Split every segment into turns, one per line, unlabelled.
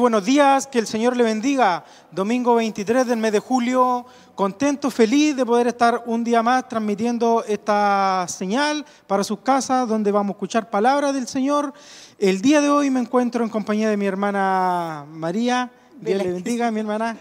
buenos días, que el Señor le bendiga. Domingo 23 del mes de julio, contento, feliz de poder estar un día más transmitiendo esta señal para sus casas, donde vamos a escuchar palabras del Señor. El día de hoy me encuentro en compañía de mi hermana María. Dios le bendiga, mi hermana.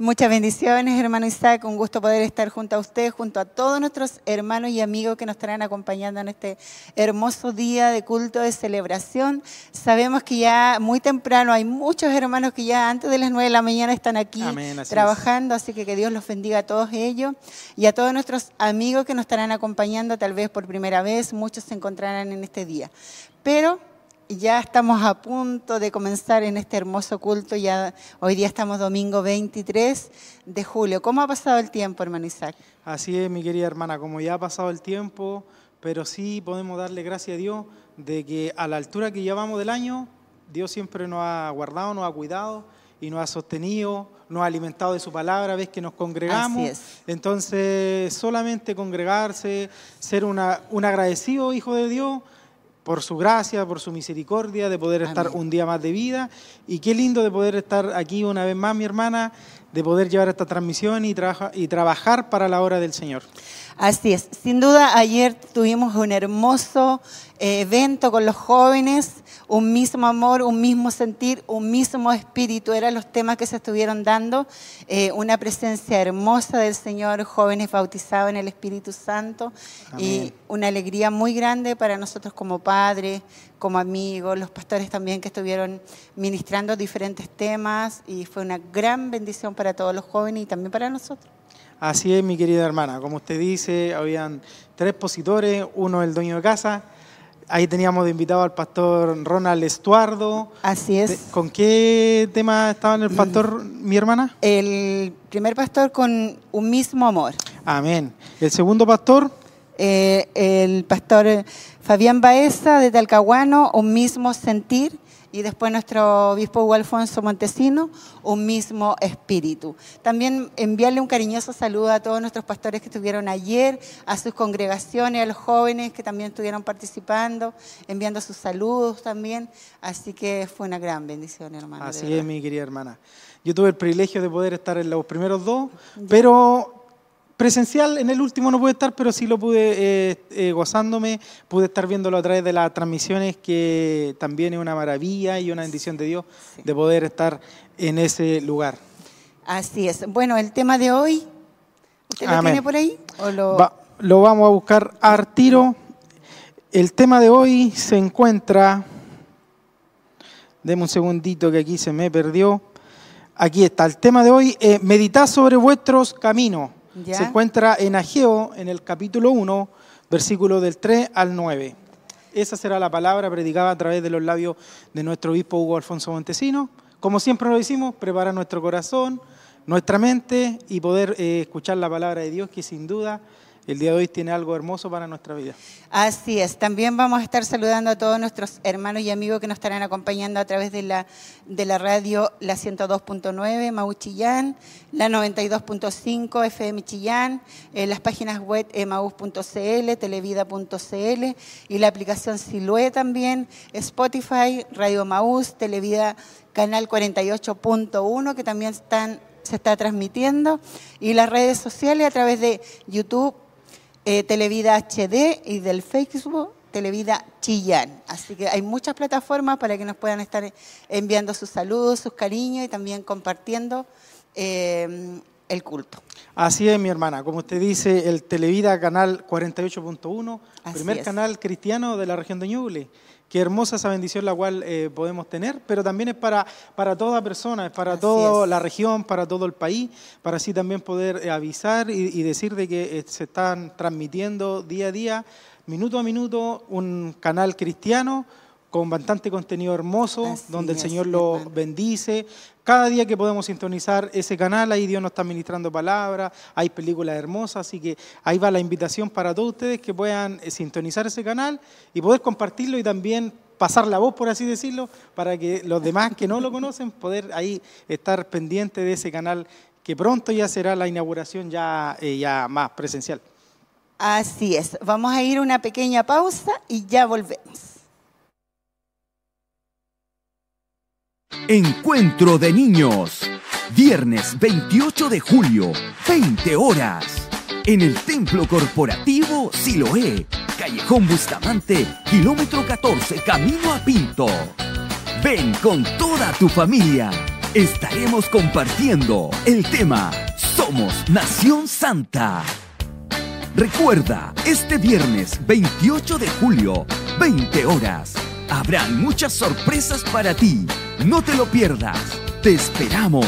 Muchas bendiciones, hermano Isaac. Un gusto poder estar junto a usted, junto a todos nuestros hermanos y amigos que nos estarán acompañando en este hermoso día de culto, de celebración. Sabemos que ya muy temprano hay muchos hermanos que ya antes de las nueve de la mañana están aquí trabajando, así que que Dios los bendiga a todos ellos y a todos nuestros amigos que nos estarán acompañando tal vez por primera vez. Muchos se encontrarán en este día. Pero ya estamos a punto de comenzar en este hermoso culto. Ya hoy día estamos domingo 23 de julio. ¿Cómo ha pasado el tiempo, hermano Isaac?
Así es, mi querida hermana, como ya ha pasado el tiempo, pero sí podemos darle gracias a Dios de que a la altura que llevamos del año, Dios siempre nos ha guardado, nos ha cuidado y nos ha sostenido, nos ha alimentado de su palabra, ves que nos congregamos. Entonces, solamente congregarse, ser una, un agradecido hijo de Dios por su gracia, por su misericordia, de poder estar un día más de vida. Y qué lindo de poder estar aquí una vez más, mi hermana, de poder llevar esta transmisión y, y trabajar para la obra del Señor.
Así es. Sin duda, ayer tuvimos un hermoso eh, evento con los jóvenes, un mismo amor, un mismo sentir, un mismo espíritu, eran los temas que se estuvieron dando, eh, una presencia hermosa del Señor, jóvenes bautizados en el Espíritu Santo y una alegría muy grande para nosotros como padres, como amigos, los pastores también que estuvieron ministrando diferentes temas y fue una gran bendición para todos los jóvenes y también para nosotros.
Así es, mi querida hermana. Como usted dice, habían tres expositores, uno el dueño de casa. Ahí teníamos de invitado al pastor Ronald Estuardo.
Así es.
¿Con qué tema estaba el pastor, mi hermana?
El primer pastor con un mismo amor.
Amén. ¿El segundo pastor?
Eh, el pastor Fabián Baeza de Talcahuano, un mismo sentir y después nuestro obispo Alfonso Montesino, un mismo espíritu. También enviarle un cariñoso saludo a todos nuestros pastores que estuvieron ayer, a sus congregaciones, a los jóvenes que también estuvieron participando, enviando sus saludos también. Así que fue una gran bendición, hermano.
Así es, mi querida hermana. Yo tuve el privilegio de poder estar en los primeros dos, pero Presencial en el último no pude estar, pero sí lo pude eh, eh, gozándome, pude estar viéndolo a través de las transmisiones, que también es una maravilla y una bendición de Dios de poder estar en ese lugar.
Así es. Bueno, el tema de hoy, ¿usted lo tiene por ahí?
lo... lo vamos a buscar a tiro. El tema de hoy se encuentra, deme un segundito que aquí se me perdió. Aquí está, el tema de hoy, eh, meditar sobre vuestros caminos. Se encuentra en Ageo, en el capítulo 1, versículo del 3 al 9. Esa será la palabra predicada a través de los labios de nuestro obispo Hugo Alfonso Montesino. Como siempre lo decimos, preparar nuestro corazón, nuestra mente y poder eh, escuchar la palabra de Dios, que sin duda el día de hoy tiene algo hermoso para nuestra vida.
Así es. También vamos a estar saludando a todos nuestros hermanos y amigos que nos estarán acompañando a través de la, de la radio la 102.9 Mau Chillán, la 92.5 FM Chillán, eh, las páginas web emaus.cl, televida.cl y la aplicación Siloe también, Spotify, Radio Maús, Televida Canal 48.1 que también se está transmitiendo y las redes sociales a través de YouTube, eh, Televida HD y del Facebook Televida Chillán. Así que hay muchas plataformas para que nos puedan estar enviando sus saludos, sus cariños y también compartiendo eh, el culto.
Así es, mi hermana. Como usted dice, el Televida Canal 48.1, primer canal cristiano de la región de Ñuble. Qué hermosa esa bendición la cual eh, podemos tener, pero también es para, para toda persona, es para toda la región, para todo el país, para así también poder eh, avisar y, decir de que eh, se están transmitiendo día a día, minuto a minuto, un canal cristiano con bastante contenido hermoso, donde el Señor lo bendice. Cada día que podemos sintonizar ese canal, ahí Dios nos está ministrando palabras, hay películas hermosas, así que ahí va la invitación para todos ustedes que puedan eh, sintonizar ese canal y poder compartirlo y también pasar la voz, por así decirlo, para que los demás que no lo conocen, poder ahí estar pendientes de ese canal, que pronto ya será la inauguración ya, eh, ya más presencial.
Así es, vamos a ir una pequeña pausa y ya volvemos.
Encuentro de Niños. Viernes 28 de julio, 20 horas. En el Templo Corporativo Siloé, Callejón Bustamante, kilómetro 14, camino a Pinto. Ven con toda tu familia. Estaremos compartiendo el tema Somos Nación Santa. Recuerda, este viernes 28 de julio, 20 horas, habrán muchas sorpresas para ti. No te lo pierdas. Te esperamos.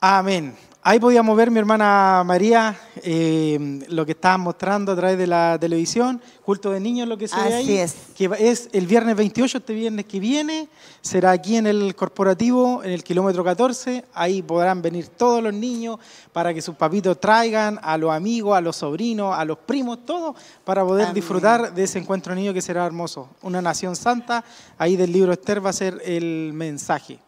Amén. Ahí podíamos ver mi hermana María eh, lo que estaba mostrando a través de la televisión, culto de niños, lo que se ve ahí.
es.
Que es el viernes 28, este viernes que viene, será aquí en el corporativo, en el kilómetro 14. Ahí podrán venir todos los niños para que sus papitos traigan a los amigos, a los sobrinos, a los primos, todos, para poder disfrutar de ese encuentro niño que será hermoso. Una nación santa, ahí del libro Esther va a ser el mensaje.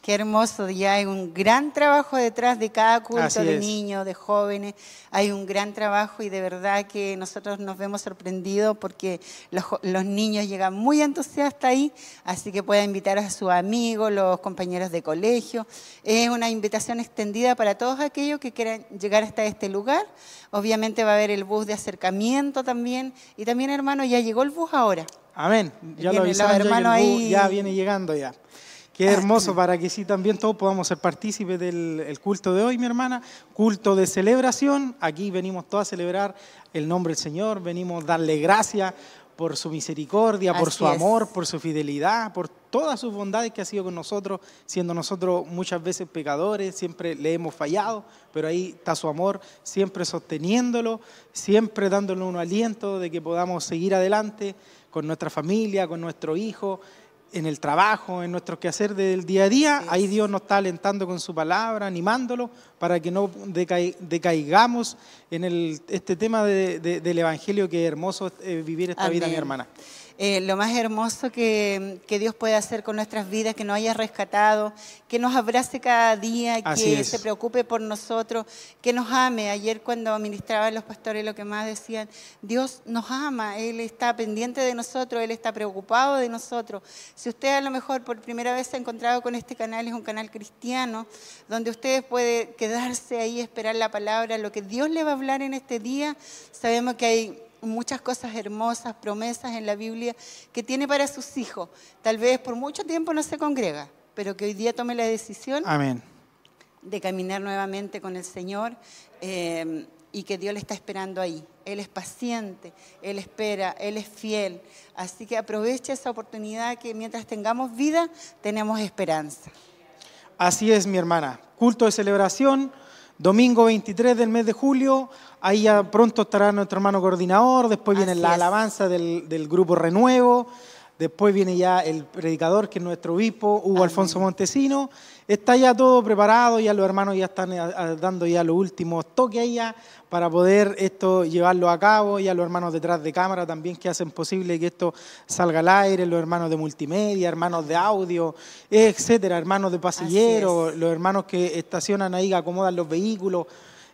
Qué hermoso, ya hay un gran trabajo detrás de cada culto de niños, de jóvenes, hay un gran trabajo y de verdad que nosotros nos vemos sorprendidos porque los, los niños llegan muy entusiastas ahí, así que pueden invitar a sus amigos, los compañeros de colegio. Es una invitación extendida para todos aquellos que quieran llegar hasta este lugar. Obviamente va a haber el bus de acercamiento también y también hermano, ya llegó el bus ahora.
Amén, ya lo avisaron, hermano ahí... ya viene llegando ya. Qué hermoso para que sí también todos podamos ser partícipes del culto de hoy, mi hermana. Culto de celebración. Aquí venimos todos a celebrar el nombre del Señor. Venimos a darle gracias por su misericordia, por su amor, por su fidelidad, por todas sus bondades que ha sido con nosotros, siendo nosotros muchas veces pecadores, siempre le hemos fallado, pero ahí está su amor, siempre sosteniéndolo, siempre dándole un aliento de que podamos seguir adelante con nuestra familia, con nuestro hijo, en el trabajo, en nuestro quehacer del día a día, ahí Dios nos está alentando con su palabra, animándolo para que no decaigamos en el, este tema del Evangelio que es hermoso eh, vivir esta vida, mi hermana.
Eh, lo más hermoso que, Dios puede hacer con nuestras vidas, que nos haya rescatado, que nos abrace cada día, que se preocupe por nosotros, que nos ame. Ayer cuando ministraban los pastores lo que más decían, Dios nos ama, Él está pendiente de nosotros, Él está preocupado de nosotros. Si usted a lo mejor por primera vez se ha encontrado con este canal, es un canal cristiano, donde usted puede quedarse ahí, esperar la palabra, lo que Dios le va a hablar en este día. Sabemos que hay muchas cosas hermosas, promesas en la Biblia que tiene para sus hijos. Tal vez por mucho tiempo no se congrega, pero que hoy día tome la decisión de caminar nuevamente con el Señor eh, y que Dios le está esperando ahí. Él es paciente, Él espera, Él es fiel. Así que aproveche esa oportunidad que mientras tengamos vida, tenemos esperanza.
Así es, mi hermana. Culto de celebración Domingo 23 del mes de julio, ahí ya pronto estará nuestro hermano coordinador, después viene la alabanza del, del, grupo Renuevo, después viene ya el predicador, que es nuestro obispo, Hugo Alfonso Montesino. Está ya todo preparado, ya los hermanos ya están eh, dando ya los últimos toques ahí ya para poder esto llevarlo a cabo, ya los hermanos detrás de cámara también que hacen posible que esto salga al aire, los hermanos de multimedia, hermanos de audio, etcétera, hermanos de pasilleros, los hermanos que estacionan ahí, acomodan los vehículos.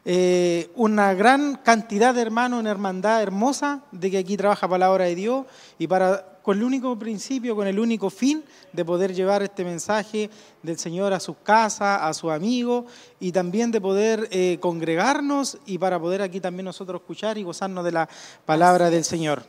Eh, una gran cantidad de hermanos en hermandad hermosa de que aquí trabaja palabra de Dios y para con el único principio, con el único fin de poder llevar este mensaje del Señor a sus casas, a sus amigos y también de poder eh, congregarnos y para poder aquí también nosotros escuchar y gozarnos de la palabra del Señor.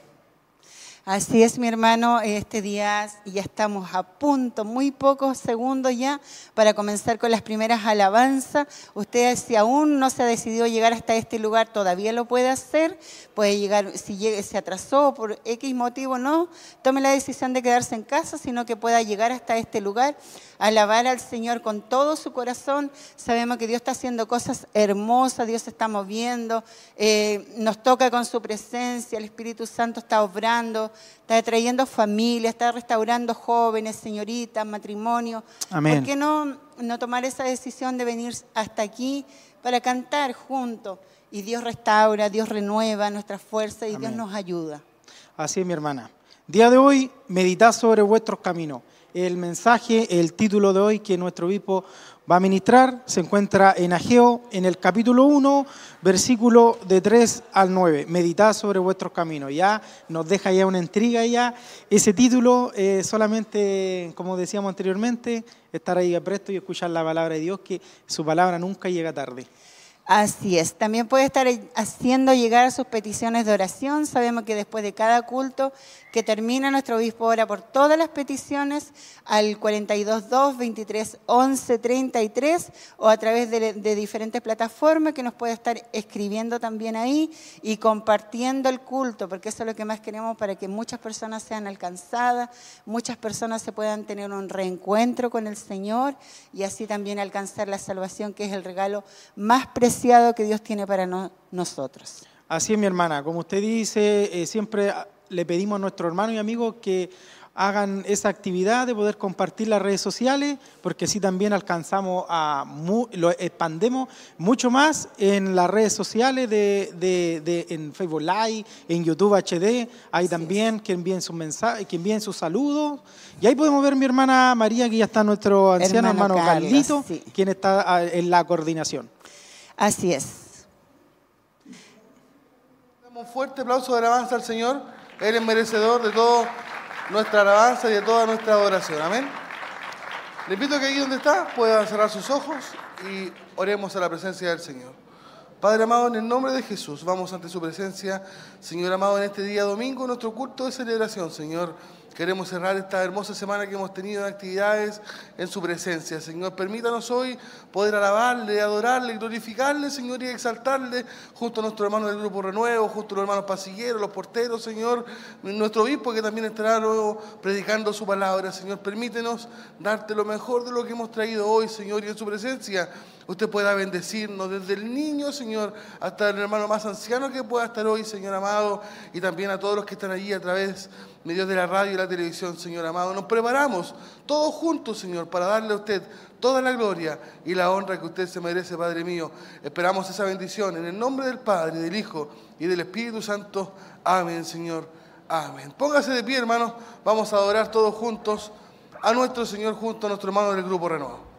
Así es, mi hermano, este día ya estamos a punto, muy pocos segundos ya, para comenzar con las primeras alabanzas. Usted, si aún no se ha decidido llegar hasta este lugar, todavía lo puede hacer. Puede llegar, si se atrasó por X motivo, no tome la decisión de quedarse en casa, sino que pueda llegar hasta este lugar, alabar al Señor con todo su corazón. Sabemos que Dios está haciendo cosas hermosas, Dios se está moviendo, eh, nos toca con su presencia, el Espíritu Santo está obrando está trayendo familia, está restaurando jóvenes, señoritas, matrimonio. ¿Por qué no, no tomar esa decisión de venir hasta aquí para cantar juntos? Y Dios restaura, Dios renueva nuestra fuerza y Dios nos ayuda.
Así es, mi hermana. Día de hoy, meditad sobre vuestros caminos. El mensaje, el título de hoy que nuestro obispo va a ministrar se encuentra en Ageo, en el capítulo 1, versículo de 3 al 9. Meditad sobre vuestros caminos. Ya nos deja ya una intriga ya. Ese título eh, solamente, como decíamos anteriormente, estar ahí presto y escuchar la palabra de Dios, que su palabra nunca llega tarde.
Así es. También puede estar haciendo llegar sus peticiones de oración. Sabemos que después de cada culto que termina, nuestro obispo ora por todas las peticiones al 422 23 11 33 o a través de, de, diferentes plataformas que nos puede estar escribiendo también ahí y compartiendo el culto, porque eso es lo que más queremos para que muchas personas sean alcanzadas, muchas personas se puedan tener un reencuentro con el Señor y así también alcanzar la salvación, que es el regalo más preciado que Dios tiene para nosotros.
Así es, mi hermana. Como usted dice, eh, siempre le pedimos a nuestros hermanos y amigos que hagan esa actividad de poder compartir las redes sociales, porque así también alcanzamos a, lo expandemos mucho más en las redes sociales, de, en Facebook Live, en YouTube HD, ahí también que envíen sus mensajes, que envíen sus saludos. Y ahí podemos ver mi hermana María, que ya está nuestro anciano hermano, Carlito, quien está ah, en la coordinación.
Así es.
Un fuerte aplauso de alabanza al Señor. Él es merecedor de toda nuestra alabanza y de toda nuestra adoración. Amén. Le invito a que ahí donde está pueda cerrar sus ojos y oremos a la presencia del Señor. Padre amado, en el nombre de Jesús, vamos ante su presencia, Señor amado, en este día domingo, nuestro culto de celebración, Señor. Queremos cerrar esta hermosa semana que hemos tenido de actividades en su presencia. Señor, permítanos hoy poder alabarle, adorarle, glorificarle, Señor, y exaltarle junto a nuestro hermano del Grupo Renuevo, junto a los hermanos pasilleros, los porteros, Señor, nuestro obispo que también estará luego predicando su palabra. Señor, permítenos darte lo mejor de lo que hemos traído hoy, Señor, y en su presencia usted pueda bendecirnos desde el niño, Señor, hasta el hermano más anciano que pueda estar hoy, Señor amado, y también a todos los que están allí a través medios de la radio y la televisión, Señor amado. Nos preparamos todos juntos, Señor, para darle a usted toda la gloria y la honra que usted se merece, Padre mío. Esperamos esa bendición en el nombre del Padre, del Hijo y del Espíritu Santo. Amén, Señor. Amén. Póngase de pie, hermano. Vamos a adorar todos juntos a nuestro Señor junto a nuestro hermano del Grupo Renovado.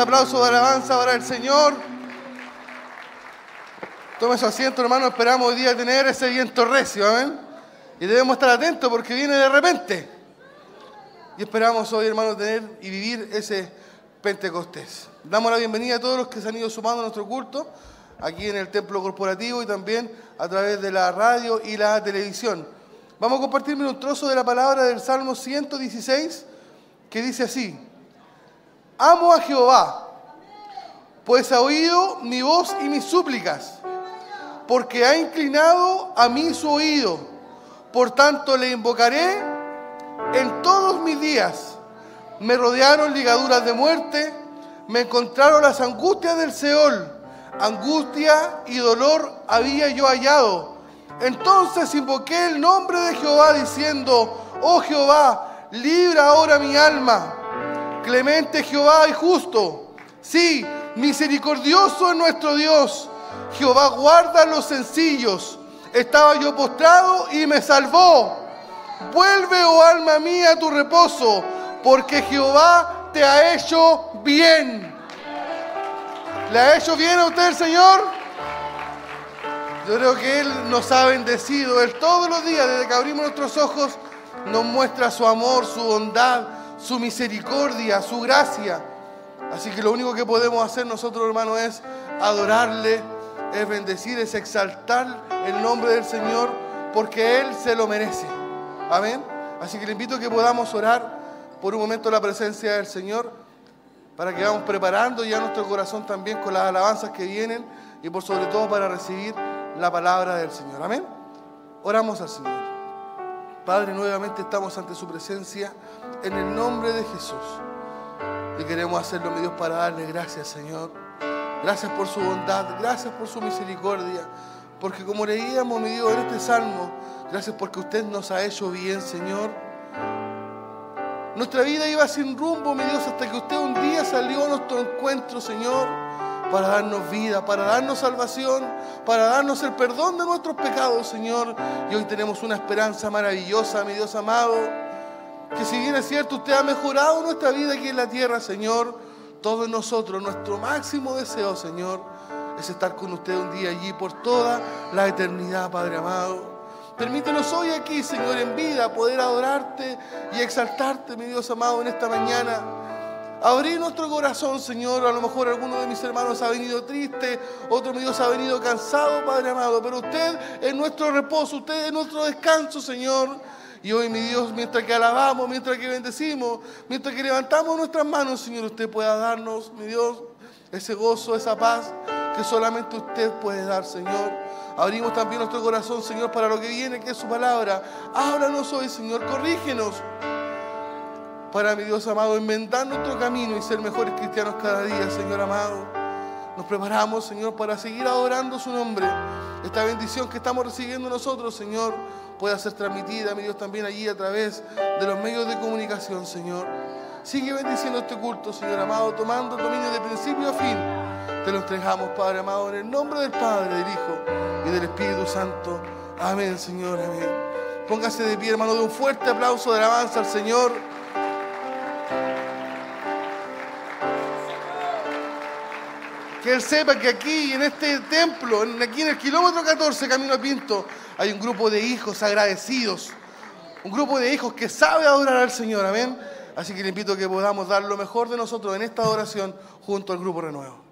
Aplauso de alabanza ahora el Señor. Tome su asiento, hermano. Esperamos hoy día tener ese viento recio, amén. Y debemos estar atentos porque viene de repente. Y esperamos hoy, hermano, tener y vivir ese Pentecostés. Damos la bienvenida a todos los que se han ido sumando a nuestro culto, aquí en el templo corporativo y también a través de la radio y la televisión. Vamos a compartirme un trozo de la palabra del Salmo 116 que dice así. Amo a Jehová, pues ha oído mi voz y mis súplicas, porque ha inclinado a mí su oído. Por tanto le invocaré en todos mis días. Me rodearon ligaduras de muerte, me encontraron las angustias del Seol. Angustia y dolor había yo hallado. Entonces invoqué el nombre de Jehová diciendo, oh Jehová, libra ahora mi alma Clemente Jehová y justo. Sí, misericordioso es nuestro Dios. Jehová guarda los sencillos. Estaba yo postrado y me salvó. Vuelve, oh alma mía, a tu reposo, porque Jehová te ha hecho bien. ¿Le ha hecho bien a usted el Señor? Yo creo que Él nos ha bendecido. Él todos los días, desde que abrimos nuestros ojos, nos muestra su amor, su bondad, su misericordia, su gracia. Así que lo único que podemos hacer nosotros, hermanos, es adorarle, es bendecir, es exaltar el nombre del Señor, porque Él se lo merece. Amén. Así que le invito a que podamos orar por un momento la presencia del Señor, para que vamos preparando ya nuestro corazón también con las alabanzas que vienen y por sobre todo para recibir la palabra del Señor. Amén. Oramos al Señor. Padre, nuevamente estamos ante su presencia en el nombre de Jesús. Y queremos hacerlo, mi Dios, para darle gracias, Señor. Gracias por su bondad, gracias por su misericordia. Porque como leíamos, mi Dios, en este salmo, gracias porque usted nos ha hecho bien, Señor. Nuestra vida iba sin rumbo, mi Dios, hasta que usted un día salió a nuestro encuentro, Señor para darnos vida, para darnos salvación, para darnos el perdón de nuestros pecados, Señor. Y hoy tenemos una esperanza maravillosa, mi Dios amado, que si bien es cierto, usted ha mejorado nuestra vida aquí en la tierra, Señor, todos nosotros, nuestro máximo deseo, Señor, es estar con usted un día allí por toda la eternidad, Padre amado. Permítenos hoy aquí, Señor, en vida, poder adorarte y exaltarte, mi Dios amado, en esta mañana. Abrir nuestro corazón, Señor. A lo mejor alguno de mis hermanos ha venido triste, otro mi Dios ha venido cansado, Padre amado. Pero usted es nuestro reposo, usted es nuestro descanso, Señor. Y hoy, mi Dios, mientras que alabamos, mientras que bendecimos, mientras que levantamos nuestras manos, Señor, usted pueda darnos, mi Dios, ese gozo, esa paz que solamente usted puede dar, Señor. Abrimos también nuestro corazón, Señor, para lo que viene, que es su palabra. Háblanos hoy, Señor, corrígenos para mi Dios amado, inventar nuestro camino y ser mejores cristianos cada día, Señor amado. Nos preparamos, Señor, para seguir adorando su nombre. Esta bendición que estamos recibiendo nosotros, Señor, pueda ser transmitida, mi Dios, también allí a través de los medios de comunicación, Señor. Sigue bendiciendo este culto, Señor amado, tomando el dominio de principio a fin. Te lo entregamos, Padre amado, en el nombre del Padre, del Hijo y del Espíritu Santo. Amén, Señor, amén. Póngase de pie, hermano, de un fuerte aplauso de alabanza al Señor. Que Él sepa que aquí, en este templo, aquí en el kilómetro 14, Camino a Pinto, hay un grupo de hijos agradecidos. Un grupo de hijos que sabe adorar al Señor, amén. Así que le invito a que podamos dar lo mejor de nosotros en esta adoración junto al grupo Renuevo.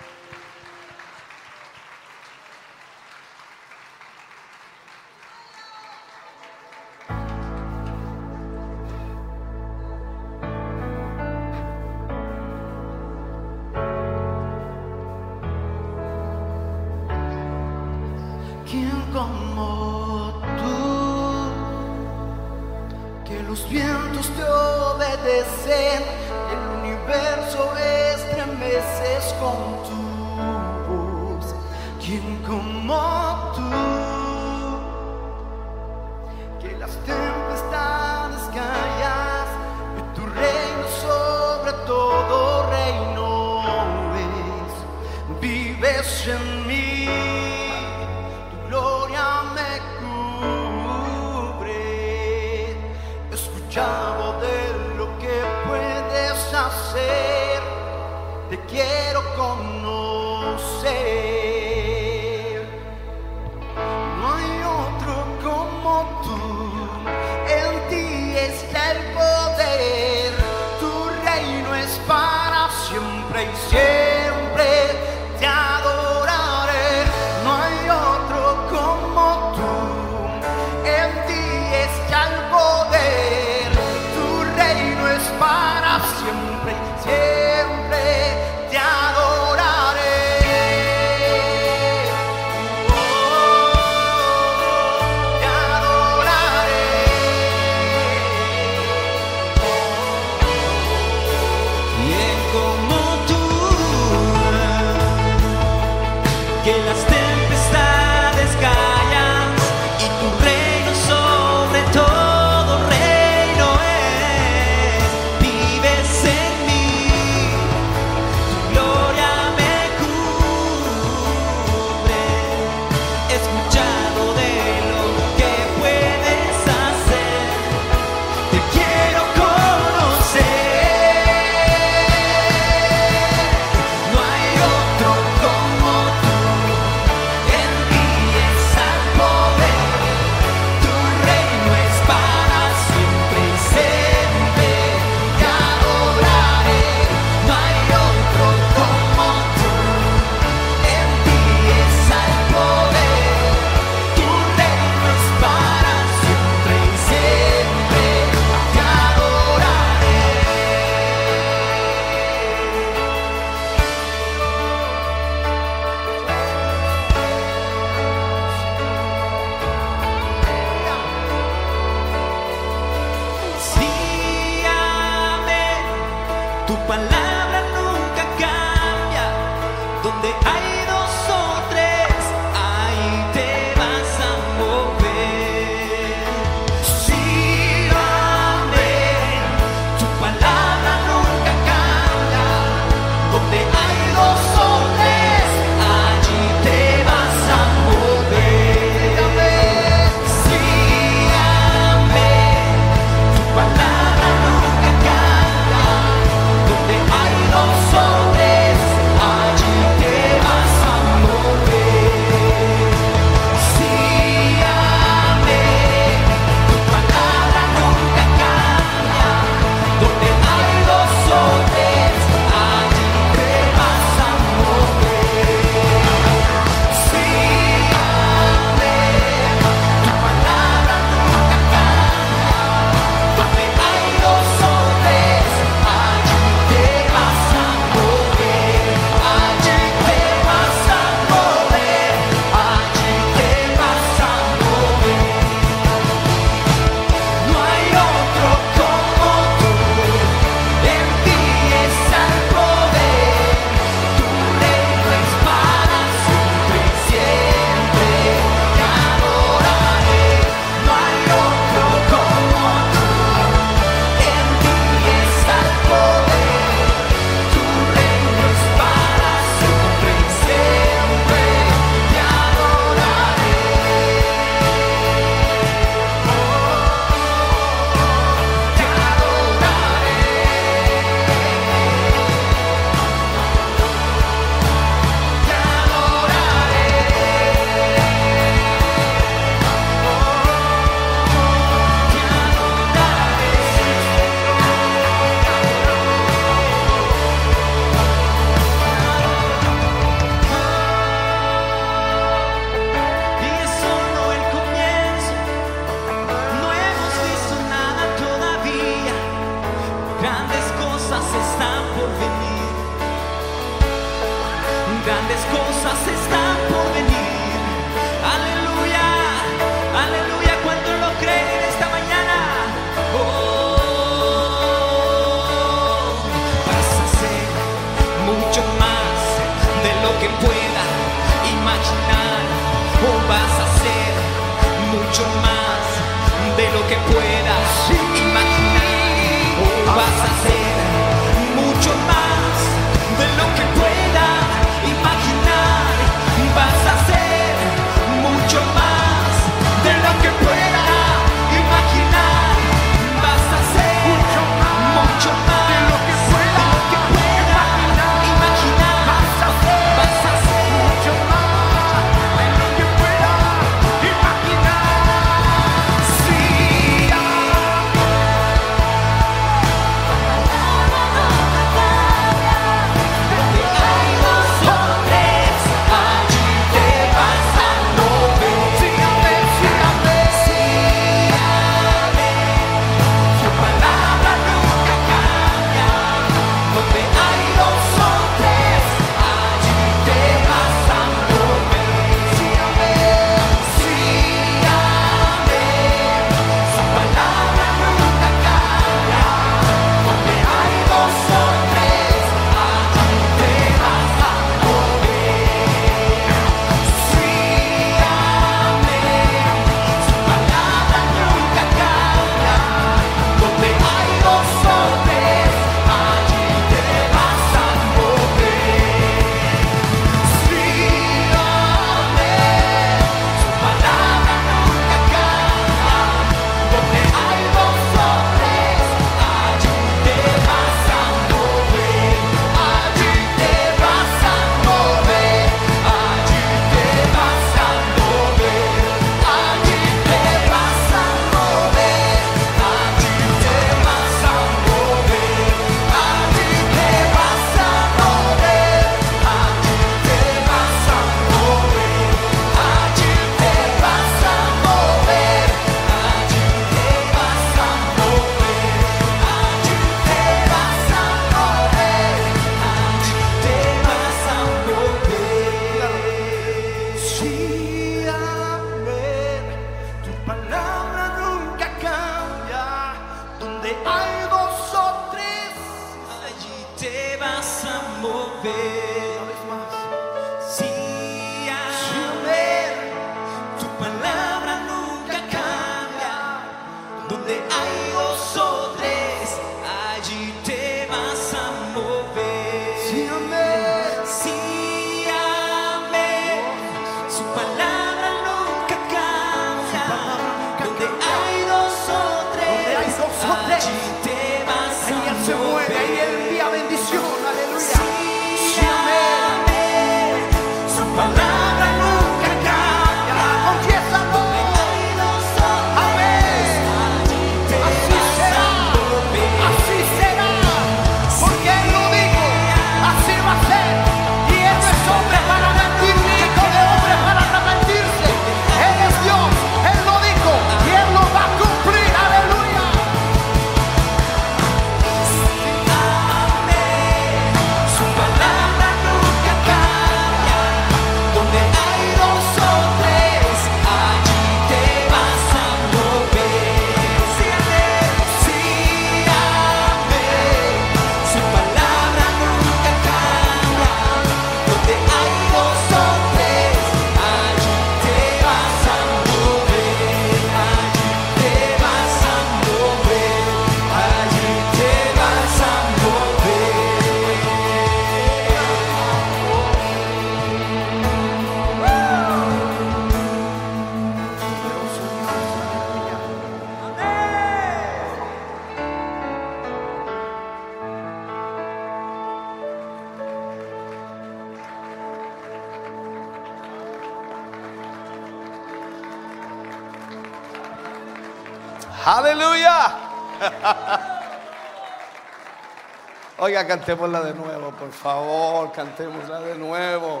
Cantémosla de nuevo, por favor, cantémosla de nuevo.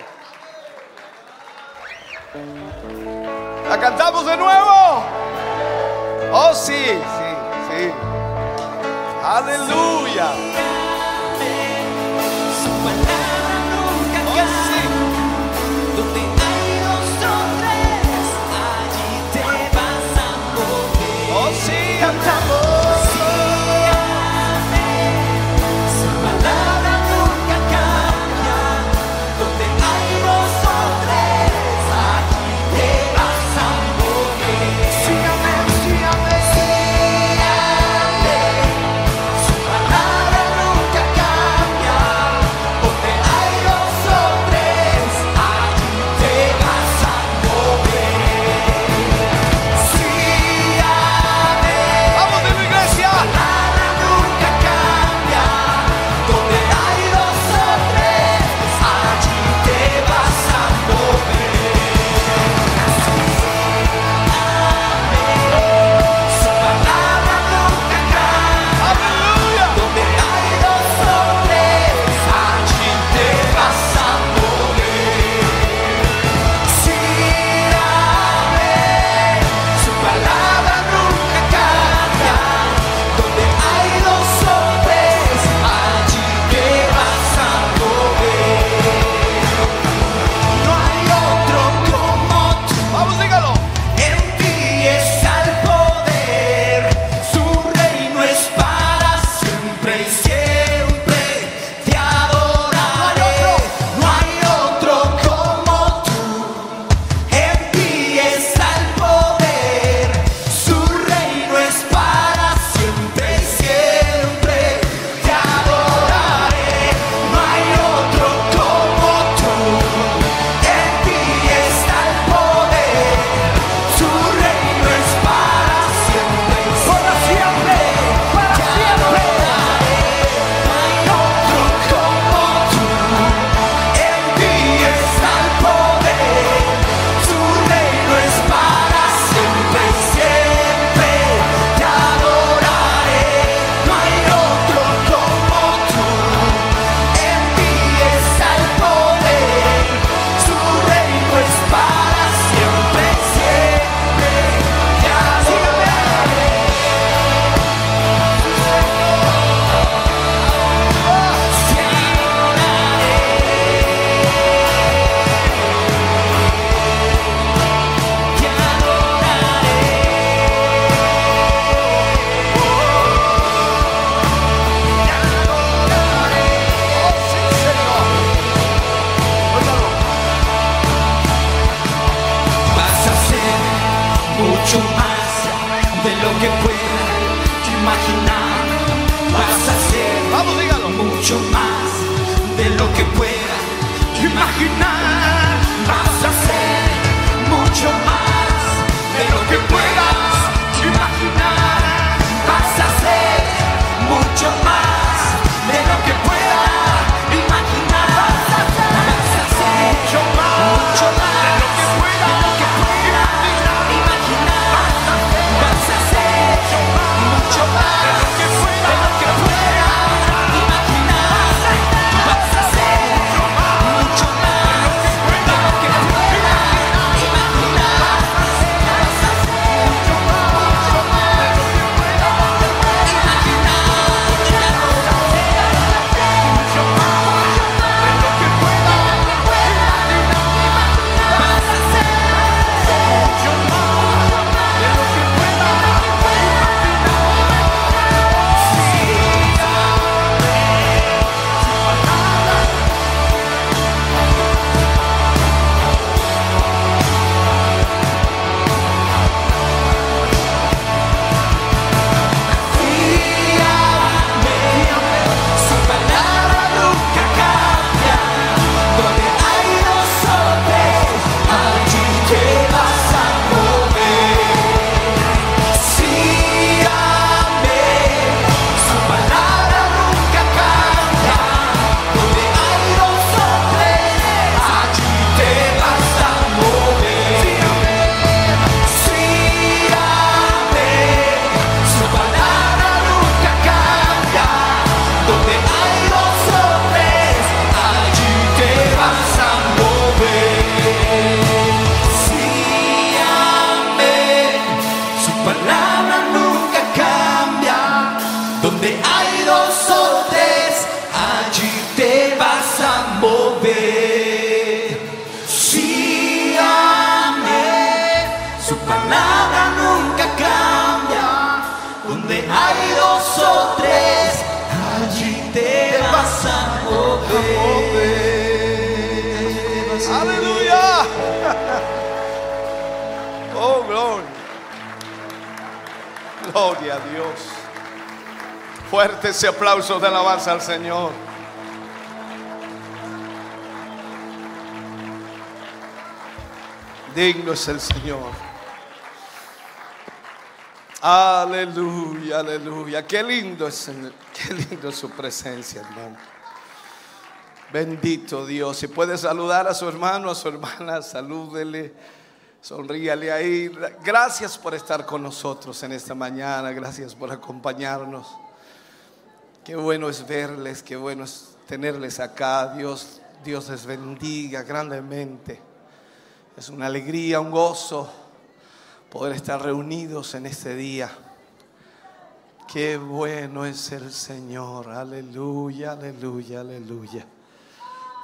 ¿La cantamos de nuevo? Oh, sí, sí, sí. Aleluya. Oh, sí, oh, cantamos. Ese aplauso de alabanza al Señor. Digno es el Señor. Aleluya, aleluya. Qué lindo es, qué lindo es su presencia, hermano. Bendito Dios. Si puede saludar a su hermano, a su hermana, salúdele, sonríale ahí. Gracias por estar con nosotros en esta mañana. Gracias por acompañarnos. Qué bueno es verles, qué bueno es tenerles acá. Dios, Dios les bendiga grandemente. Es una alegría, un gozo poder estar reunidos en este día. Qué bueno es el Señor. Aleluya, aleluya, aleluya.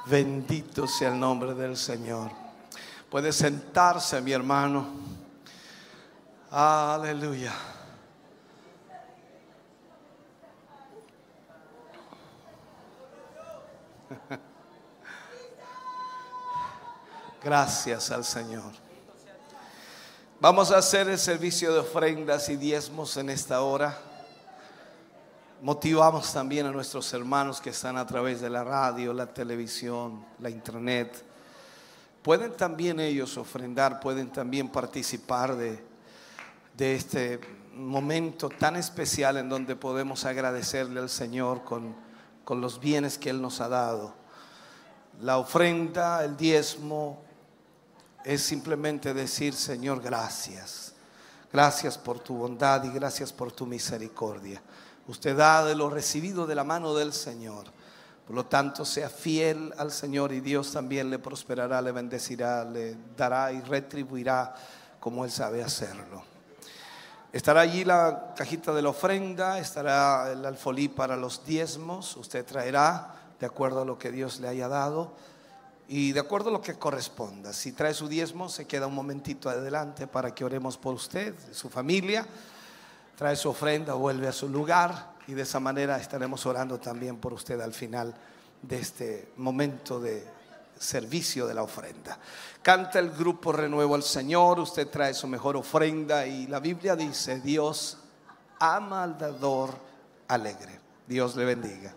Bendito sea el nombre del Señor. Puede sentarse, mi hermano. Aleluya. Gracias al Señor. Vamos a hacer el servicio de ofrendas y diezmos en esta hora. Motivamos también a nuestros hermanos que están a través de la radio, la televisión, la internet. Pueden también ellos ofrendar, pueden también participar de, de este momento tan especial en donde podemos agradecerle al Señor con, con los bienes que Él nos ha dado. La ofrenda, el diezmo, es simplemente decir, Señor, gracias. Gracias por tu bondad y gracias por tu misericordia. Usted da de lo recibido de la mano del Señor. Por lo tanto, sea fiel al Señor y Dios también le prosperará, le bendecirá, le dará y retribuirá como Él sabe hacerlo. Estará allí la cajita de la ofrenda, estará el alfolí para los diezmos. Usted traerá de acuerdo a lo que Dios le haya dado y de acuerdo a lo que corresponda. Si trae su diezmo, se queda un momentito adelante para que oremos por usted, su familia. Trae su ofrenda, vuelve a su lugar y de esa manera estaremos orando también por usted al final de este momento de
servicio de la ofrenda. Canta el grupo Renuevo al Señor, usted trae su mejor ofrenda y la Biblia dice, Dios ama al dador alegre. Dios le bendiga.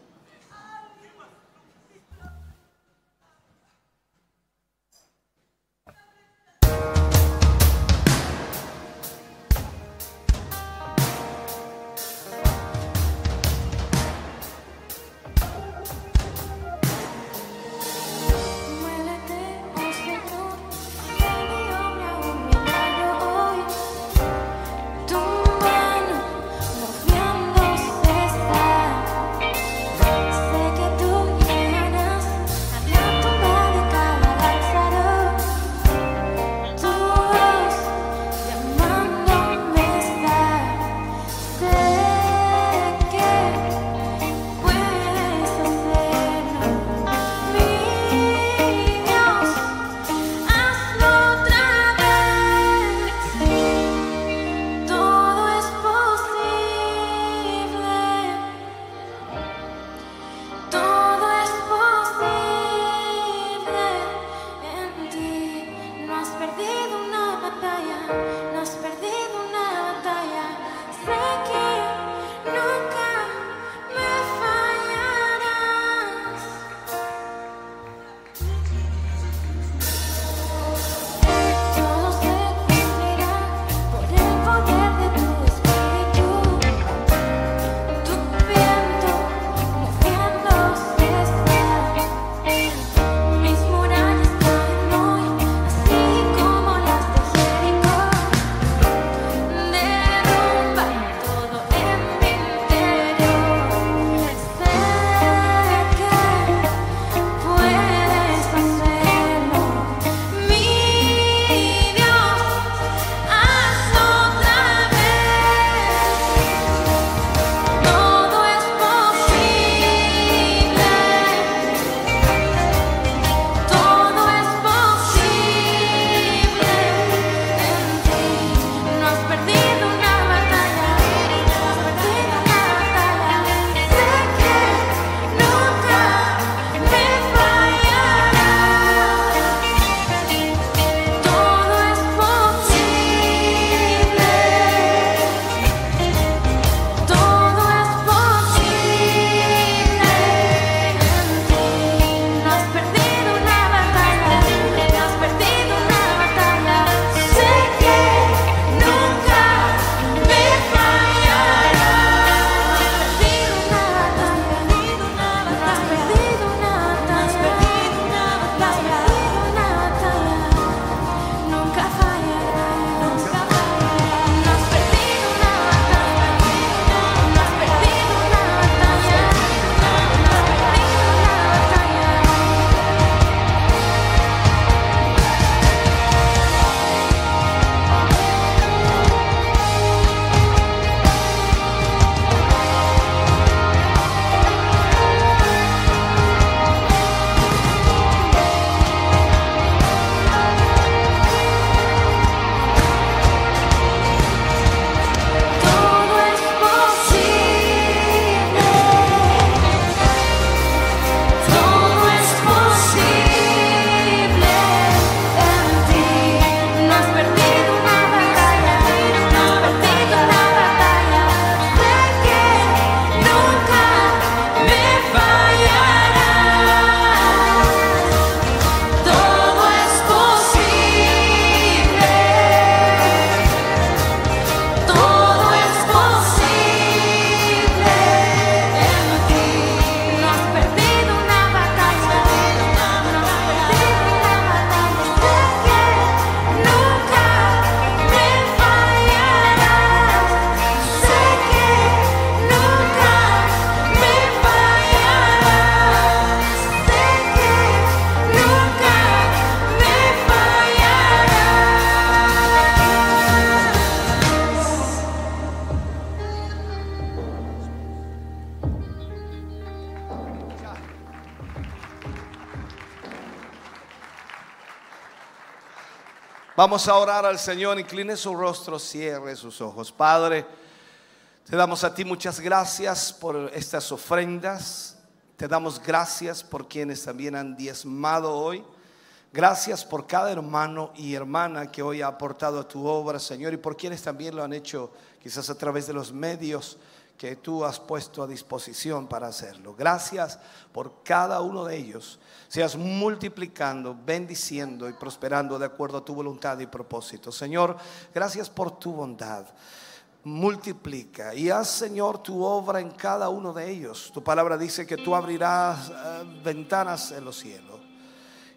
Vamos a orar al Señor, incline su rostro, cierre sus ojos. Padre, te damos a ti muchas gracias por estas ofrendas.
Te damos gracias por quienes también han diezmado hoy. Gracias por cada hermano y hermana que hoy ha aportado a tu obra, Señor, y por quienes también lo han hecho quizás a través de los medios que tú has puesto a disposición para hacerlo. Gracias por cada uno de ellos. Seas multiplicando, bendiciendo y prosperando de acuerdo a tu voluntad y propósito. Señor, gracias por tu bondad. Multiplica y haz, Señor, tu obra en cada uno de ellos. Tu palabra dice que tú abrirás eh, ventanas en los cielos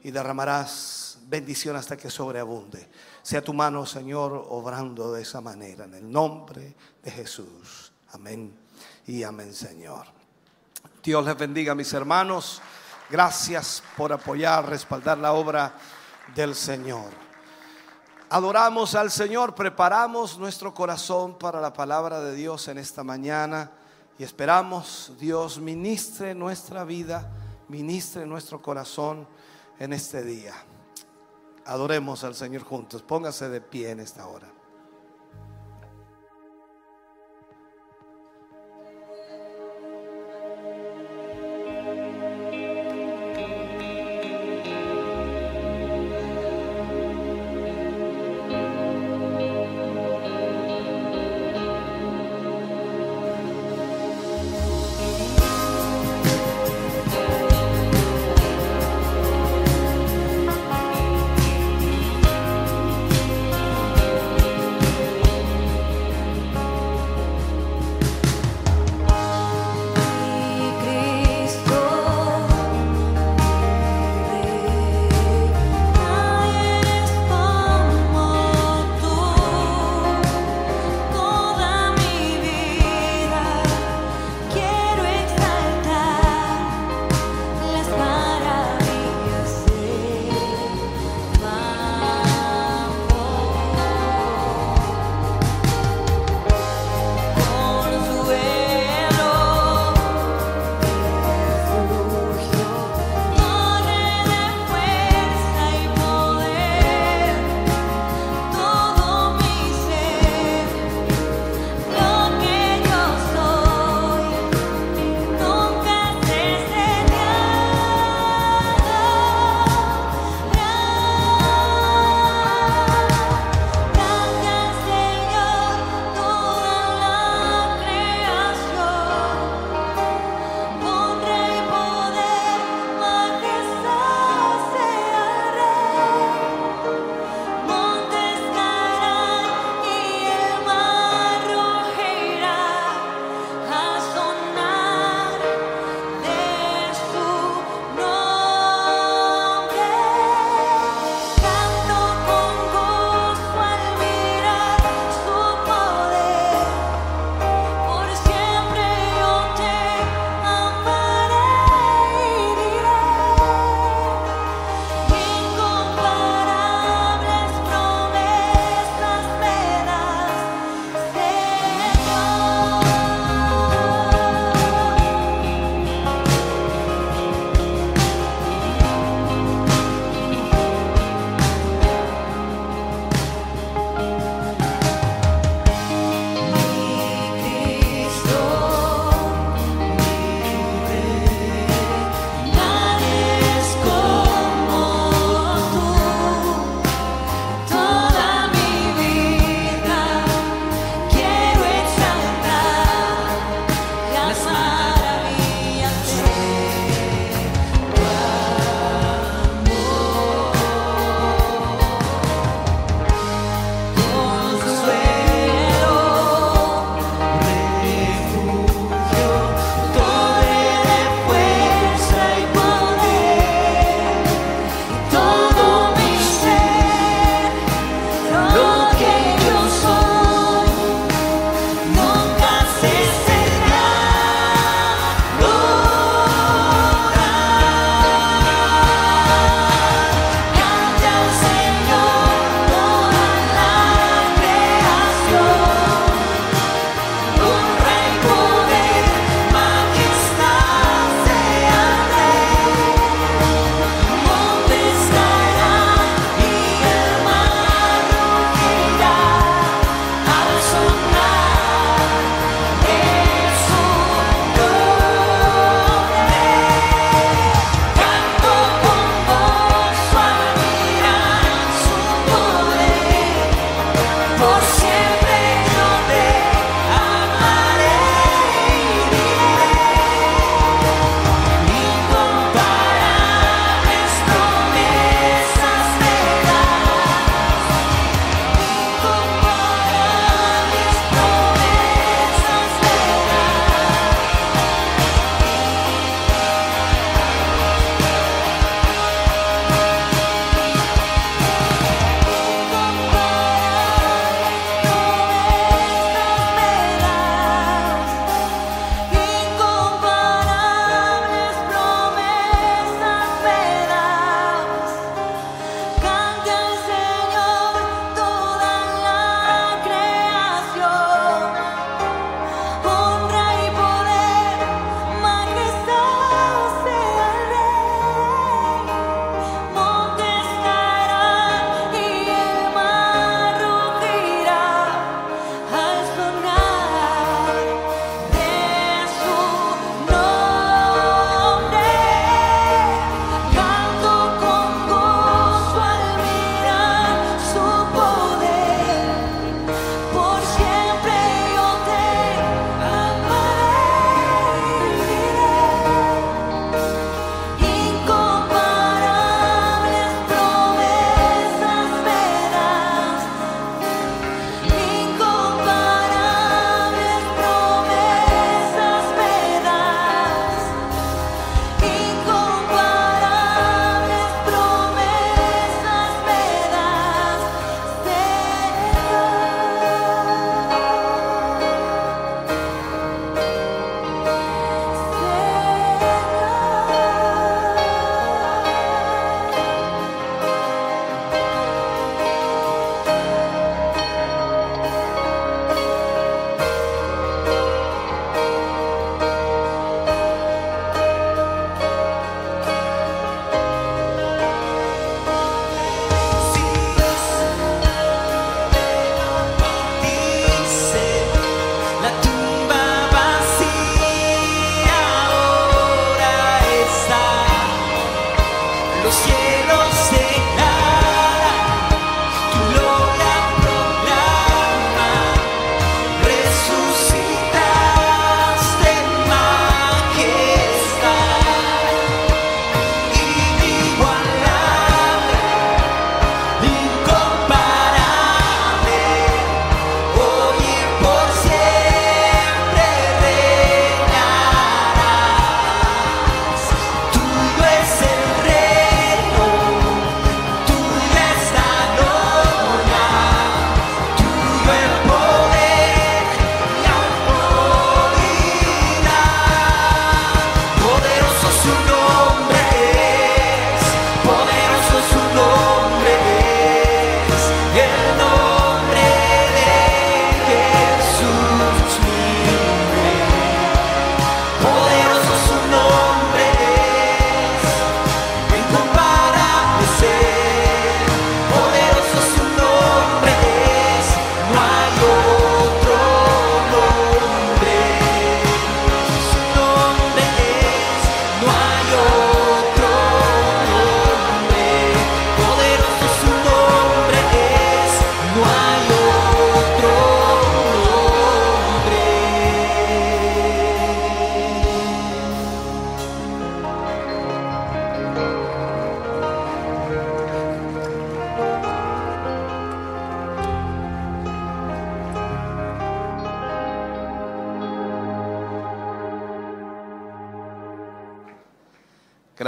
y derramarás bendición hasta que sobreabunde. Sea tu mano, Señor, obrando de esa manera, en el nombre de Jesús. Amén y amén, Señor. Dios les bendiga, mis hermanos. Gracias por apoyar, respaldar la obra del Señor. Adoramos al Señor, preparamos nuestro corazón para la palabra de Dios en esta mañana y esperamos Dios ministre nuestra vida, ministre nuestro corazón en este día. Adoremos al Señor juntos. Póngase de pie en esta hora.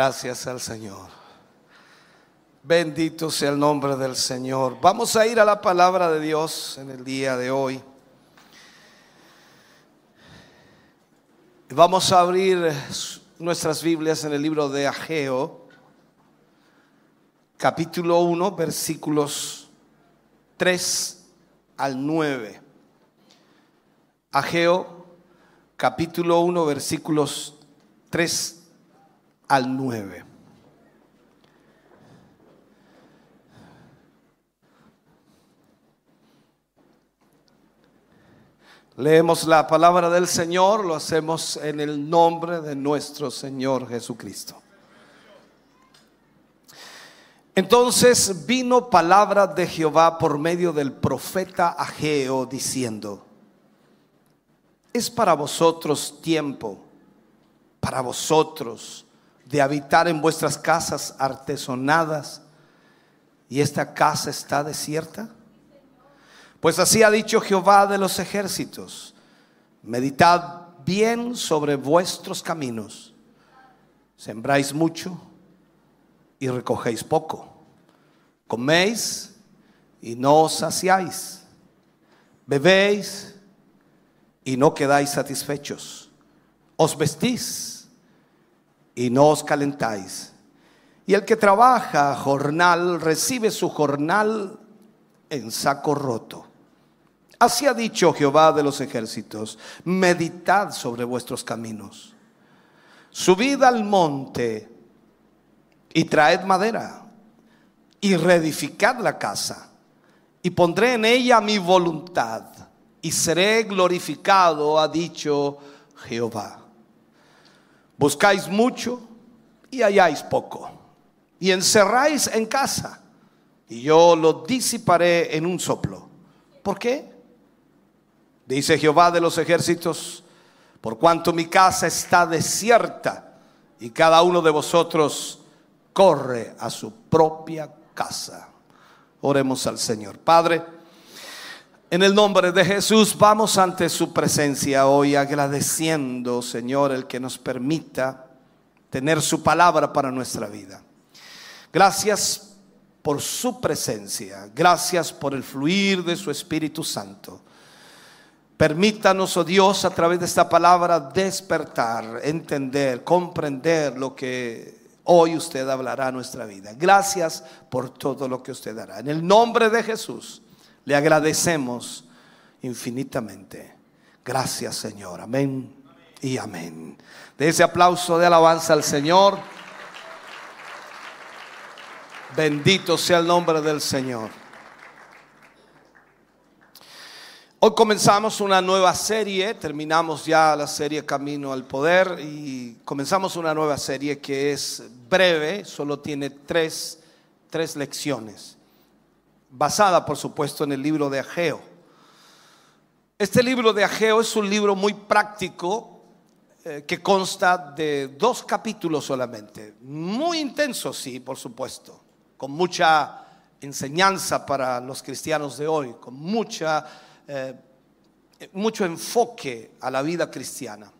Gracias al Señor. Bendito sea el nombre del Señor. Vamos a ir a la palabra de Dios en el día de hoy. Vamos a abrir nuestras Biblias en el libro de Ageo, capítulo 1, versículos 3 al 9. Ageo, capítulo 1, versículos 3 al 9. Leemos la palabra del Señor, lo hacemos en el nombre de nuestro Señor Jesucristo. Entonces vino palabra de Jehová por medio del profeta Ageo diciendo, es para vosotros tiempo, para vosotros de habitar en vuestras casas artesonadas y esta casa está desierta. Pues así ha dicho Jehová de los ejércitos, meditad bien sobre vuestros caminos, sembráis mucho y recogéis poco, coméis y no os saciáis, bebéis y no quedáis satisfechos, os vestís y no os calentáis. Y el que trabaja jornal recibe su jornal en saco roto. Así ha dicho Jehová de los ejércitos, meditad sobre vuestros caminos. Subid al monte y traed madera y reedificad la casa y pondré en ella mi voluntad y seré glorificado, ha dicho Jehová. Buscáis mucho y halláis poco y encerráis en casa y yo lo disiparé en un soplo. ¿Por qué? Dice Jehová de los ejércitos, por cuanto mi casa está desierta y cada uno de vosotros corre a su propia casa. Oremos al Señor. Padre, en el nombre de Jesús vamos ante su presencia hoy agradeciendo, Señor, el que nos permita tener su palabra para nuestra vida. Gracias por su presencia. Gracias por el fluir de su Espíritu Santo. Permítanos, oh Dios, a través de esta palabra despertar, entender, comprender lo que hoy usted hablará a nuestra vida. Gracias por todo lo que usted hará. En el nombre de Jesús le agradecemos infinitamente. Gracias, Señor. Amén y amén. De ese aplauso de alabanza al Señor. Bendito sea el nombre del Señor. Hoy comenzamos una nueva serie, terminamos ya la serie Camino al Poder y comenzamos una nueva serie que es breve, solo tiene tres, tres lecciones, basada por supuesto en el libro de Ageo. Este libro de Ageo es un libro muy práctico eh, que consta de dos capítulos solamente, muy intenso sí, por supuesto, con mucha enseñanza para los cristianos de hoy, con mucha eh, mucho enfoque a la vida cristiana.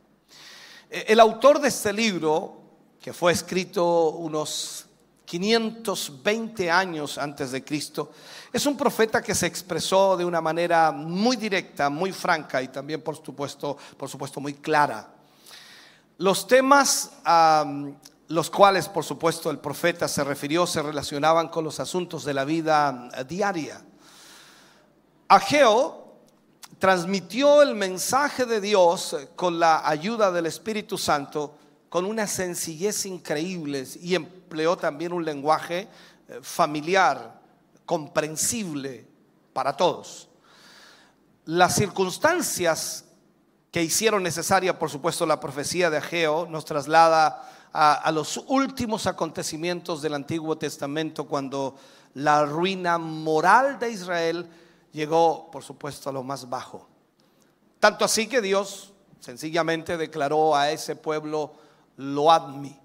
Eh, El autor de este libro, que fue escrito unos 520 años antes de Cristo, es un profeta que se expresó de una manera muy directa, muy franca y también por supuesto, por supuesto muy clara. Los temas a los cuales por supuesto el profeta se refirió se relacionaban con los asuntos de la vida eh, diaria. Ageo transmitió el mensaje de Dios con la ayuda del Espíritu Santo con una sencillez increíble y empleó también un lenguaje eh, familiar, comprensible para todos. Las circunstancias que hicieron necesaria, por supuesto, la profecía de Ageo nos traslada a, los últimos acontecimientos del Antiguo Testamento cuando la ruina moral de Israel llegó, por supuesto, a lo más bajo. Tanto así que Dios sencillamente declaró a ese pueblo, Loadmi.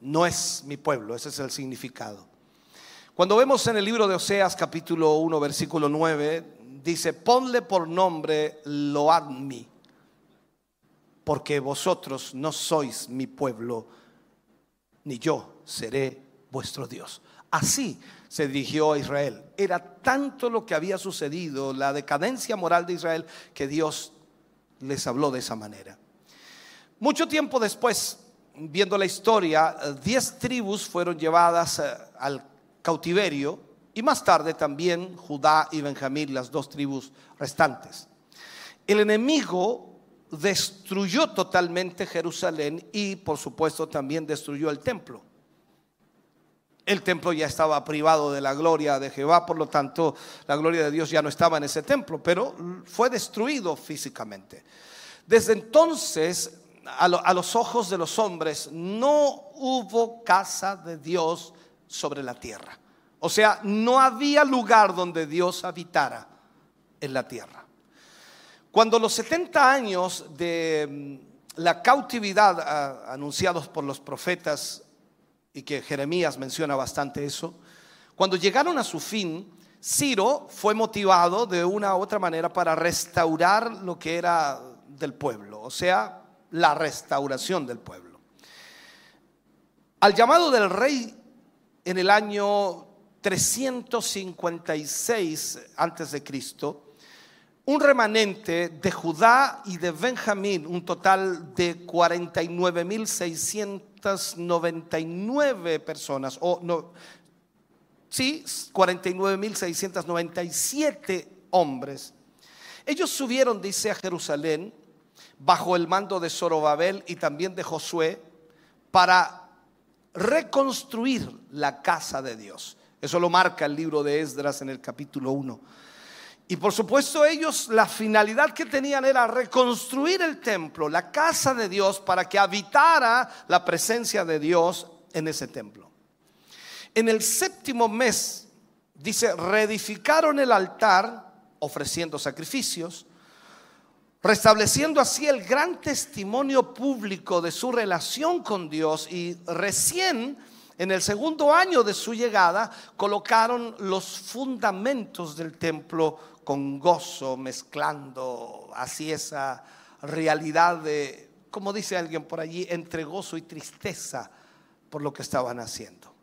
No es mi pueblo, ese es el significado. Cuando vemos en el libro de Oseas capítulo 1 versículo 9, dice, ponle por nombre Loadmi, porque vosotros no sois mi pueblo, ni yo seré vuestro Dios. Así se dirigió a Israel. Era tanto lo que había sucedido, la decadencia moral de Israel, que Dios les habló de esa manera. Mucho tiempo después, viendo la historia, diez tribus fueron llevadas eh, al cautiverio y más tarde también Judá y Benjamín, las dos tribus restantes. El enemigo destruyó totalmente Jerusalén y por supuesto también destruyó el templo. El templo ya estaba privado de la gloria de Jehová, por lo tanto la gloria de Dios ya no estaba en ese templo, pero fue destruido físicamente. Desde entonces, a, a los ojos de los hombres, no hubo casa de Dios sobre la tierra. O sea, no había lugar donde Dios habitara en la tierra. Cuando los 70 años de mm, la cautividad ah, anunciados por los profetas, y que Jeremías menciona bastante eso, cuando llegaron a su fin, Ciro fue motivado de una u otra manera para restaurar lo que era del pueblo, o sea, la restauración del pueblo. Al llamado del rey en el año 356 antes de Cristo, un remanente de Judá y de Benjamín, un total de 49.699 personas, o no, sí, 49.697 hombres. Ellos subieron, dice, a Jerusalén bajo el mando de Zorobabel y también de Josué para reconstruir la casa de Dios. Eso lo marca el libro de Esdras en el capítulo 1. Y por supuesto ellos la finalidad que tenían era reconstruir el templo, la casa de Dios, para que habitara la presencia de Dios en ese templo. En el séptimo mes, dice, reedificaron el altar ofreciendo sacrificios, restableciendo así el gran testimonio público de su relación con Dios y recién en el segundo año de su llegada colocaron los fundamentos del templo con gozo, mezclando así esa realidad de, como dice alguien por allí, entre gozo y tristeza por lo que estaban haciendo.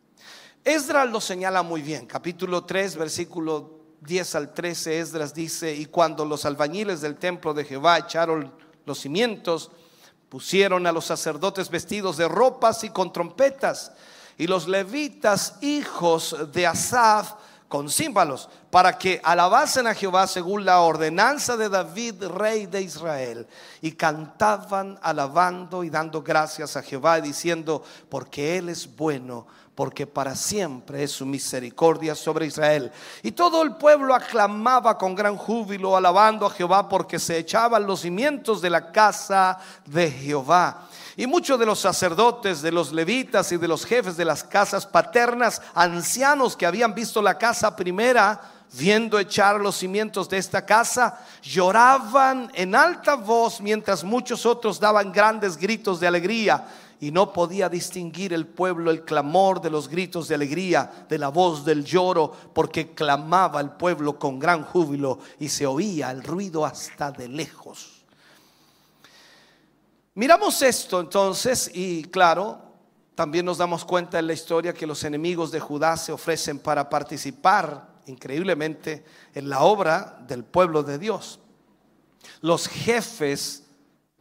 Esdras lo señala muy bien, capítulo 3, versículo 10 al 13, Esdras dice, y cuando los albañiles del templo de Jehová echaron los cimientos, pusieron a los sacerdotes vestidos de ropas y con trompetas, y los levitas hijos de Asaf con címbalos, para que alabasen a Jehová según la ordenanza de David, rey de Israel. Y cantaban alabando y dando gracias a Jehová, diciendo, porque Él es bueno, porque para siempre es su misericordia sobre Israel. Y todo el pueblo aclamaba con gran júbilo, alabando a Jehová, porque se echaban los cimientos de la casa de Jehová. Y muchos de los sacerdotes, de los levitas y de los jefes de las casas paternas, ancianos que habían visto la casa primera, viendo echar los cimientos de esta casa, lloraban en alta voz mientras muchos otros daban grandes gritos de alegría. Y no podía distinguir el pueblo el clamor de los gritos de alegría, de la voz del lloro, porque clamaba el pueblo con gran júbilo y se oía el ruido hasta de lejos. Miramos esto entonces y claro, también nos damos cuenta en la historia que los enemigos de Judá se ofrecen para participar increíblemente en la obra del pueblo de Dios. Los jefes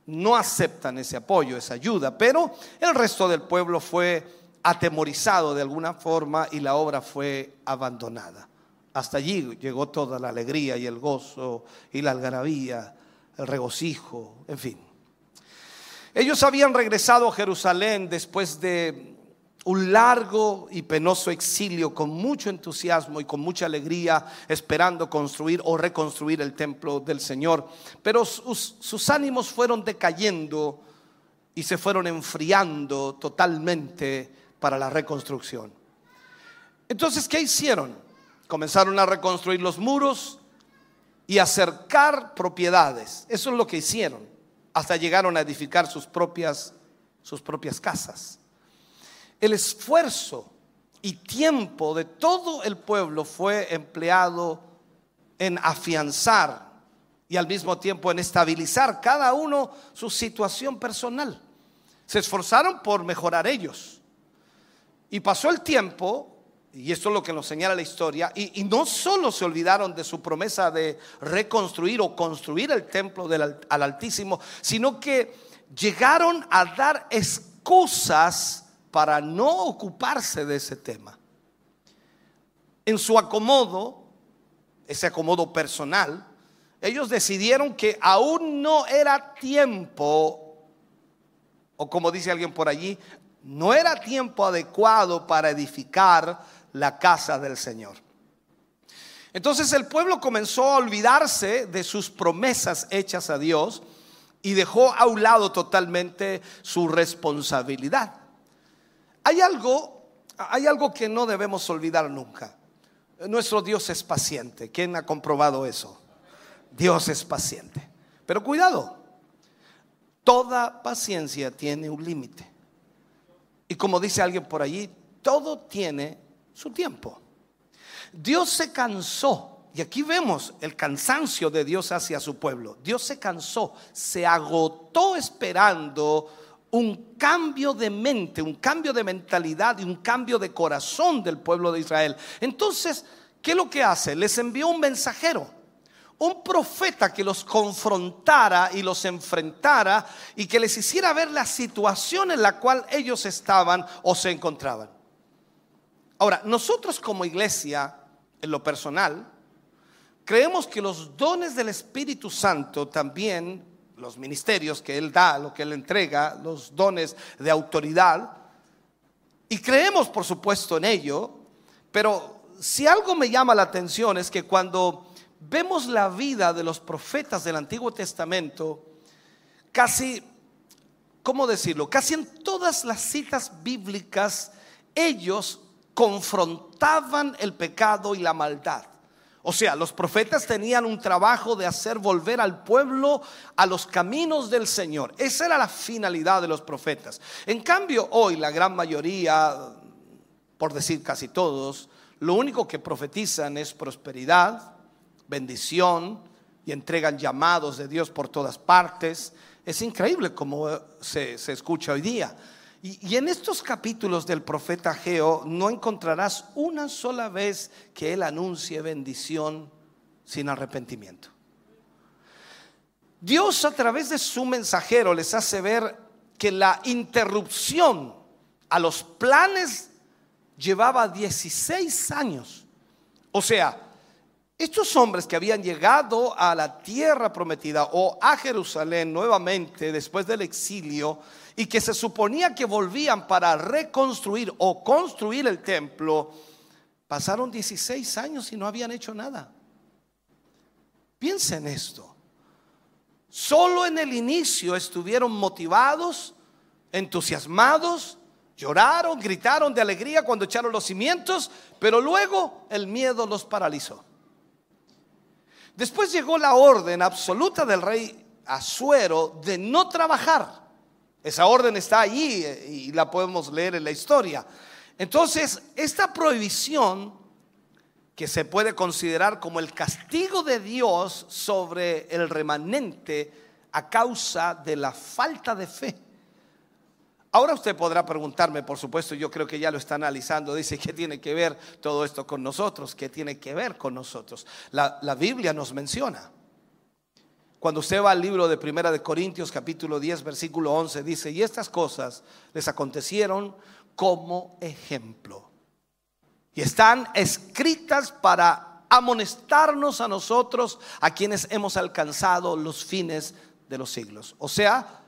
no aceptan ese apoyo, esa ayuda, pero el resto del pueblo fue atemorizado de alguna forma y la obra fue abandonada. Hasta allí llegó toda la alegría y el gozo y la algarabía, el regocijo, en fin. Ellos habían regresado a Jerusalén después de un largo y penoso exilio con mucho entusiasmo y con mucha alegría, esperando construir o reconstruir el templo del Señor. Pero sus, ánimos fueron decayendo y se fueron enfriando totalmente para la reconstrucción. Entonces, ¿qué hicieron? Comenzaron a reconstruir los muros y acercar propiedades. Eso es lo que hicieron. Hasta llegaron a edificar sus propias, sus propias casas. El esfuerzo y tiempo de todo el pueblo fue empleado en afianzar y al mismo tiempo en estabilizar cada uno su situación personal. Se esforzaron por mejorar ellos. Y pasó el tiempo, y esto es lo que nos señala la historia, y, no solo se olvidaron de su promesa de reconstruir o construir el templo del al Altísimo, sino que llegaron a dar excusas para no ocuparse de ese tema. En su acomodo, ese acomodo personal, ellos decidieron que aún no era tiempo, o como dice alguien por allí, no era tiempo adecuado para edificar la casa del Señor. Entonces el pueblo comenzó a olvidarse de sus promesas hechas a Dios y dejó a un lado totalmente su responsabilidad. Hay algo, hay algo que no debemos olvidar nunca. Nuestro Dios es paciente. ¿Quién ha comprobado eso? Dios es paciente. Pero cuidado, toda paciencia tiene un límite. Y como dice alguien por allí, todo tiene su tiempo. Dios se cansó, y aquí vemos el cansancio de Dios hacia su pueblo. Dios se cansó, se agotó esperando un cambio de mente, un cambio de mentalidad y un cambio de corazón del pueblo de Israel. Entonces, ¿qué es lo que hace? Les envió un mensajero, un profeta que los confrontara y los enfrentara y que les hiciera ver la situación en la cual ellos estaban o se encontraban. Ahora, nosotros como iglesia, en lo personal, creemos que los dones del Espíritu Santo también, los ministerios que Él da, lo que Él entrega, los dones de autoridad, y creemos por supuesto en ello, pero si algo me llama la atención es que cuando vemos la vida de los profetas del Antiguo Testamento, casi, ¿cómo decirlo? Casi en todas las citas bíblicas, ellos confrontaban el pecado y la maldad. O sea, los profetas tenían un trabajo de hacer volver al pueblo a los caminos del Señor. Esa era la finalidad de los profetas. En cambio, hoy la gran mayoría, por decir casi todos, lo único que profetizan es prosperidad, bendición y entregan llamados de Dios por todas partes. Es increíble como se, se escucha hoy día. Y, en estos capítulos del profeta Geo no encontrarás una sola vez que él anuncie bendición sin arrepentimiento. Dios a través de su mensajero les hace ver que la interrupción a los planes llevaba 16 años. O sea, estos hombres que habían llegado a la tierra prometida o a Jerusalén nuevamente después del exilio y que se suponía que volvían para reconstruir o construir el templo, pasaron 16 años y no habían hecho nada. Piensen esto. Solo en el inicio estuvieron motivados, entusiasmados, lloraron, gritaron de alegría cuando echaron los cimientos, pero luego el miedo los paralizó. Después llegó la orden absoluta del rey Asuero de no trabajar. Esa orden está allí eh, y la podemos leer en la historia. Entonces, esta prohibición que se puede considerar como el castigo de Dios sobre el remanente a causa de la falta de fe. Ahora usted podrá preguntarme, por supuesto, yo creo que ya lo está analizando, dice, ¿qué tiene que ver todo esto con nosotros? ¿Qué tiene que ver con nosotros? La, la Biblia nos menciona. Cuando usted va al libro de Primera de Corintios capítulo 10 versículo 11 dice, y estas cosas les acontecieron como ejemplo. Y están escritas para amonestarnos a nosotros, a quienes hemos alcanzado los fines de los siglos. O sea,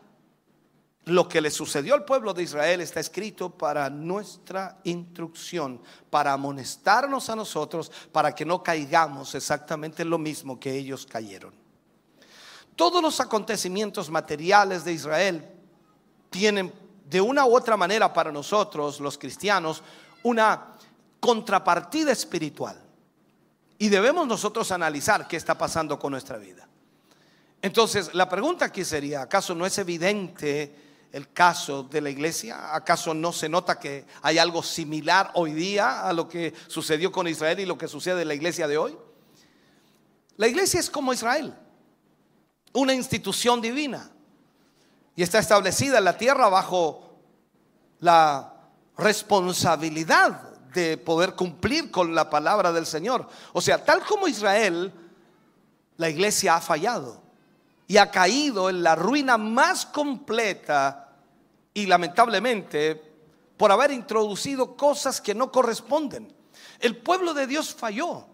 lo que le sucedió al pueblo de Israel está escrito para nuestra instrucción, para amonestarnos a nosotros, para que no caigamos exactamente en lo mismo que ellos cayeron. Todos los acontecimientos materiales de Israel tienen de una u otra manera para nosotros, los cristianos, una contrapartida espiritual. Y debemos nosotros analizar qué está pasando con nuestra vida. Entonces, la pregunta aquí sería, ¿acaso no es evidente el caso de la iglesia? ¿Acaso no se nota que hay algo similar hoy día a lo que sucedió con Israel y lo que sucede en la iglesia de hoy? La iglesia es como Israel, una institución divina y está establecida en la tierra bajo la responsabilidad de poder cumplir con la palabra del Señor. O sea, tal como Israel, la iglesia ha fallado y ha caído en la ruina más completa y lamentablemente por haber introducido cosas que no corresponden. El pueblo de Dios falló.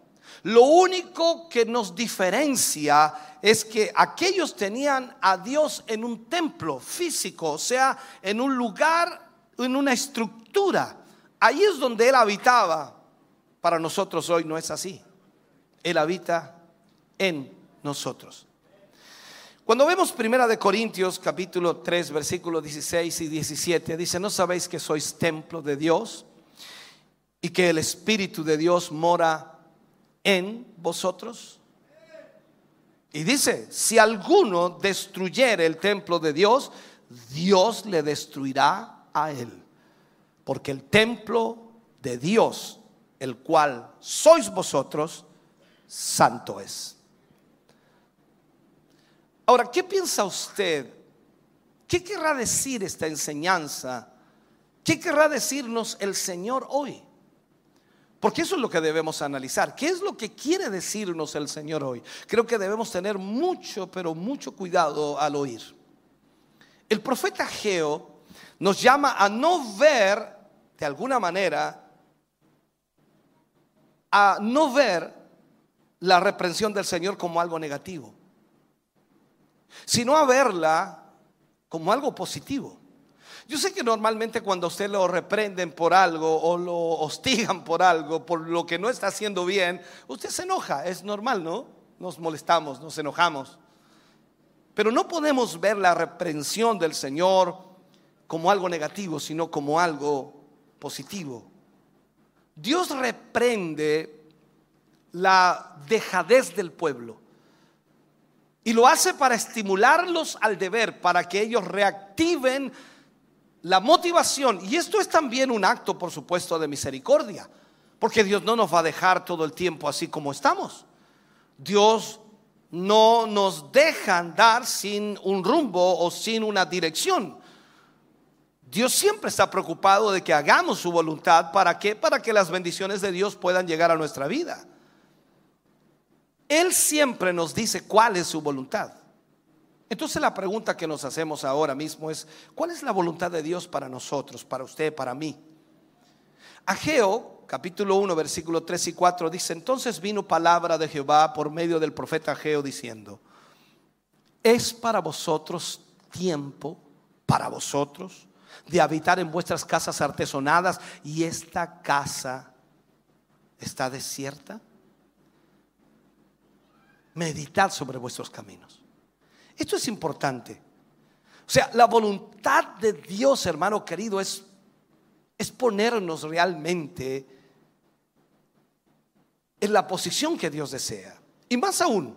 Lo único que nos diferencia es que aquellos tenían a Dios en un templo físico, o sea, en un lugar, en una estructura. Ahí es donde Él habitaba. Para nosotros hoy no es así. Él habita en nosotros. Cuando vemos Primera de Corintios capítulo 3 versículos 16 y 17 dice, "¿No sabéis que sois templo de Dios y que el espíritu de Dios mora en vosotros?" Y dice, "Si alguno destruyere el templo de Dios, Dios le destruirá a él, porque el templo de Dios, el cual sois vosotros, santo es." Ahora, ¿qué piensa usted? ¿Qué querrá decir esta enseñanza? ¿Qué querrá decirnos el Señor hoy? Porque eso es lo que debemos analizar. ¿Qué es lo que quiere decirnos el Señor hoy? Creo que debemos tener mucho, pero mucho cuidado al oír. El profeta Geo nos llama a no ver, de alguna manera, a no ver la reprensión del Señor como algo negativo sino a verla como algo positivo. Yo sé que normalmente cuando usted lo reprenden por algo o lo hostigan por algo, por lo que no está haciendo bien, usted se enoja, es normal, ¿no? Nos molestamos, nos enojamos. Pero no podemos ver la reprensión del Señor como algo negativo, sino como algo positivo. Dios reprende la dejadez del pueblo. Y lo hace para estimularlos al deber, para que ellos reactiven la motivación. Y esto es también un acto, por supuesto, de misericordia. Porque Dios no nos va a dejar todo el tiempo así como estamos. Dios no nos deja andar sin un rumbo o sin una dirección. Dios siempre está preocupado de que hagamos su voluntad. ¿Para qué? Para que las bendiciones de Dios puedan llegar a nuestra vida. Él siempre nos dice cuál es su voluntad. Entonces la pregunta que nos hacemos ahora mismo es, ¿cuál es la voluntad de Dios para nosotros, para usted, para mí? Ageo, capítulo 1, versículo 3 y 4 dice, entonces vino palabra de Jehová por medio del profeta Ageo diciendo, es para vosotros tiempo, para vosotros, de habitar en vuestras casas artesonadas y esta casa está desierta meditad sobre vuestros caminos. Esto es importante. O sea, la voluntad de Dios, hermano querido, es, es ponernos realmente en la posición que Dios desea. Y más aún,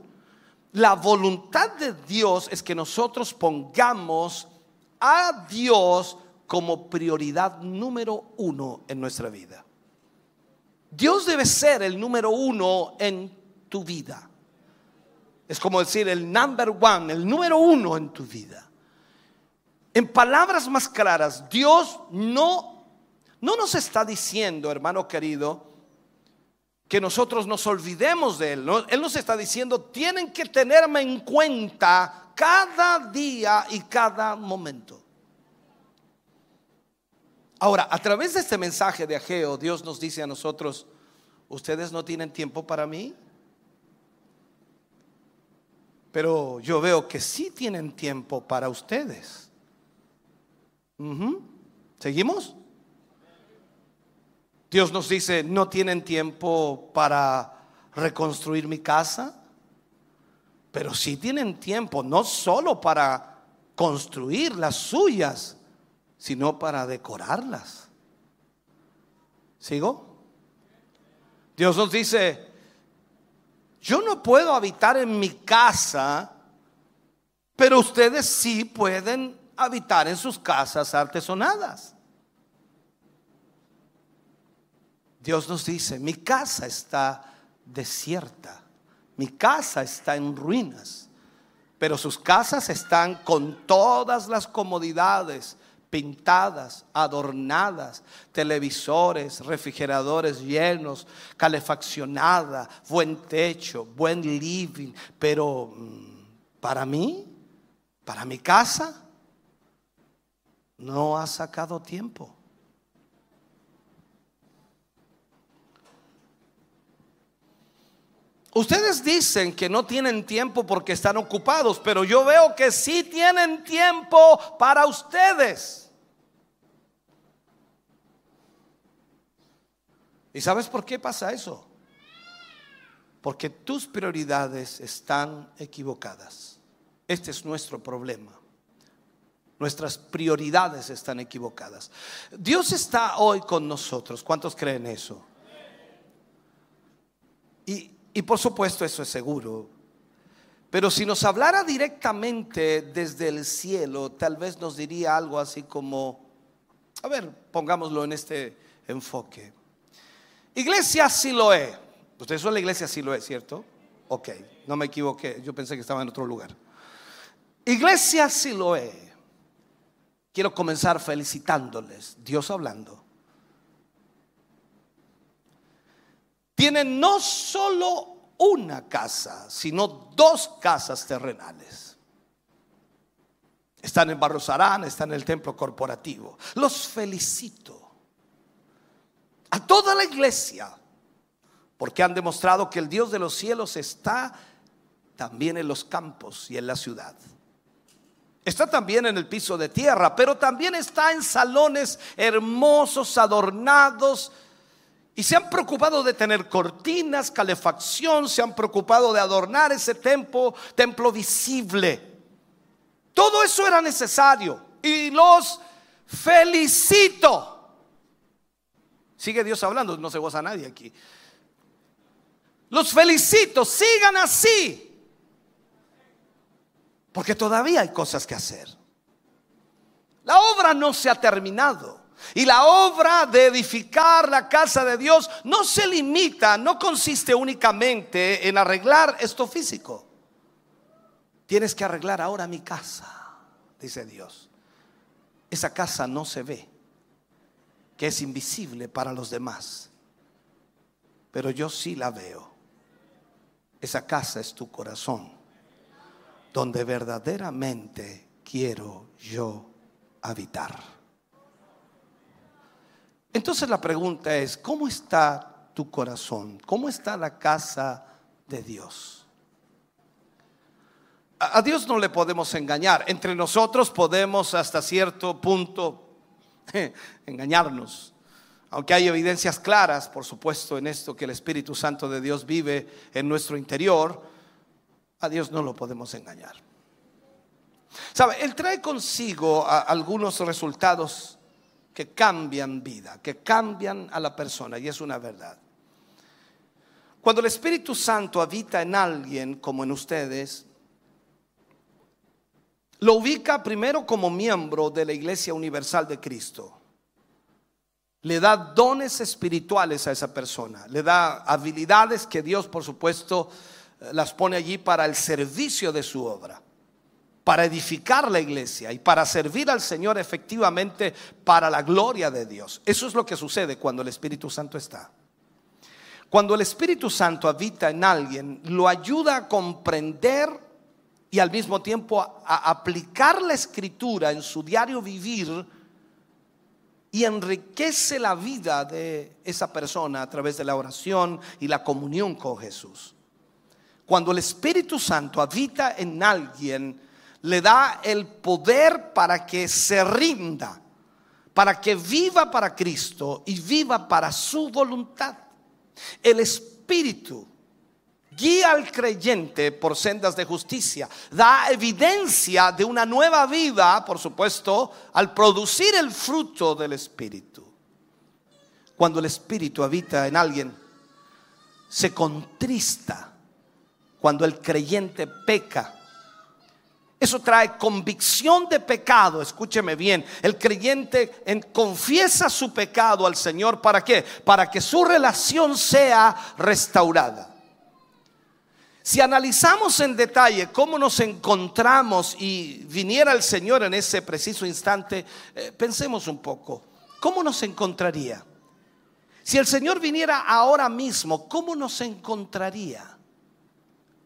la voluntad de Dios es que nosotros pongamos a Dios como prioridad número uno en nuestra vida. Dios debe ser el número uno en tu vida. Es como decir el number one, el número uno en tu vida. En palabras más claras, Dios no, no nos está diciendo, hermano querido, que nosotros nos olvidemos de Él. Él nos está diciendo, tienen que tenerme en cuenta cada día y cada momento. Ahora, a través de este mensaje de Ageo, Dios nos dice a nosotros, ¿ustedes no tienen tiempo para mí? Pero yo veo que sí tienen tiempo para ustedes. ¿Seguimos? Dios nos dice, no tienen tiempo para reconstruir mi casa, pero sí tienen tiempo, no solo para construir las suyas, sino para decorarlas. ¿Sigo? Dios nos dice, yo no puedo habitar en mi casa, pero ustedes sí pueden habitar en sus casas artesonadas. Dios nos dice, mi casa está desierta, mi casa está en ruinas, pero sus casas están con todas las comodidades, pintadas, adornadas, televisores, refrigeradores llenos, calefaccionada, buen techo, buen living, pero mm, para mí, para mi casa, no ha sacado tiempo. Ustedes dicen que no tienen tiempo porque están ocupados, pero yo veo que sí tienen tiempo para ustedes. ¿Y sabes por qué pasa eso? Porque tus prioridades están equivocadas. Este es nuestro problema. Nuestras prioridades están equivocadas. Dios está hoy con nosotros. ¿Cuántos creen eso? Y, y por supuesto eso es seguro. Pero si nos hablara directamente desde el cielo, tal vez nos diría algo así como, a ver, pongámoslo en este enfoque. Iglesia Siloé. Ustedes son la iglesia Siloé, ¿cierto? Ok, no me equivoqué. Yo pensé que estaba en otro lugar. Iglesia Siloé. Quiero comenzar felicitándoles, Dios hablando. Tienen no solo una casa, sino dos casas terrenales. Están en Barrio Sarán, están en el templo corporativo. Los felicito a toda la iglesia, porque han demostrado que el Dios de los cielos está también en los campos y en la ciudad. Está también en el piso de tierra, pero también está en salones hermosos, adornados. Y se han preocupado de tener cortinas, calefacción, se han preocupado de adornar ese templo, templo visible. Todo eso era necesario. Y los felicito. Sigue Dios hablando, no se goza nadie aquí. Los felicito, sigan así. Porque todavía hay cosas que hacer. La obra no se ha terminado. Y la obra de edificar la casa de Dios no se limita, no consiste únicamente en arreglar esto físico. Tienes que arreglar ahora mi casa, dice Dios. Esa casa no se ve, que es invisible para los demás. Pero yo sí la veo. Esa casa es tu corazón, donde verdaderamente quiero yo habitar. Entonces la pregunta es, ¿cómo está tu corazón? ¿Cómo está la casa de Dios? A Dios no le podemos engañar. Entre nosotros podemos hasta cierto punto engañarnos. Aunque hay evidencias claras, por supuesto, en esto que el Espíritu Santo de Dios vive en nuestro interior, a Dios no lo podemos engañar. ¿Sabe? Él trae consigo algunos resultados que cambian vida, que cambian a la persona, y es una verdad. Cuando el Espíritu Santo habita en alguien como en ustedes, lo ubica primero como miembro de la Iglesia Universal de Cristo. Le da dones espirituales a esa persona, le da habilidades que Dios, por supuesto, eh, las pone allí para el servicio de su obra para edificar la iglesia y para servir al Señor efectivamente para la gloria de Dios. Eso es lo que sucede cuando el Espíritu Santo está. Cuando el Espíritu Santo habita en alguien, lo ayuda a comprender y al mismo tiempo a, aplicar la escritura en su diario vivir y enriquece la vida de esa persona a través de la oración y la comunión con Jesús. Cuando el Espíritu Santo habita en alguien, le da el poder para que se rinda, para que viva para Cristo y viva para su voluntad. El Espíritu guía al creyente por sendas de justicia, da evidencia de una nueva vida, por supuesto, al producir el fruto del Espíritu. Cuando el Espíritu habita en alguien, se contrista cuando el creyente peca. Eso trae convicción de pecado, escúcheme bien. El creyente en- confiesa su pecado al Señor, ¿para qué? Para que su relación sea restaurada. Si analizamos en detalle cómo nos encontramos y viniera el Señor en ese preciso instante, eh, pensemos un poco, ¿cómo nos encontraría? Si el Señor viniera ahora mismo, ¿cómo nos encontraría?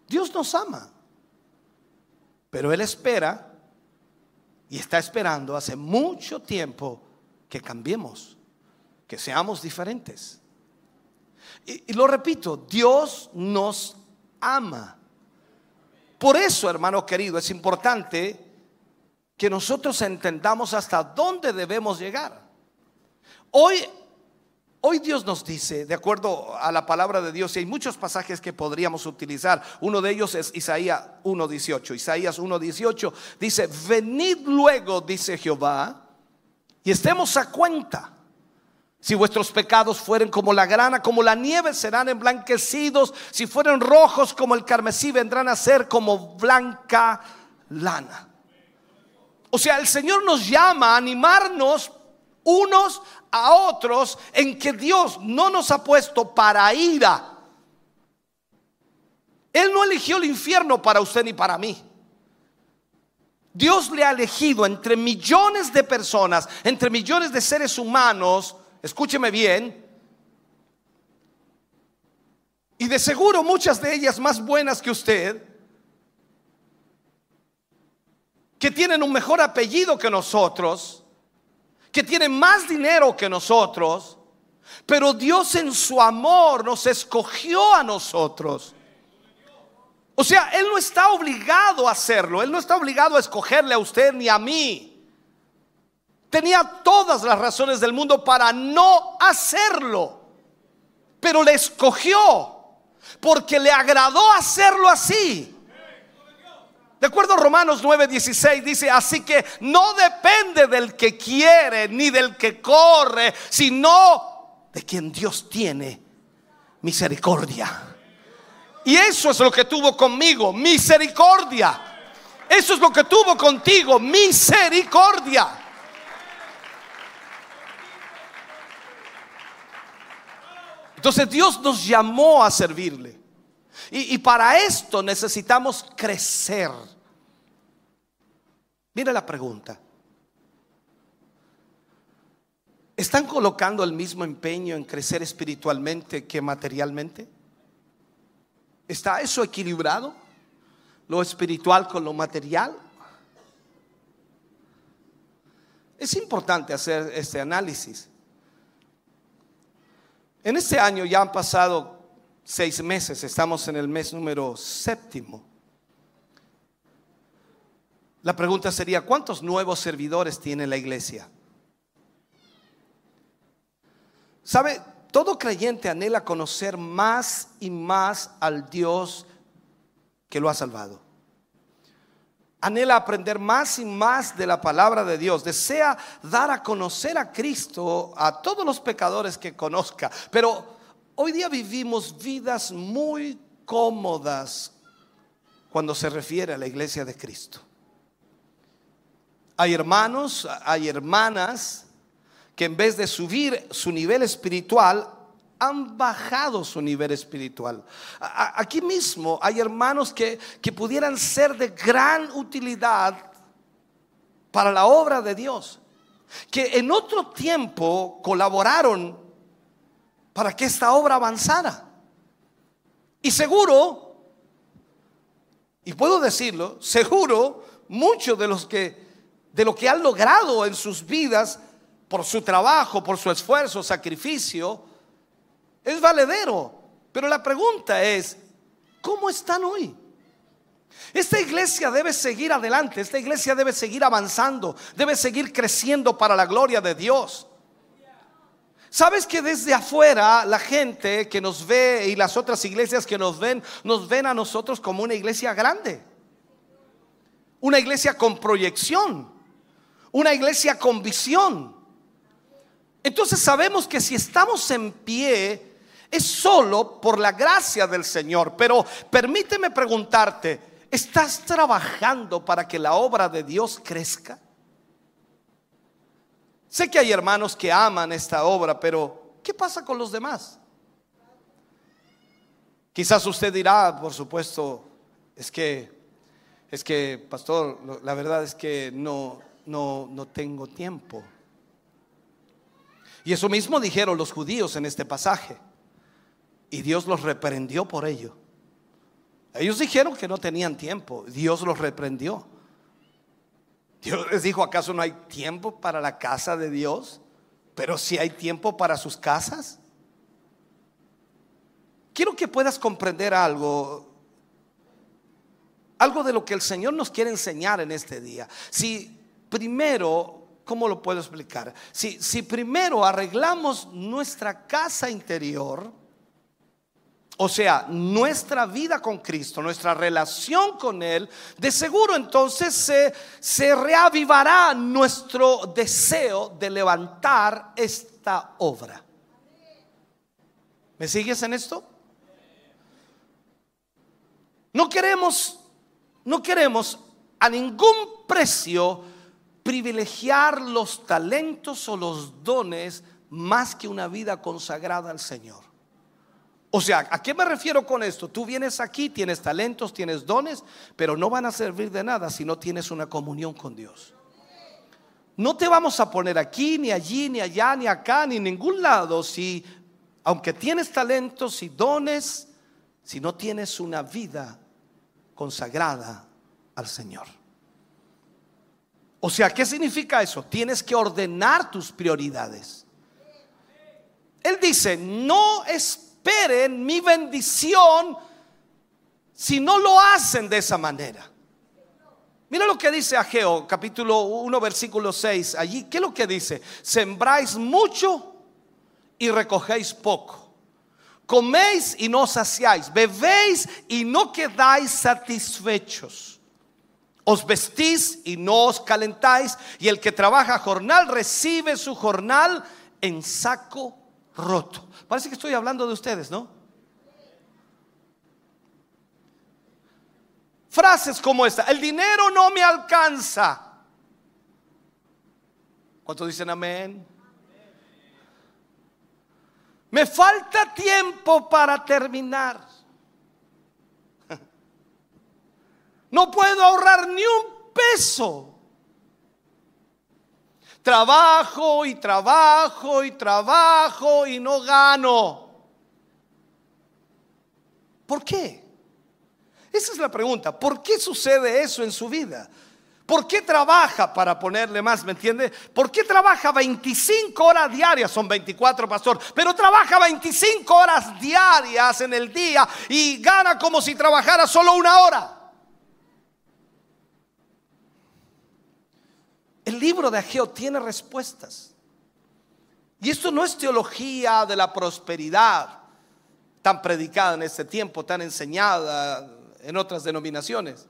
Dios nos ama, pero Él espera y está esperando hace mucho tiempo que cambiemos, que seamos diferentes. Y, y lo repito, Dios nos ama. Por eso, hermano querido, es importante que nosotros entendamos hasta dónde debemos llegar. Hoy, hoy Dios nos dice, de acuerdo a la palabra de Dios, y hay muchos pasajes que podríamos utilizar. Uno de ellos es Isaías 1.18. Isaías 1.18 dice, venid luego, dice Jehová, y estemos a cuenta. Si vuestros pecados fueren como la grana, como la nieve, serán emblanquecidos. Si fueren rojos como el carmesí, vendrán a ser como blanca lana. O sea, el Señor nos llama a animarnos unos a otros en que Dios no nos ha puesto para ira. Él no eligió el infierno para usted ni para mí. Dios le ha elegido entre millones de personas, entre millones de seres humanos, escúcheme bien, y de seguro muchas de ellas más buenas que usted, que tienen un mejor apellido que nosotros, que tienen más dinero que nosotros, pero Dios en su amor nos escogió a nosotros. O sea, Él no está obligado a hacerlo, Él no está obligado a escogerle a usted ni a mí. Tenía todas las razones del mundo para no hacerlo, pero le escogió porque le agradó hacerlo así. De acuerdo a Romanos 9:16 dice, así que no depende del que quiere ni del que corre, sino de quien Dios tiene misericordia. Y eso es lo que tuvo conmigo, misericordia. Eso es lo que tuvo contigo, misericordia. Entonces Dios nos llamó a servirle. Y, para esto necesitamos crecer. Mire la pregunta. ¿Están colocando el mismo empeño en crecer espiritualmente que materialmente? ¿Está eso equilibrado? Lo espiritual con lo material. Es importante hacer este análisis. En este año ya han pasado seis meses, estamos en el mes número séptimo. La pregunta sería, ¿cuántos nuevos servidores tiene la iglesia? ¿Sabe? Todo creyente anhela conocer más y más al Dios que lo ha salvado. Anhela aprender más y más de la palabra de Dios. Desea dar a conocer a Cristo a todos los pecadores que conozca. Pero hoy día vivimos vidas muy cómodas cuando se refiere a la iglesia de Cristo. Hay hermanos, hay hermanas que en vez de subir su nivel espiritual, han bajado su nivel espiritual. Aquí mismo hay hermanos que, que pudieran ser de gran utilidad para la obra de Dios, que en otro tiempo colaboraron para que esta obra avanzara. Y seguro, y puedo decirlo, seguro, muchos de los que de lo que han logrado en sus vidas por su trabajo, por su esfuerzo, sacrificio, es valedero. Pero la pregunta es, ¿cómo están hoy? Esta iglesia debe seguir adelante, esta iglesia debe seguir avanzando, debe seguir creciendo para la gloria de Dios. Sabes que desde afuera la gente que nos ve y las otras iglesias que nos ven, nos ven a nosotros como una iglesia grande, una iglesia con proyección, una iglesia con visión. Entonces sabemos que si estamos en pie es solo por la gracia del Señor. Pero permíteme preguntarte, ¿estás trabajando para que la obra de Dios crezca? Sé que hay hermanos que aman esta obra, pero ¿qué pasa con los demás? Quizás usted dirá, por supuesto, es que, es que, pastor, la verdad es que no, no, no tengo tiempo. Y eso mismo dijeron los judíos en este pasaje. Y Dios los reprendió por ello. Ellos dijeron que no tenían tiempo. Dios los reprendió. Dios les dijo, ¿acaso no hay tiempo para la casa de Dios? Pero si hay tiempo para sus casas. Quiero que puedas comprender algo, algo de lo que el Señor nos quiere enseñar en este día. Si primero, ¿cómo lo puedo explicar? Si, si primero arreglamos nuestra casa interior, o sea, nuestra vida con Cristo, nuestra relación con Él, de seguro entonces se, se reavivará nuestro deseo de levantar esta obra. ¿Me sigues en esto? No queremos, no queremos a ningún precio privilegiar los talentos o los dones más que una vida consagrada al Señor. O sea, ¿a qué me refiero con esto? Tú vienes aquí, tienes talentos, tienes dones, pero no van a servir de nada si no tienes una comunión con Dios. No te vamos a poner aquí, ni allí, ni allá, ni acá, ni en ningún lado si, aunque tienes talentos y dones, si no tienes una vida consagrada al Señor. O sea, ¿qué significa eso? Tienes que ordenar tus prioridades. Él dice, no esperen mi bendición si no lo hacen de esa manera. Mira lo que dice Ageo, capítulo 1, versículo 6. Allí, ¿qué es lo que dice? Sembráis mucho y recogéis poco. Coméis y no saciáis. Bebéis y no quedáis satisfechos. Os vestís y no os calentáis. Y el que trabaja jornal recibe su jornal en saco roto. Parece que estoy hablando de ustedes, ¿no? Frases como esta, el dinero no me alcanza. ¿Cuántos dicen amén? Me falta tiempo para terminar. No puedo ahorrar ni un peso. Trabajo y trabajo y trabajo y no gano. ¿Por qué? Esa es la pregunta. ¿Por qué sucede eso en su vida? ¿Por qué trabaja para ponerle más? ¿Me entiende? ¿Por qué trabaja 25 horas diarias? Son 24, pastor. Pero trabaja 25 horas diarias en el día y gana como si trabajara solo una hora. El libro de Ageo tiene respuestas. Y esto no es teología de la prosperidad tan predicada en este tiempo, tan enseñada en otras denominaciones.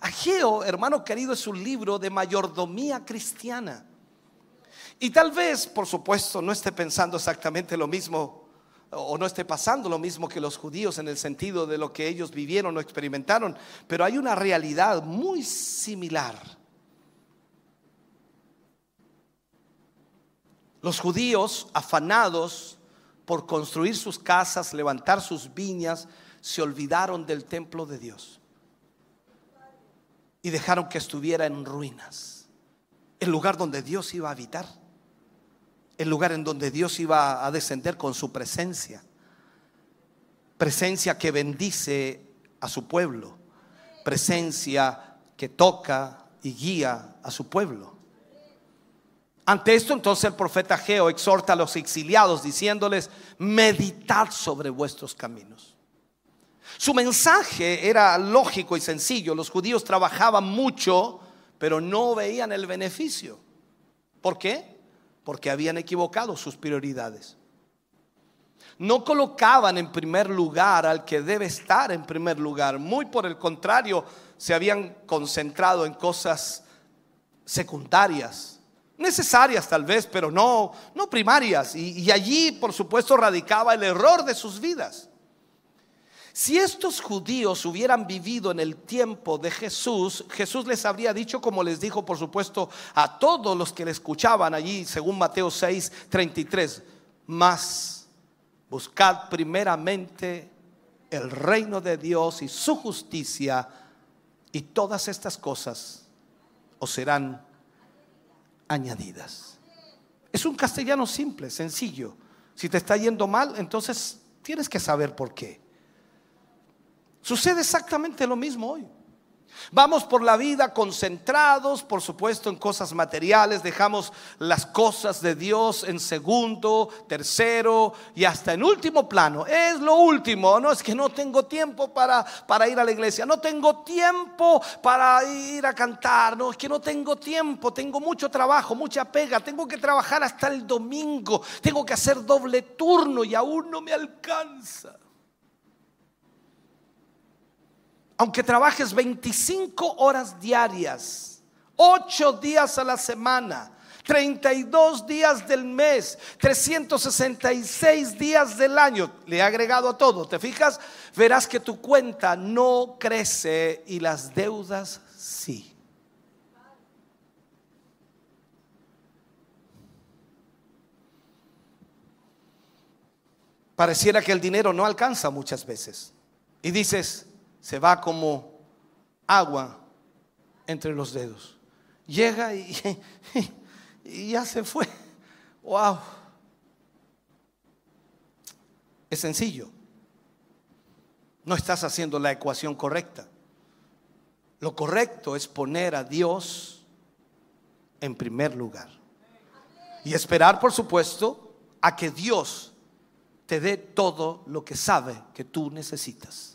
Ageo, hermano querido, es un libro de mayordomía cristiana. Y tal vez, por supuesto, no esté pensando exactamente lo mismo o no esté pasando lo mismo que los judíos en el sentido de lo que ellos vivieron o experimentaron, pero hay una realidad muy similar. Los judíos, afanados por construir sus casas, levantar sus viñas, se olvidaron del templo de Dios y dejaron que estuviera en ruinas. El lugar donde Dios iba a habitar, el lugar en donde Dios iba a descender con su presencia, presencia que bendice a su pueblo, presencia que toca y guía a su pueblo. Ante esto entonces el profeta Geo exhorta a los exiliados diciéndoles, meditad sobre vuestros caminos. Su mensaje era lógico y sencillo. Los judíos trabajaban mucho, pero no veían el beneficio. ¿Por qué? Porque habían equivocado sus prioridades. No colocaban en primer lugar al que debe estar en primer lugar. Muy por el contrario, se habían concentrado en cosas secundarias necesarias tal vez, pero no, no primarias. Y, allí, por supuesto, radicaba el error de sus vidas. Si estos judíos hubieran vivido en el tiempo de Jesús, Jesús les habría dicho, como les dijo, por supuesto, a todos los que le escuchaban allí, según Mateo 6, 33, más buscad primeramente el reino de Dios y su justicia y todas estas cosas os serán añadidas. Es un castellano simple, sencillo. Si te está yendo mal, entonces tienes que saber por qué. Sucede exactamente lo mismo hoy. Vamos por la vida concentrados, por supuesto, en cosas materiales, dejamos las cosas de Dios en segundo, tercero y hasta en último plano. Es lo último, no es que no tengo tiempo para, para ir a la iglesia, no tengo tiempo para ir a cantar, no es que no tengo tiempo, tengo mucho trabajo, mucha pega, tengo que trabajar hasta el domingo, tengo que hacer doble turno y aún no me alcanza. Aunque trabajes 25 horas diarias, 8 días a la semana, 32 días del mes, 366 días del año, le he agregado a todo, ¿te fijas? Verás que tu cuenta no crece y las deudas sí. Pareciera que el dinero no alcanza muchas veces. Y dices, se va como agua entre los dedos. Llega y, ya se fue. Wow. Es sencillo. No estás haciendo la ecuación correcta. Lo correcto es poner a Dios en primer lugar. Y esperar, por supuesto, a que Dios te dé todo lo que sabe que tú necesitas.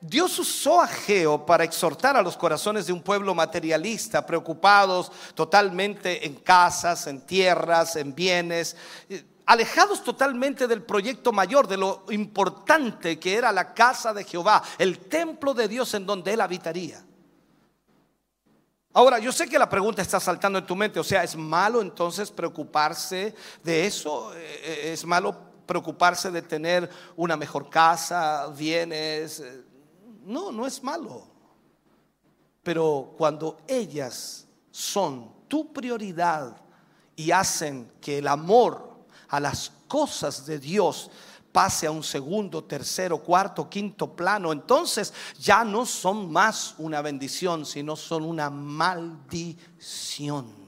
Dios usó a Geo para exhortar a los corazones de un pueblo materialista, preocupados totalmente en casas, en tierras, en bienes, eh, alejados totalmente del proyecto mayor, de lo importante que era la casa de Jehová, el templo de Dios en donde él habitaría. Ahora, yo sé que la pregunta está saltando en tu mente, o sea, ¿es malo entonces preocuparse de eso? Eh, ¿Es malo preocuparse de tener una mejor casa, bienes? No, no es malo. Pero cuando ellas son tu prioridad y hacen que el amor a las cosas de Dios pase a un segundo, tercero, cuarto, quinto plano, entonces ya no son más una bendición, sino son una maldición.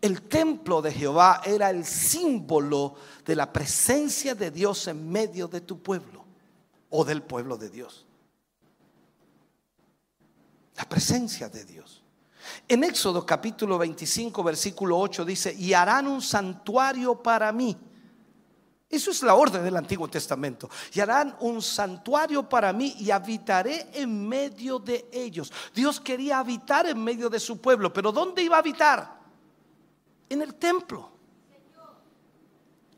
El templo de Jehová era el símbolo de la presencia de Dios en medio de tu pueblo o del pueblo de Dios. La presencia de Dios. En Éxodo capítulo 25, versículo 8 dice, y harán un santuario para mí. Eso es la orden del Antiguo Testamento. Y harán un santuario para mí y habitaré en medio de ellos. Dios quería habitar en medio de su pueblo, pero ¿dónde iba a habitar? En el templo.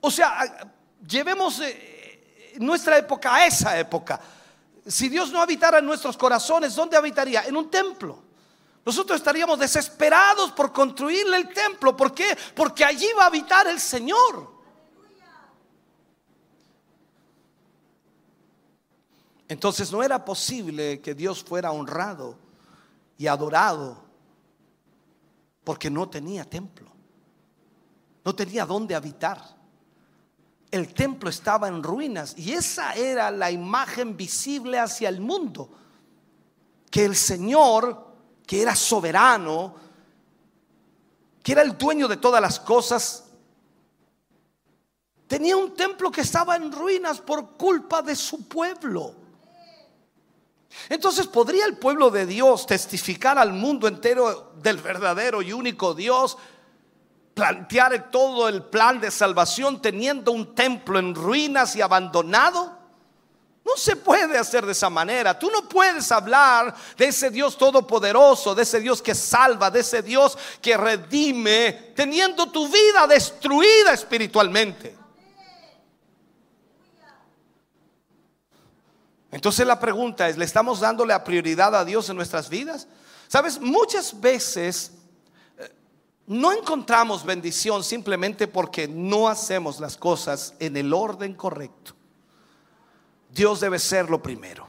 O sea, llevemos eh, nuestra época a esa época. Si Dios no habitara en nuestros corazones, ¿dónde habitaría? En un templo. Nosotros estaríamos desesperados por construirle el templo. ¿Por qué? Porque allí va a habitar el Señor. Entonces no era posible que Dios fuera honrado y adorado porque no tenía templo. No tenía dónde habitar. El templo estaba en ruinas y esa era la imagen visible hacia el mundo. Que el Señor, que era soberano, que era el dueño de todas las cosas, tenía un templo que estaba en ruinas por culpa de su pueblo. Entonces, ¿podría el pueblo de Dios testificar al mundo entero del verdadero y único Dios? Plantear todo el plan de salvación teniendo un templo en ruinas y abandonado? No se puede hacer de esa manera. Tú no puedes hablar de ese Dios todopoderoso, de ese Dios que salva, de ese Dios que redime, teniendo tu vida destruida espiritualmente. Entonces la pregunta es, ¿le estamos dando la prioridad a Dios en nuestras vidas? Sabes, muchas veces no encontramos bendición simplemente porque no hacemos las cosas en el orden correcto. Dios debe ser lo primero.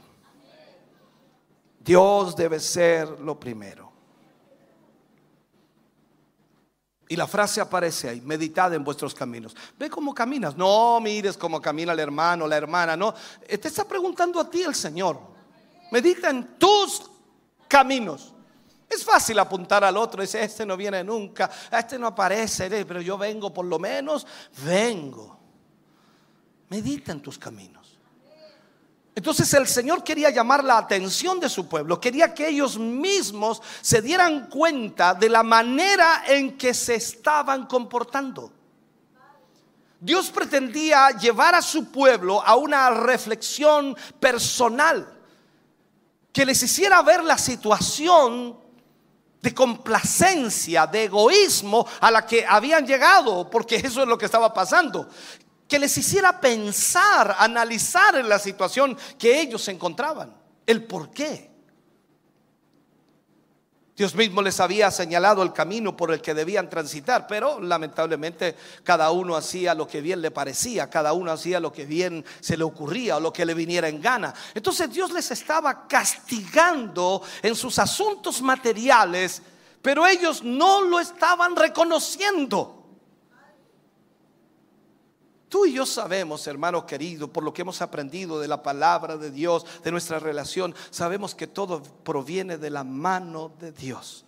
Dios debe ser lo primero. Y la frase aparece ahí, meditad en vuestros caminos. Ve cómo caminas. No mires cómo camina el hermano, la hermana, no. Eh, Te está preguntando a ti el Señor. Medita en tus caminos. Es fácil apuntar al otro, dice, este no viene nunca, este no aparece, pero yo vengo, por lo menos vengo. Medita en tus caminos. Entonces el Señor quería llamar la atención de su pueblo, quería que ellos mismos se dieran cuenta de la manera en que se estaban comportando. Dios pretendía llevar a su pueblo a una reflexión personal que les hiciera ver la situación de complacencia, de egoísmo a la que habían llegado, porque eso es lo que estaba pasando. Que les hiciera pensar, analizar en la situación que ellos se encontraban, el por qué. Dios mismo les había señalado el camino por el que debían transitar, pero lamentablemente cada uno hacía lo que bien le parecía, cada uno hacía lo que bien se le ocurría o lo que le viniera en gana. Entonces Dios les estaba castigando en sus asuntos materiales, pero ellos no lo estaban reconociendo. Tú y yo sabemos, hermano querido, por lo que hemos aprendido de la palabra de Dios, de nuestra relación, sabemos que todo proviene de la mano de Dios.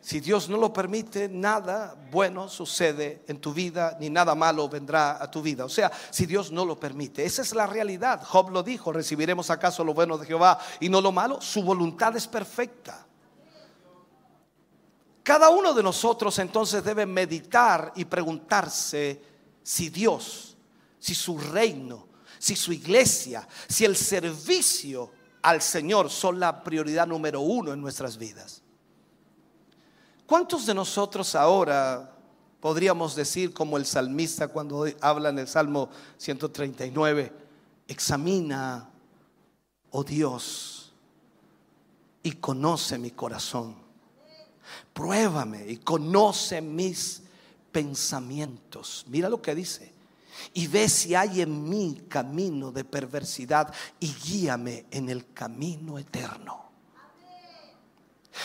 Si Dios no lo permite, nada bueno sucede en tu vida, ni nada malo vendrá a tu vida. O sea, si Dios no lo permite, esa es la realidad. Job lo dijo, recibiremos acaso lo bueno de Jehová y no lo malo. Su voluntad es perfecta. Cada uno de nosotros entonces debe meditar y preguntarse si Dios, si su reino, si su iglesia, si el servicio al Señor son la prioridad número uno en nuestras vidas. ¿Cuántos de nosotros ahora podríamos decir como el salmista cuando habla en el Salmo 139, examina, oh Dios, y conoce mi corazón? Pruébame y conoce mis pensamientos. Mira lo que dice. Y ve si hay en mí camino de perversidad y guíame en el camino eterno.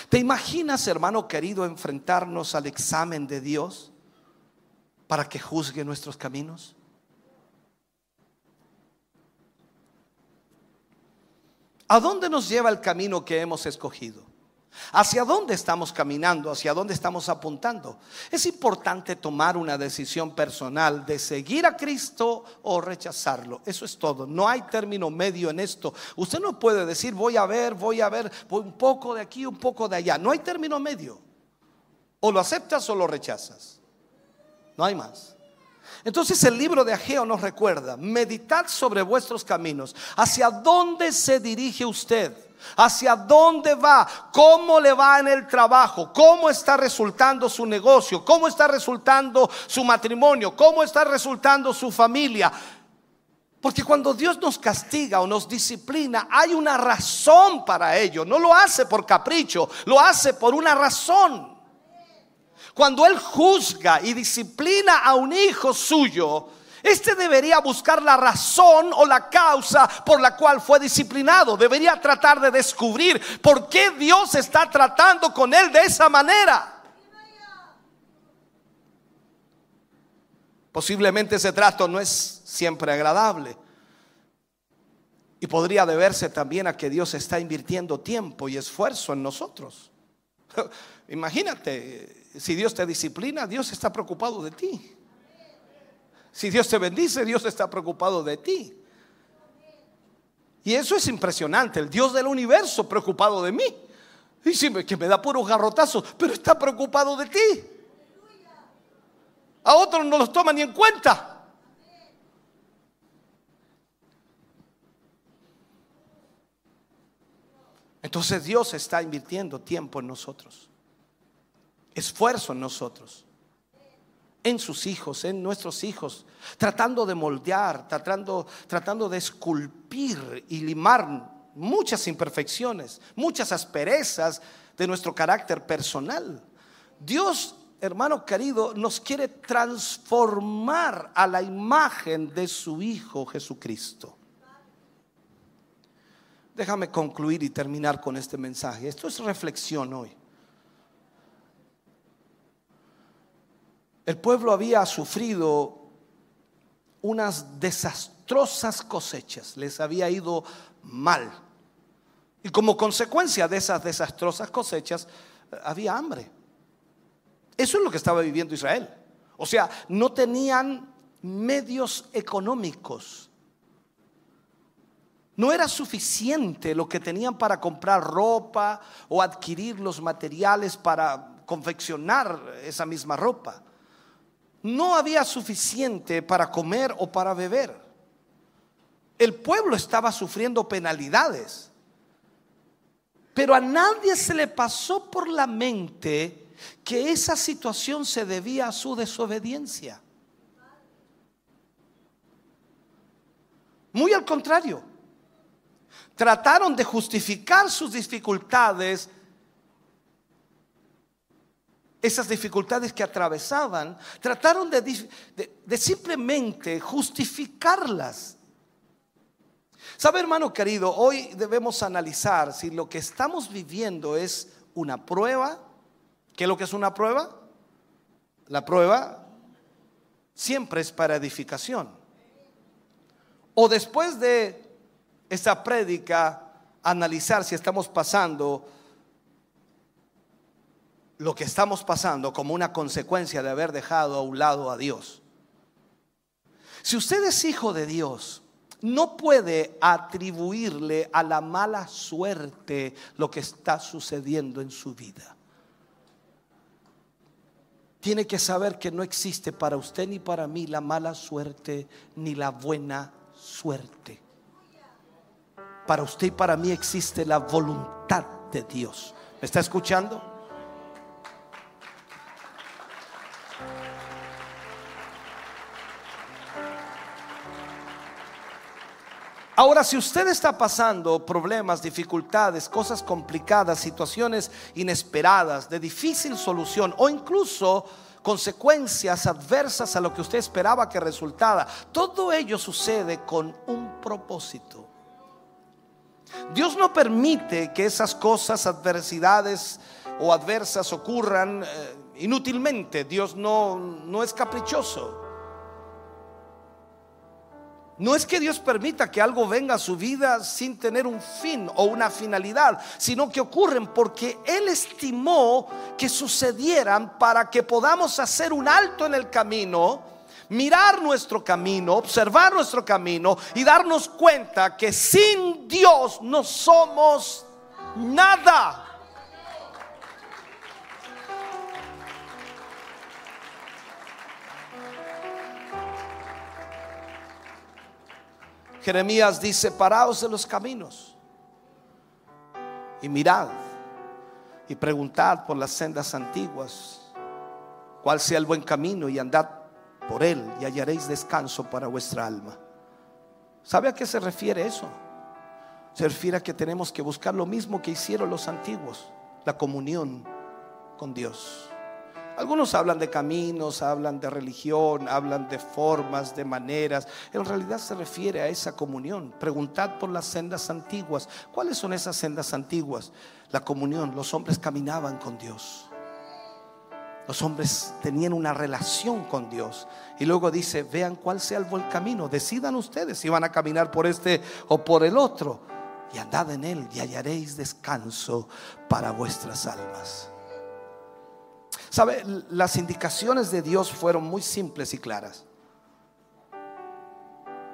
¿Te imaginas, hermano querido, enfrentarnos al examen de Dios para que juzgue nuestros caminos? ¿A dónde nos lleva el camino que hemos escogido? ¿Hacia dónde estamos caminando? ¿Hacia dónde estamos apuntando? Es importante tomar una decisión personal de seguir a Cristo o rechazarlo. Eso es todo. No hay término medio en esto. Usted no puede decir voy a ver, voy a ver, voy un poco de aquí, un poco de allá. No hay término medio. O lo aceptas o lo rechazas. No hay más. Entonces el libro de Ageo nos recuerda, meditad sobre vuestros caminos. ¿Hacia dónde se dirige usted? ¿Hacia dónde va? ¿Cómo le va en el trabajo? ¿Cómo está resultando su negocio? ¿Cómo está resultando su matrimonio? ¿Cómo está resultando su familia? Porque cuando Dios nos castiga o nos disciplina, hay una razón para ello. No lo hace por capricho, lo hace por una razón. Cuando Él juzga y disciplina a un hijo suyo, este debería buscar la razón o la causa por la cual fue disciplinado. Debería tratar de descubrir por qué Dios está tratando con él de esa manera. Posiblemente ese trato no es siempre agradable. Y podría deberse también a que Dios está invirtiendo tiempo y esfuerzo en nosotros. Imagínate, si Dios te disciplina, Dios está preocupado de ti. Si Dios te bendice, Dios está preocupado de ti. Y eso es impresionante, el Dios del universo preocupado de mí. Y sí, que me da puros garrotazos, pero está preocupado de ti. A otros no los toma ni en cuenta. Entonces Dios está invirtiendo tiempo en nosotros, esfuerzo en nosotros en sus hijos, en nuestros hijos, tratando de moldear, tratando, tratando de esculpir y limar muchas imperfecciones, muchas asperezas de nuestro carácter personal. Dios, hermano querido, nos quiere transformar a la imagen de su Hijo Jesucristo. Déjame concluir y terminar con este mensaje. Esto es reflexión hoy. El pueblo había sufrido unas desastrosas cosechas, les había ido mal. Y como consecuencia de esas desastrosas cosechas, eh, había hambre. Eso es lo que estaba viviendo Israel. O sea, no tenían medios económicos. No era suficiente lo que tenían para comprar ropa o adquirir los materiales para confeccionar esa misma ropa. No había suficiente para comer o para beber. El pueblo estaba sufriendo penalidades. Pero a nadie se le pasó por la mente que esa situación se debía a su desobediencia. Muy al contrario, trataron de justificar sus dificultades, esas dificultades que atravesaban, trataron de, simplemente justificarlas. ¿Sabe, hermano querido? Hoy debemos analizar si lo que estamos viviendo es una prueba. ¿Qué es lo que es una prueba? La prueba siempre es para edificación. O después de esta prédica, analizar si estamos pasando lo que estamos pasando como una consecuencia de haber dejado a un lado a Dios. Si usted es hijo de Dios, no puede atribuirle a la mala suerte lo que está sucediendo en su vida. Tiene que saber que no existe para usted ni para mí la mala suerte ni la buena suerte. Para usted y para mí existe la voluntad de Dios. ¿Me está escuchando? Ahora, si usted está pasando problemas, dificultades, cosas complicadas, situaciones inesperadas, de difícil solución o incluso consecuencias adversas a lo que usted esperaba que resultara, todo ello sucede con un propósito. Dios no permite que esas cosas, adversidades o adversas ocurran eh, inútilmente. Dios no, no es caprichoso. No es que Dios permita que algo venga a su vida sin tener un fin o una finalidad, sino que ocurren porque Él estimó que sucedieran para que podamos hacer un alto en el camino, mirar nuestro camino, observar nuestro camino y darnos cuenta que sin Dios no somos nada. Jeremías dice, paraos de los caminos y mirad y preguntad por las sendas antiguas cuál sea el buen camino y andad por él y hallaréis descanso para vuestra alma. ¿Sabe a qué se refiere eso? Se refiere a que tenemos que buscar lo mismo que hicieron los antiguos, la comunión con Dios. Algunos hablan de caminos, hablan de religión, hablan de formas, de maneras. En realidad se refiere a esa comunión. Preguntad por las sendas antiguas. ¿Cuáles son esas sendas antiguas? La comunión. Los hombres caminaban con Dios. Los hombres tenían una relación con Dios. Y luego dice, vean cuál sea el buen camino. Decidan ustedes si van a caminar por este o por el otro. Y andad en él y hallaréis descanso para vuestras almas. Sabe, las indicaciones de Dios fueron muy simples y claras.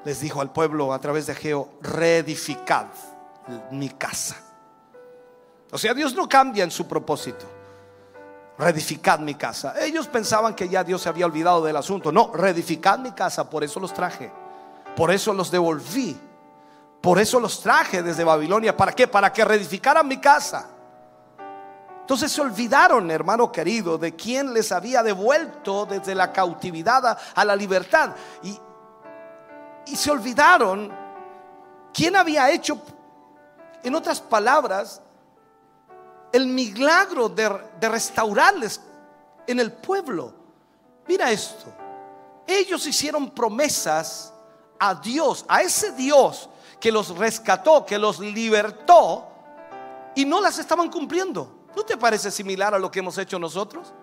Les dijo al pueblo a través de Geo, reedificad mi casa. O sea, Dios no cambia en su propósito. Reedificad mi casa. Ellos pensaban que ya Dios se había olvidado del asunto. No, reedificad mi casa, por eso los traje. Por eso los devolví. Por eso los traje desde Babilonia. ¿Para qué? Para que reedificaran mi casa. Entonces se olvidaron, hermano querido, de quién les había devuelto desde la cautividad a, la libertad. Y, y se olvidaron quién había hecho, en otras palabras, el milagro de restaurarles en el pueblo. Mira esto. Ellos hicieron promesas a Dios, a ese Dios que los rescató, que los libertó, y no las estaban cumpliendo. ¿No te parece similar a lo que hemos hecho nosotros?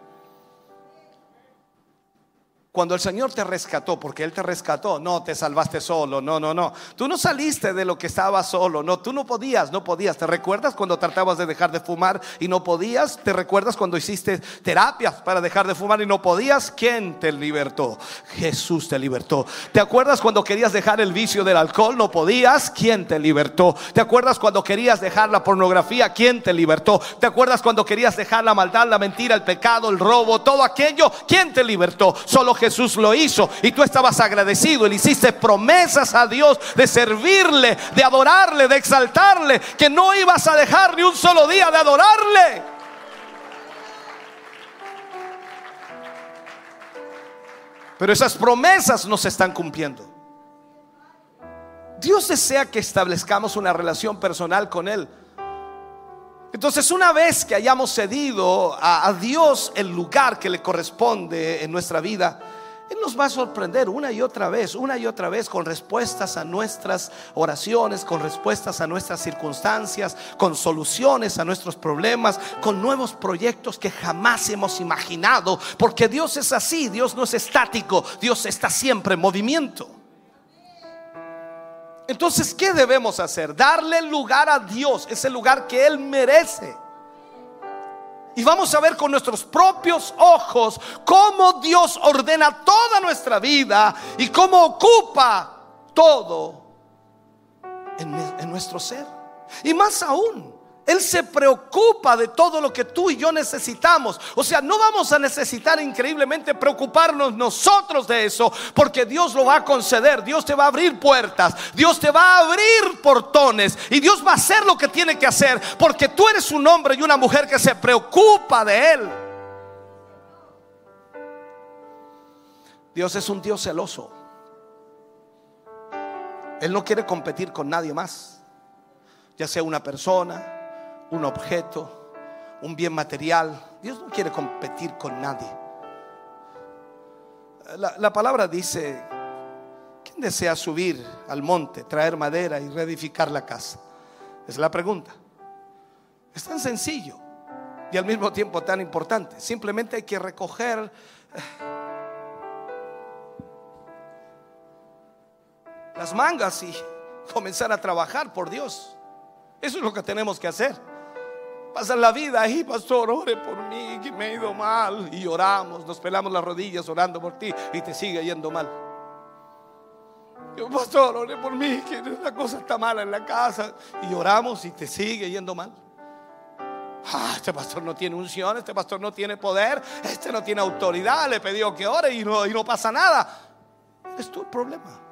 Cuando el Señor te rescató, porque Él te rescató, no te salvaste solo, no, no, no. Tú no saliste de lo que estaba solo, no, tú no podías, no podías. ¿Te recuerdas cuando tratabas de dejar de fumar y no podías? ¿Te recuerdas cuando hiciste terapias para dejar de fumar y no podías? ¿Quién te libertó? Jesús te libertó. ¿Te acuerdas cuando querías dejar el vicio del alcohol? No podías. ¿Quién te libertó? ¿Te acuerdas cuando querías dejar la pornografía? ¿Quién te libertó? ¿Te acuerdas cuando querías dejar la maldad, la mentira, el pecado, el robo, todo aquello? ¿Quién te libertó? Solo Jesús lo hizo y tú estabas agradecido le hiciste promesas a Dios de servirle, de adorarle, de exaltarle, que no ibas a dejar ni un solo día de adorarle. Pero esas promesas no se están cumpliendo. Dios desea que establezcamos una relación personal con Él. Entonces, una vez que hayamos cedido a Dios el lugar que le corresponde en nuestra vida, Él nos va a sorprender una y otra vez, una y otra vez con respuestas a nuestras oraciones, con respuestas a nuestras circunstancias, con soluciones a nuestros problemas, con nuevos proyectos que jamás hemos imaginado, porque Dios es así, Dios no es estático, Dios está siempre en movimiento. Entonces, ¿qué debemos hacer? Darle lugar a Dios, ese lugar que Él merece. Y vamos a ver con nuestros propios ojos cómo Dios ordena toda nuestra vida y cómo ocupa todo en, en nuestro ser. Y más aún, Él se preocupa de todo lo que tú y yo necesitamos. O sea, no vamos a necesitar increíblemente preocuparnos nosotros de eso, porque Dios lo va a conceder. Dios te va a abrir puertas, Dios te va a abrir portones y Dios va a hacer lo que tiene que hacer, porque tú eres un hombre y una mujer que se preocupa de Él. Dios es un Dios celoso. Él no quiere competir con nadie más, ya sea una persona, un objeto, un bien material. Dios no quiere competir con nadie. La, la palabra dice, ¿quién desea subir al monte, traer madera y reedificar la casa? Es la pregunta. Es tan sencillo y al mismo tiempo tan importante. Simplemente hay que recoger eh, las mangas y comenzar a trabajar por Dios. Eso es lo que tenemos que hacer. Pasar la vida ahí, pastor, ore por mí, que me he ido mal. Y oramos, nos pelamos las rodillas orando por ti y te sigue yendo mal. Yo, pastor, ore por mí, que la cosa está mala en la casa. Y oramos y te sigue yendo mal. Ah, este pastor no tiene unción, este pastor no tiene poder, este no tiene autoridad. Le pidió que ore y no, y no pasa nada. Es tu problema.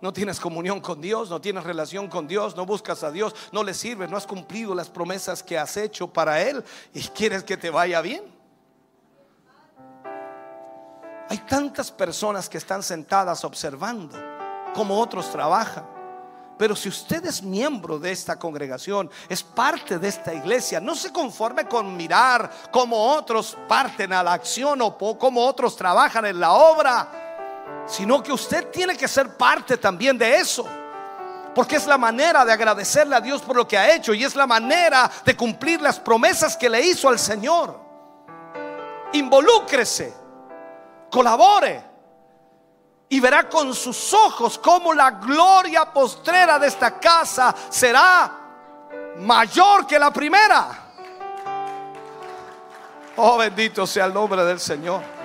No tienes comunión con Dios, no tienes relación con Dios, no buscas a Dios, no le sirves, no has cumplido las promesas que has hecho para Él y quieres que te vaya bien. Hay tantas personas que están sentadas observando cómo otros trabajan. Pero si usted es miembro de esta congregación, es parte de esta iglesia, no se conforme con mirar cómo otros parten a la acción o cómo otros trabajan en la obra sino que usted tiene que ser parte también de eso. Porque es la manera de agradecerle a Dios por lo que ha hecho y es la manera de cumplir las promesas que le hizo al Señor. Involúcrese, colabore y verá con sus ojos cómo la gloria postrera de esta casa será mayor que la primera. Oh, bendito sea el nombre del Señor.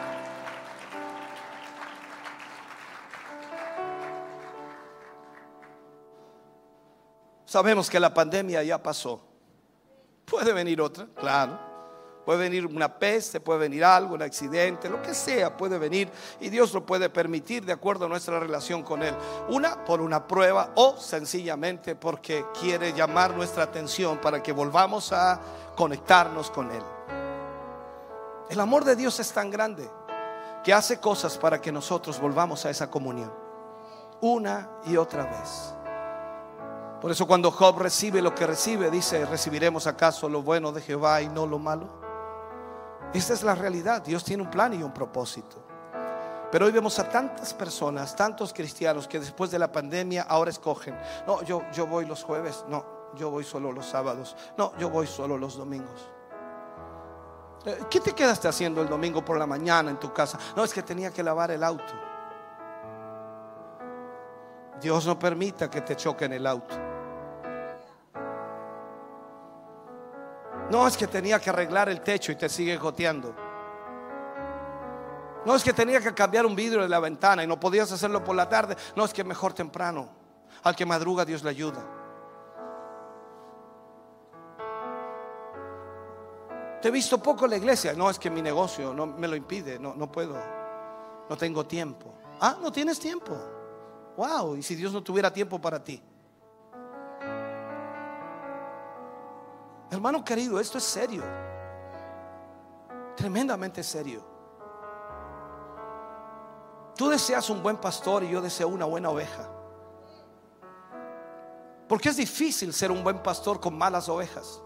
Sabemos que la pandemia ya pasó. Puede venir otra, claro. Puede venir una peste, puede venir algo, un accidente, lo que sea, puede venir y Dios lo puede permitir de acuerdo a nuestra relación con Él. Una por una prueba o sencillamente porque quiere llamar nuestra atención para que volvamos a conectarnos con Él. El amor de Dios es tan grande que hace cosas para que nosotros volvamos a esa comunión. Una y otra vez. Por eso cuando Job recibe lo que recibe, dice, ¿recibiremos acaso lo bueno de Jehová y no lo malo? Esta es la realidad. Dios tiene un plan y un propósito. Pero hoy vemos a tantas personas, tantos cristianos que después de la pandemia ahora escogen, no, yo, yo voy los jueves, no, yo voy solo los sábados, no, yo voy solo los domingos. Eh, ¿Qué te quedaste haciendo el domingo por la mañana en tu casa? No, es que tenía que lavar el auto. Dios no permita que te choquen el auto. No es que tenía que arreglar el techo y te sigue goteando. No es que tenía que cambiar un vidrio de la ventana y no podías hacerlo por la tarde. No es que mejor temprano. Al que madruga Dios le ayuda. Te he visto poco en la iglesia. No es que mi negocio no me lo impide. No, no puedo. No tengo tiempo. Ah, no tienes tiempo. Wow. Y si Dios no tuviera tiempo para ti. Hermano querido, esto es serio. Tremendamente serio. Tú deseas un buen pastor y yo deseo una buena oveja. Porque es difícil ser un buen pastor con malas ovejas.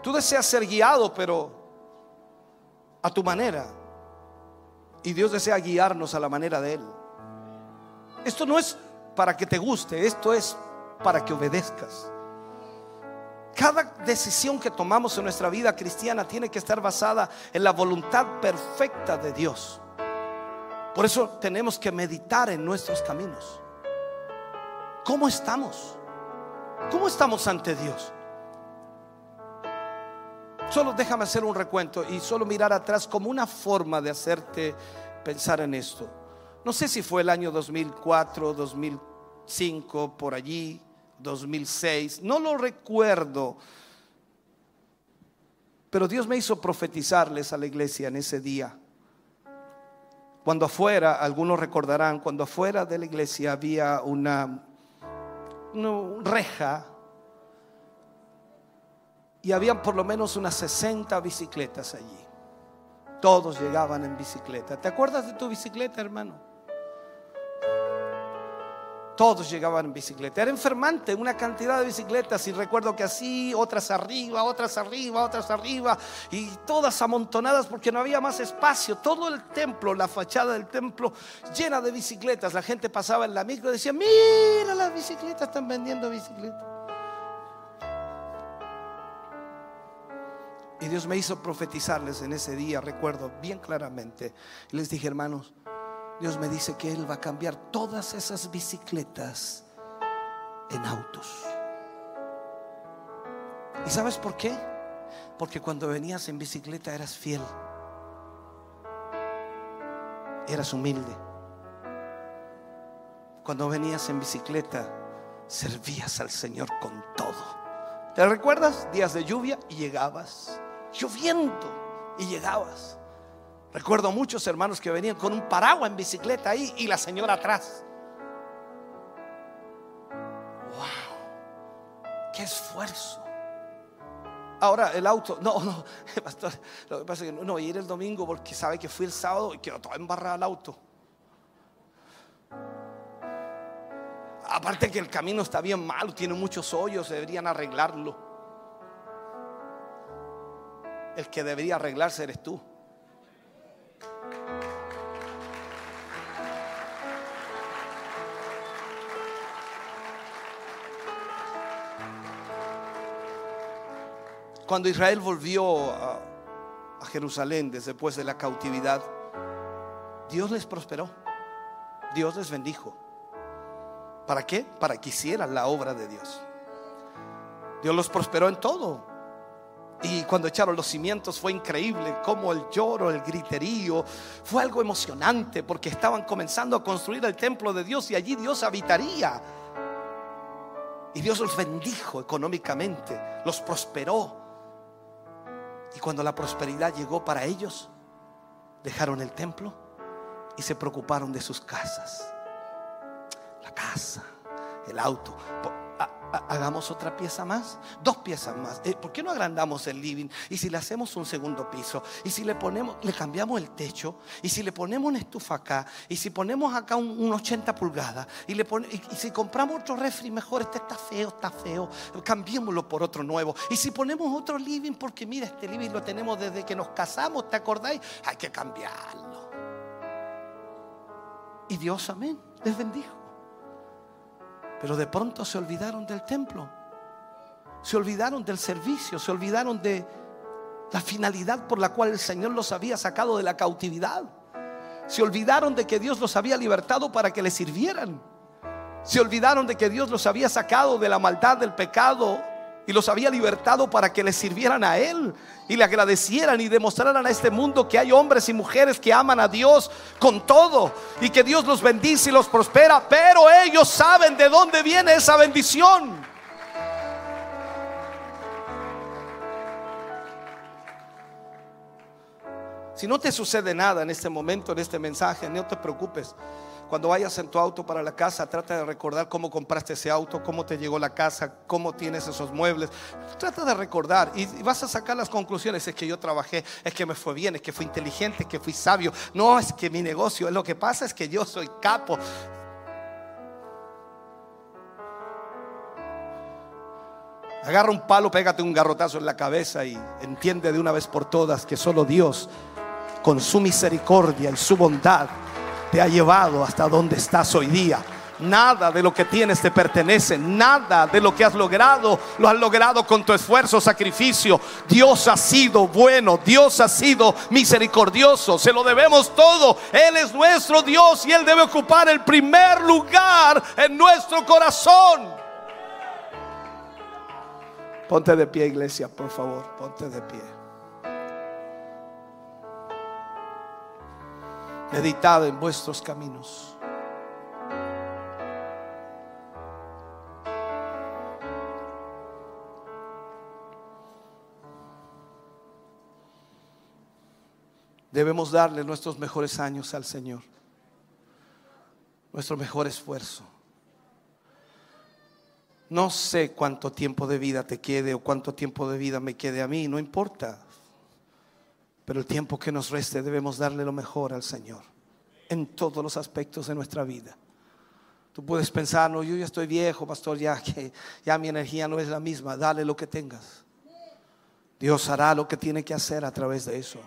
Tú deseas ser guiado, pero a tu manera. Y Dios desea guiarnos a la manera de Él. Esto no es para que te guste, esto es para que obedezcas. Cada decisión que tomamos en nuestra vida cristiana tiene que estar basada en la voluntad perfecta de Dios. Por eso tenemos que meditar en nuestros caminos. ¿Cómo estamos? ¿Cómo estamos ante Dios? Solo déjame hacer un recuento y solo mirar atrás como una forma de hacerte pensar en esto. No sé si fue el año 2004, 2005, por allí, 2006, no lo recuerdo. Pero Dios me hizo profetizarles a la iglesia en ese día. Cuando afuera, algunos recordarán, cuando afuera de la iglesia había una, reja y habían por lo menos unas 60 bicicletas allí. Todos llegaban en bicicleta. ¿Te acuerdas de tu bicicleta, hermano? Todos llegaban en bicicleta. Era enfermante una cantidad de bicicletas y recuerdo que así, otras arriba, otras arriba, otras arriba y todas amontonadas porque no había más espacio. Todo el templo, la fachada del templo llena de bicicletas. La gente pasaba en la micro y decía, mira las bicicletas, están vendiendo bicicletas. Y Dios me hizo profetizarles en ese día, recuerdo bien claramente. Les dije, hermanos, Dios me dice que Él va a cambiar todas esas bicicletas en autos. ¿Y sabes por qué? Porque cuando venías en bicicleta eras fiel. Eras humilde. Cuando venías en bicicleta servías al Señor con todo. ¿Te recuerdas? Días de lluvia y llegabas. Lloviendo y llegabas. Recuerdo muchos hermanos que venían con un paraguas en bicicleta ahí y la señora atrás. ¡Wow! ¡Qué esfuerzo! Ahora el auto, no, no, pastor, lo que pasa es que no, no ir el domingo porque sabe que fui el sábado y quiero todo embarrado el auto. Aparte que el camino está bien malo, tiene muchos hoyos, deberían arreglarlo. El que debería arreglarse eres tú. Cuando Israel volvió a, Jerusalén después de la cautividad, Dios les prosperó. Dios les bendijo. ¿Para qué? Para que hicieran la obra de Dios. Dios los prosperó en todo. Y cuando echaron los cimientos fue increíble, como el lloro, el griterío, fue algo emocionante porque estaban comenzando a construir el templo de Dios y allí Dios habitaría. Y Dios los bendijo económicamente, los prosperó. Y cuando la prosperidad llegó para ellos, dejaron el templo y se preocuparon de sus casas. La casa, el auto. Hagamos otra pieza más, dos piezas más. Eh, ¿Por qué no agrandamos el living? Y si le hacemos un segundo piso, y si le ponemos, le cambiamos el techo, y si le ponemos una estufa acá, y si ponemos acá un, un 80 pulgadas, y, le y si compramos otro refri mejor, este está feo, está feo, cambiémoslo por otro nuevo. Y si ponemos otro living, porque mira, este living lo tenemos desde que nos casamos, ¿te acordáis? Hay que cambiarlo. Y Dios, amén, les bendijo. Pero de pronto se olvidaron del templo. Se olvidaron del servicio, se olvidaron de la finalidad por la cual el Señor los había sacado de la cautividad. Se olvidaron de que Dios los había libertado para que le sirvieran. Se olvidaron de que Dios los había sacado de la maldad, del pecado y los había libertado para que le sirvieran a Él y le agradecieran y demostraran a este mundo que hay hombres y mujeres que aman a Dios con todo y que Dios los bendice y los prospera, pero ellos saben de dónde viene esa bendición. Si no te sucede nada en este momento, en este mensaje, no te preocupes. Cuando vayas en tu auto para la casa, trata de recordar cómo compraste ese auto, cómo te llegó la casa, cómo tienes esos muebles. Trata de recordar y vas a sacar las conclusiones. Es que yo trabajé, es que me fue bien, es que fui inteligente, es que fui sabio. No, es que mi negocio, lo que pasa es que yo soy capo. Agarra un palo, pégate un garrotazo en la cabeza y entiende de una vez por todas que solo Dios, con su misericordia y su bondad, te ha llevado hasta donde estás hoy día. Nada de lo que tienes te pertenece, nada de lo que has logrado lo has logrado con tu esfuerzo, sacrificio. Dios ha sido bueno, Dios ha sido misericordioso, se lo debemos todo. Él es nuestro Dios y Él debe ocupar el primer lugar en nuestro corazón. Ponte de pie, iglesia, por favor, ponte de pie. Meditad en vuestros caminos. Debemos darle nuestros mejores años al Señor, nuestro mejor esfuerzo. No sé cuánto tiempo de vida te quede o cuánto tiempo de vida me quede a mí, no importa. Pero el tiempo que nos reste debemos darle lo mejor al Señor en todos los aspectos de nuestra vida. Tú puedes pensar, no, yo ya estoy viejo, pastor, ya que ya mi energía no es la misma. Dale lo que tengas. Dios hará lo que tiene que hacer a través de eso.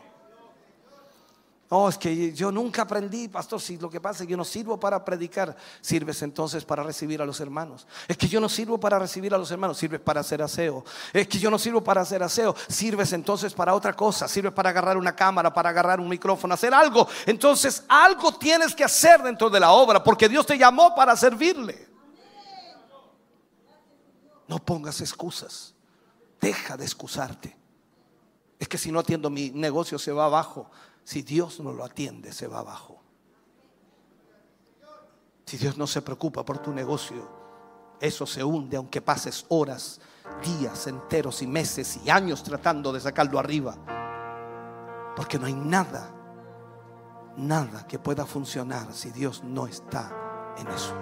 No, es que yo nunca aprendí, pastor, si lo que pasa es que yo no sirvo para predicar, sirves entonces para recibir a los hermanos. Es que yo no sirvo para recibir a los hermanos, sirves para hacer aseo. Es que yo no sirvo para hacer aseo, sirves entonces para otra cosa, sirves para agarrar una cámara, para agarrar un micrófono, hacer algo. Entonces algo tienes que hacer dentro de la obra, porque Dios te llamó para servirle. No pongas excusas, deja de excusarte. Es que si no atiendo mi negocio se va abajo. Si Dios no lo atiende, se va abajo. Si Dios no se preocupa por tu negocio, eso se hunde aunque pases horas, días enteros y meses y años tratando de sacarlo arriba. Porque no hay nada, nada que pueda funcionar si Dios no está en eso.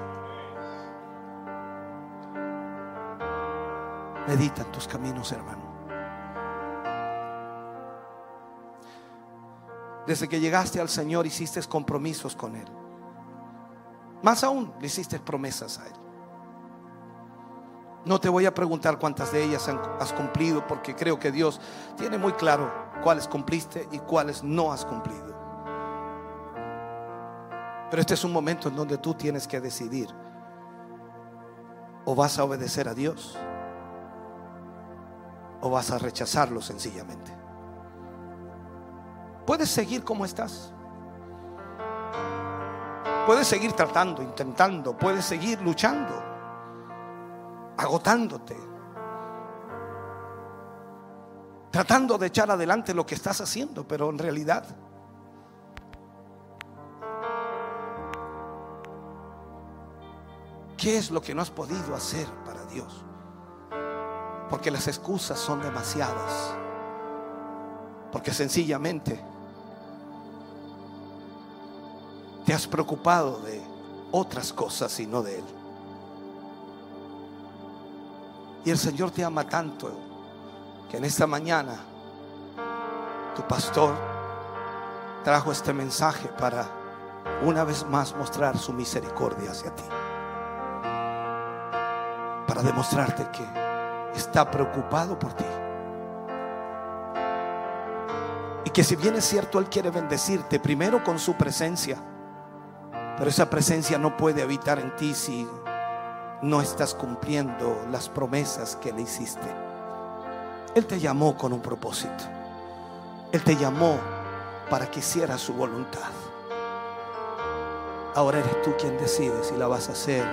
Medita tus caminos, hermano. Desde que llegaste al Señor hiciste compromisos con Él. Más aún, le hiciste promesas a Él. No te voy a preguntar cuántas de ellas has cumplido porque creo que Dios tiene muy claro cuáles cumpliste y cuáles no has cumplido. Pero este es un momento en donde tú tienes que decidir o vas a obedecer a Dios o vas a rechazarlo sencillamente. Puedes seguir como estás. Puedes seguir tratando, intentando, puedes seguir luchando, agotándote, tratando de echar adelante lo que estás haciendo, pero en realidad ¿qué es lo que no has podido hacer para Dios? Porque las excusas son demasiadas. Porque sencillamente te has preocupado de otras cosas y no de Él. Y el Señor te ama tanto que en esta mañana tu pastor trajo este mensaje para una vez más mostrar su misericordia hacia ti. Para demostrarte que está preocupado por ti. Y que si bien es cierto, Él quiere bendecirte primero con su presencia, pero esa presencia no puede habitar en ti si no estás cumpliendo las promesas que le hiciste. Él te llamó con un propósito.
Él te llamó para que hicieras su voluntad. Ahora eres tú quien decide si la vas a hacer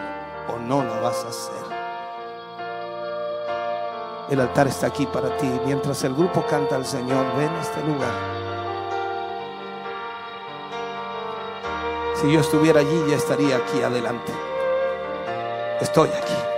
o no la vas a hacer. El altar está aquí para ti. Mientras el grupo canta al Señor, ven a este lugar. Si yo estuviera allí, ya estaría aquí adelante. Estoy aquí.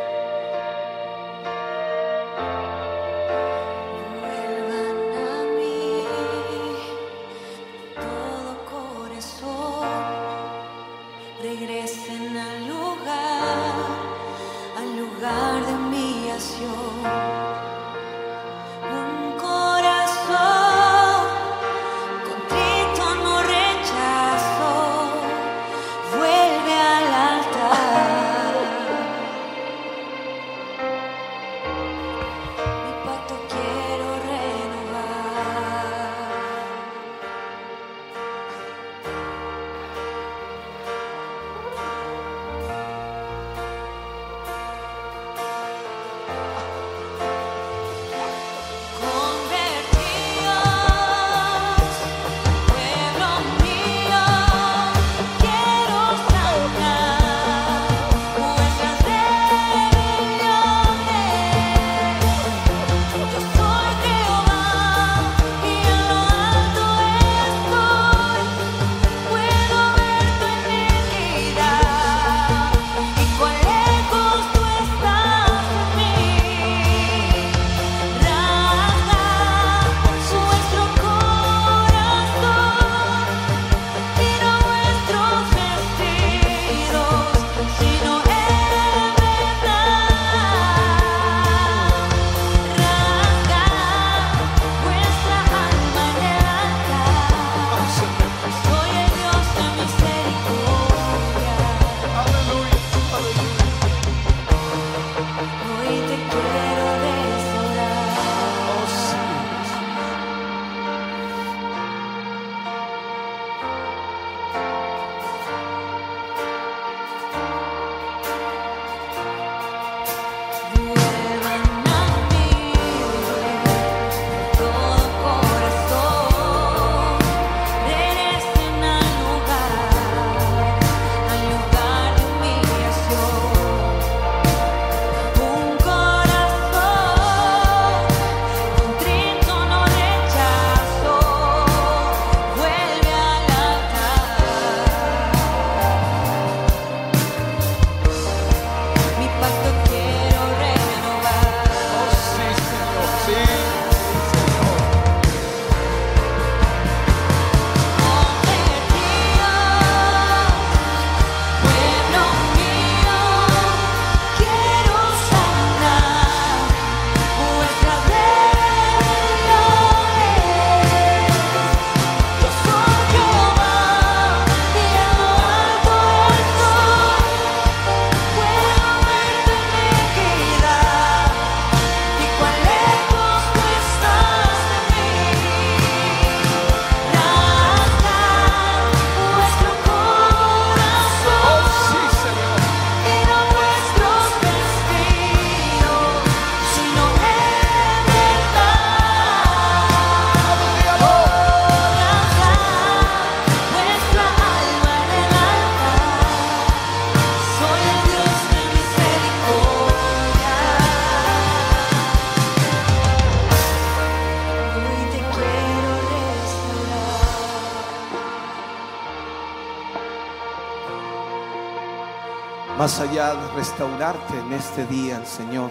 Restaurarte en este día, Señor,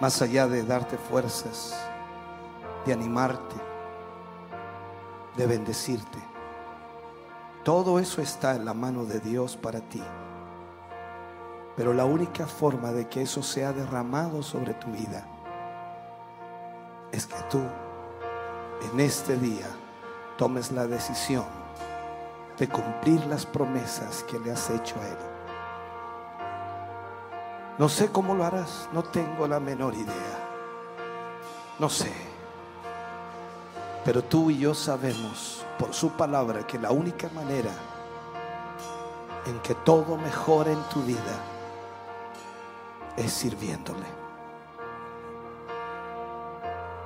más allá de darte fuerzas, de animarte, de bendecirte, todo eso está en la mano de Dios para ti. Pero la única forma de que eso sea derramado sobre tu vida es que tú en este día tomes la decisión de cumplir las promesas que le has hecho a Él. No sé cómo lo harás, no tengo la menor idea. No sé. Pero tú y yo sabemos por su palabra que la única manera en que todo mejore en tu vida es sirviéndole.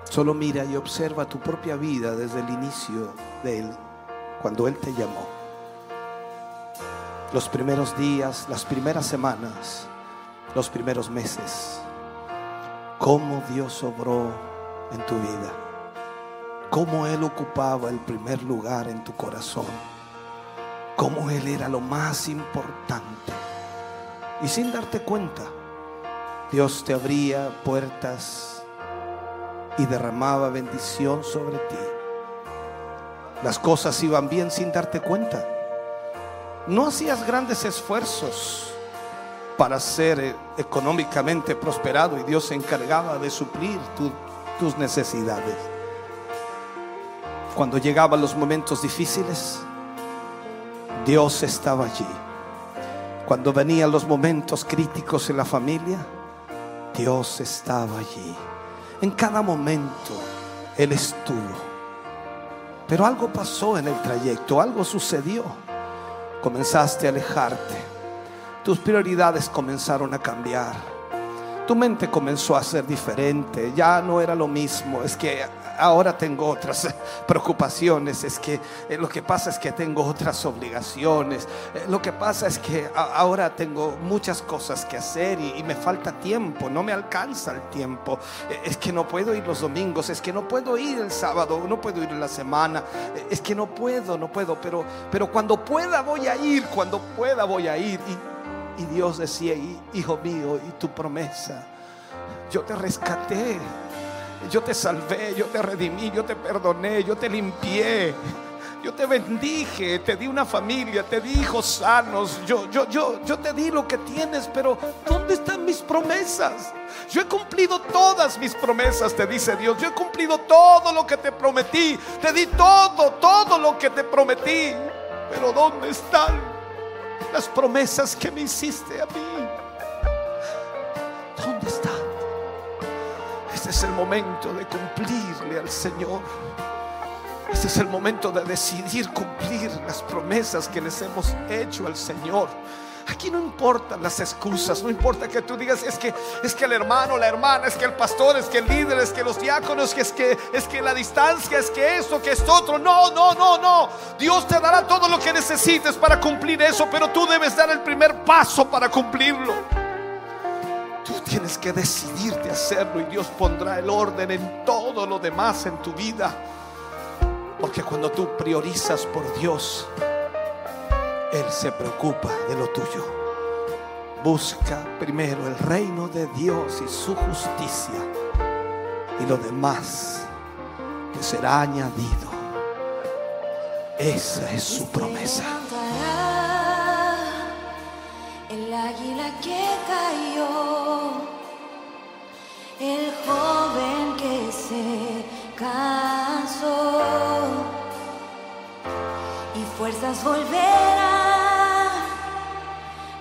Solo mira y observa tu propia vida desde el inicio de Él, cuando Él te llamó. Los primeros días, las primeras semanas, los primeros meses. Cómo Dios obró en tu vida. Cómo Él ocupaba el primer lugar en tu corazón. Cómo Él era lo más importante. Y sin darte cuenta, Dios te abría puertas y derramaba bendición sobre ti. Las cosas iban bien sin darte cuenta. No hacías grandes esfuerzos para ser eh, económicamente prosperado y Dios se encargaba de suplir tu- tus necesidades. Cuando llegaban los momentos difíciles, Dios estaba allí. Cuando venían los momentos críticos en la familia, Dios estaba allí. En cada momento Él estuvo. Pero algo pasó en el trayecto, algo sucedió. Comenzaste a alejarte. Tus prioridades comenzaron a cambiar. Tu mente comenzó a ser diferente. Ya no era lo mismo. Es que ahora tengo otras preocupaciones. Es que eh, lo que pasa es que tengo otras obligaciones. Eh, Lo que pasa es que ahora tengo muchas cosas que hacer y, me falta tiempo. No me alcanza el tiempo. Eh, Es que no puedo ir los domingos. Es que no puedo ir el sábado. No puedo ir la semana. Es que no puedo, no puedo. Pero, pero cuando pueda voy a ir. Cuando pueda voy a ir. Y Dios decía, "Hi- hijo mío, y tu promesa, yo te rescaté, yo te salvé, yo te redimí, yo te perdoné, yo te limpié. Yo te bendije, te di una familia, te di hijos sanos. Yo, yo, yo, yo te di lo que tienes, pero ¿dónde están mis promesas? Yo he cumplido todas mis promesas, te dice Dios. Yo he cumplido todo lo que te prometí. Te di todo, todo lo que te prometí. Pero ¿dónde están las promesas que me hiciste a mí? ¿Dónde están? Este es el momento de cumplirle al Señor. Este es el momento de decidir cumplir las promesas que les hemos hecho al Señor. Aquí no importan las excusas, no importa que tú digas es que es que el hermano, la hermana, es que el pastor, es que el líder, es que los diáconos, que es que es que la distancia, es que esto, que esto otro. No, no, no, no. Dios te dará todo lo que necesites para cumplir eso, pero tú debes dar el primer paso para cumplirlo. Tú tienes que decidirte a hacerlo y Dios pondrá el orden en todo lo demás en tu vida. Porque cuando tú priorizas por Dios, Él se preocupa de lo tuyo. Busca primero el reino de Dios y su justicia. Y lo demás te será añadido. Esa es su promesa.
El águila que cayó, el joven que se cansó y fuerzas volverán,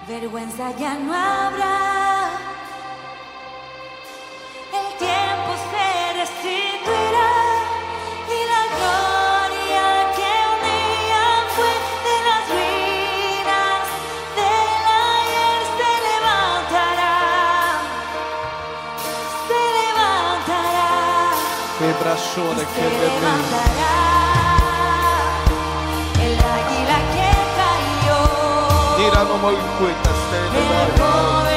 vergüenza ya no habrá. El tiempo se restituirá y la gloria que un día fue de las ruinas del ayer se levantará, se levantará, se levantará. Cayó. El joven que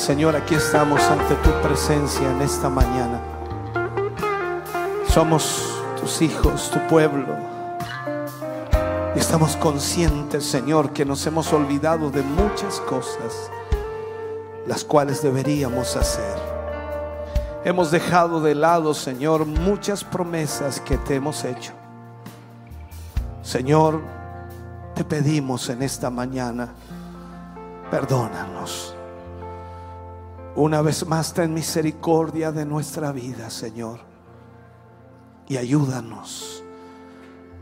Señor, aquí estamos ante tu presencia en esta mañana. Somos tus hijos, tu pueblo. Y estamos conscientes, Señor, que nos hemos olvidado de muchas cosas, las cuales deberíamos hacer. Hemos dejado de lado, Señor, muchas promesas que te hemos hecho. Señor, te pedimos en esta mañana, perdónanos. Una vez más, ten misericordia de nuestra vida, Señor. Y ayúdanos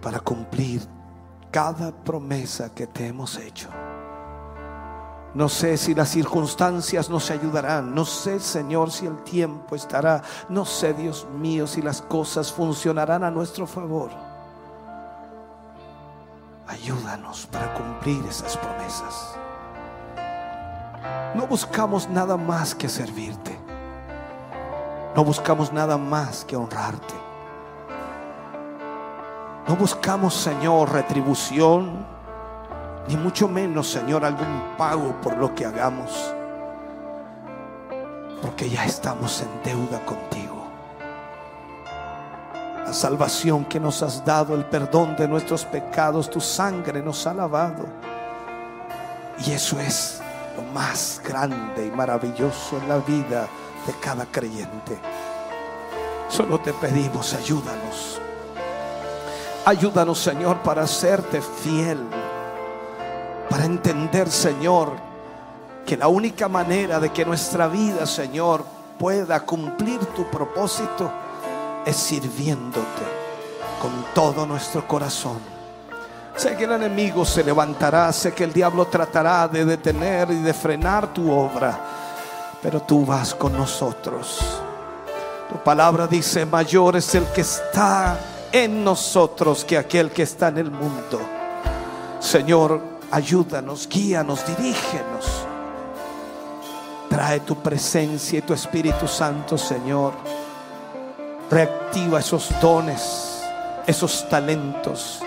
para cumplir cada promesa que te hemos hecho. No sé si las circunstancias nos ayudarán. No sé, Señor, si el tiempo estará. No sé, Dios mío, si las cosas funcionarán a nuestro favor. Ayúdanos para cumplir esas promesas. No buscamos nada más que servirte. No buscamos nada más que honrarte. No buscamos, Señor, retribución, ni mucho menos, Señor, algún pago por lo que hagamos. Porque ya estamos en deuda contigo. La salvación que nos has dado, el perdón de nuestros pecados, tu sangre nos ha lavado. Y eso es más grande y maravilloso en la vida de cada creyente. Solo te pedimos, ayúdanos. Ayúdanos, Señor, para serte fiel. Para entender, Señor, que la única manera de que nuestra vida, Señor, pueda cumplir tu propósito es sirviéndote con todo nuestro corazón. Sé que el enemigo se levantará, sé que el diablo tratará de detener y de frenar tu obra, pero tú vas con nosotros. Tu palabra dice, mayor es el que está en nosotros que aquel que está en el mundo. Señor, ayúdanos, guíanos, dirígenos. Trae tu presencia y tu Espíritu Santo, Señor. Reactiva esos dones, esos talentos.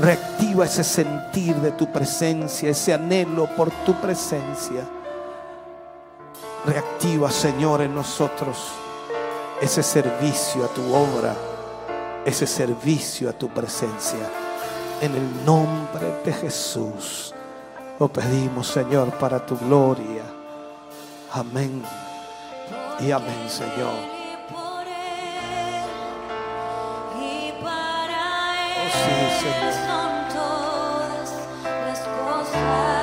Reactiva ese sentir de tu presencia, ese anhelo por tu presencia. Reactiva, Señor, en nosotros ese servicio a tu obra, ese servicio a tu presencia. En el nombre de Jesús lo pedimos, Señor, para tu gloria. Amén. Y amén, Señor. Sí, Señor.
son todas las cosas.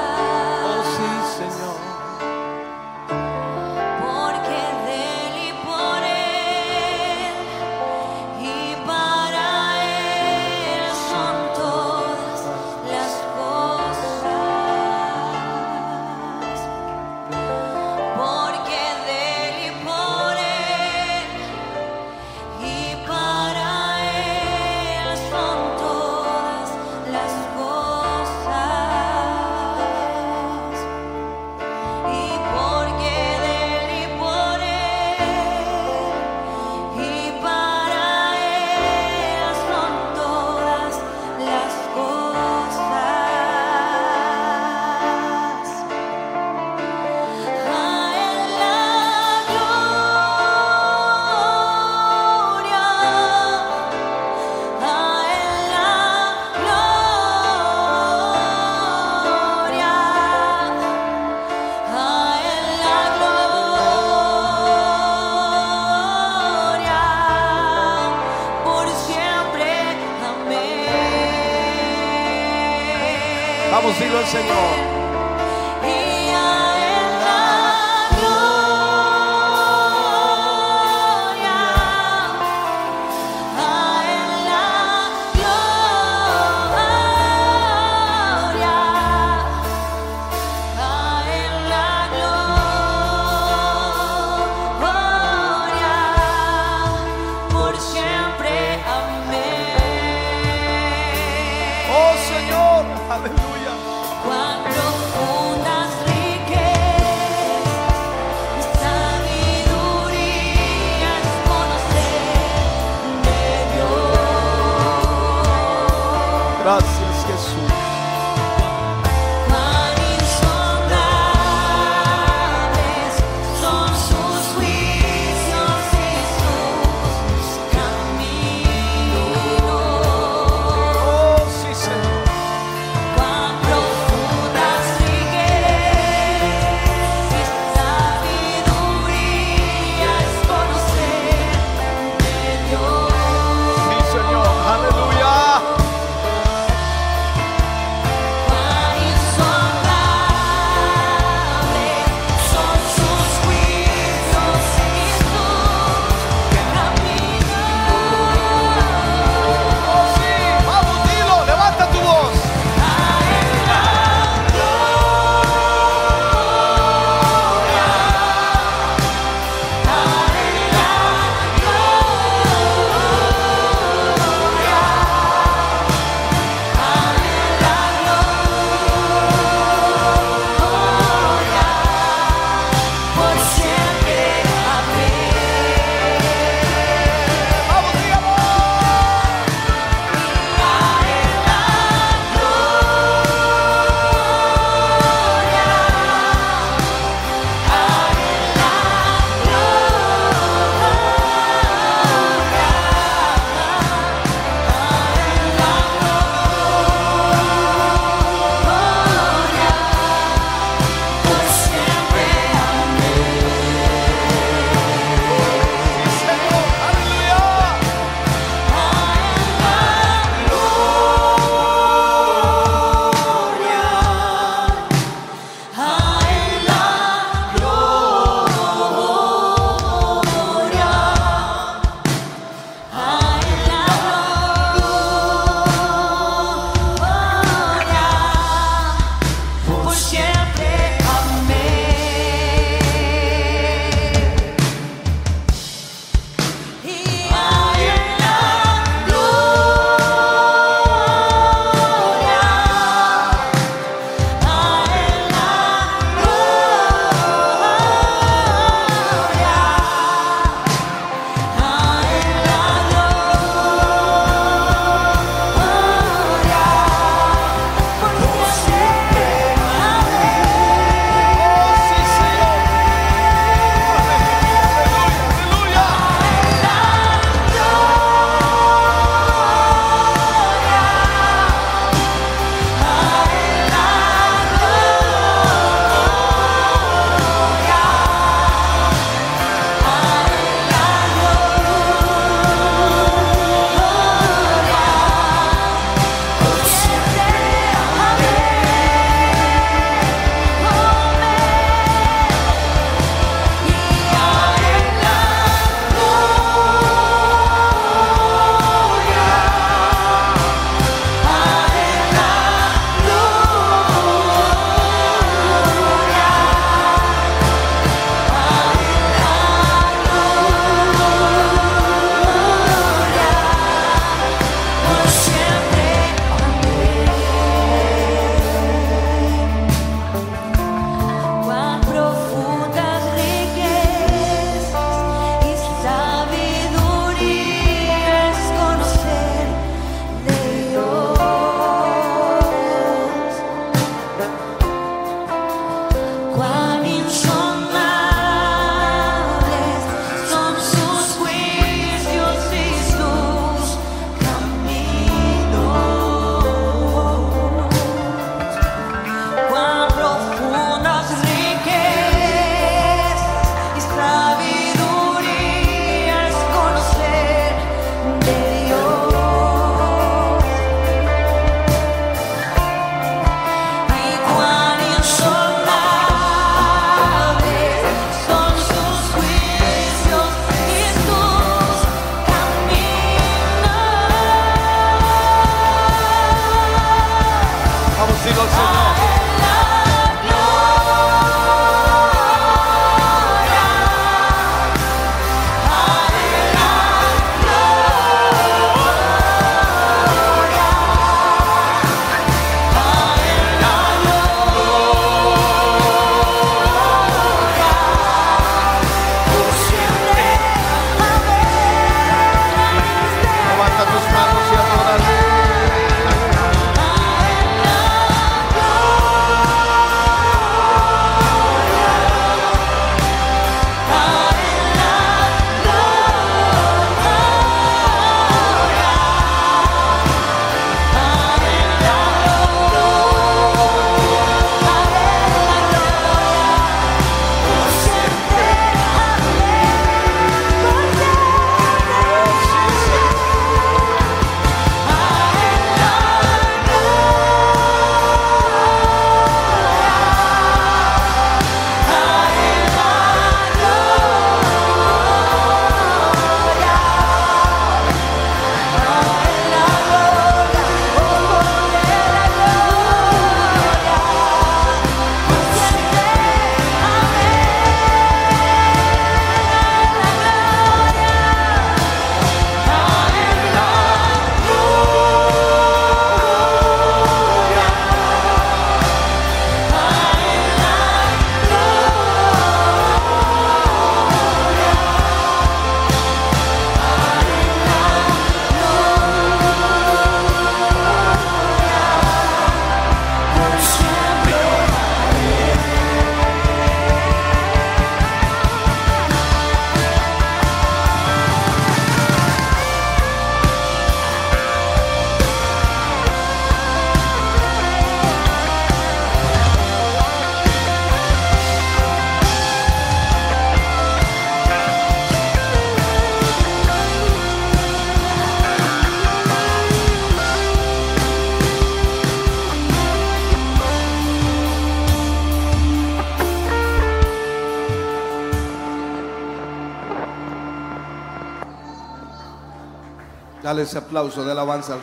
Dale ese aplauso de alabanza al.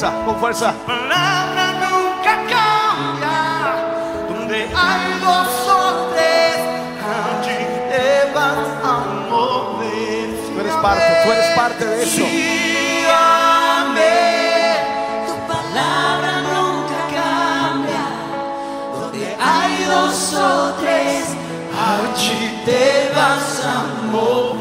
fuerza, con fuerza.
Palabra nunca cambia. Donde hay dos o tres, allí te vas a mover.
Tú eres parte, tú eres parte de eso.
Tu palabra nunca cambia. Donde hay dos o tres,
allí te vas a mover.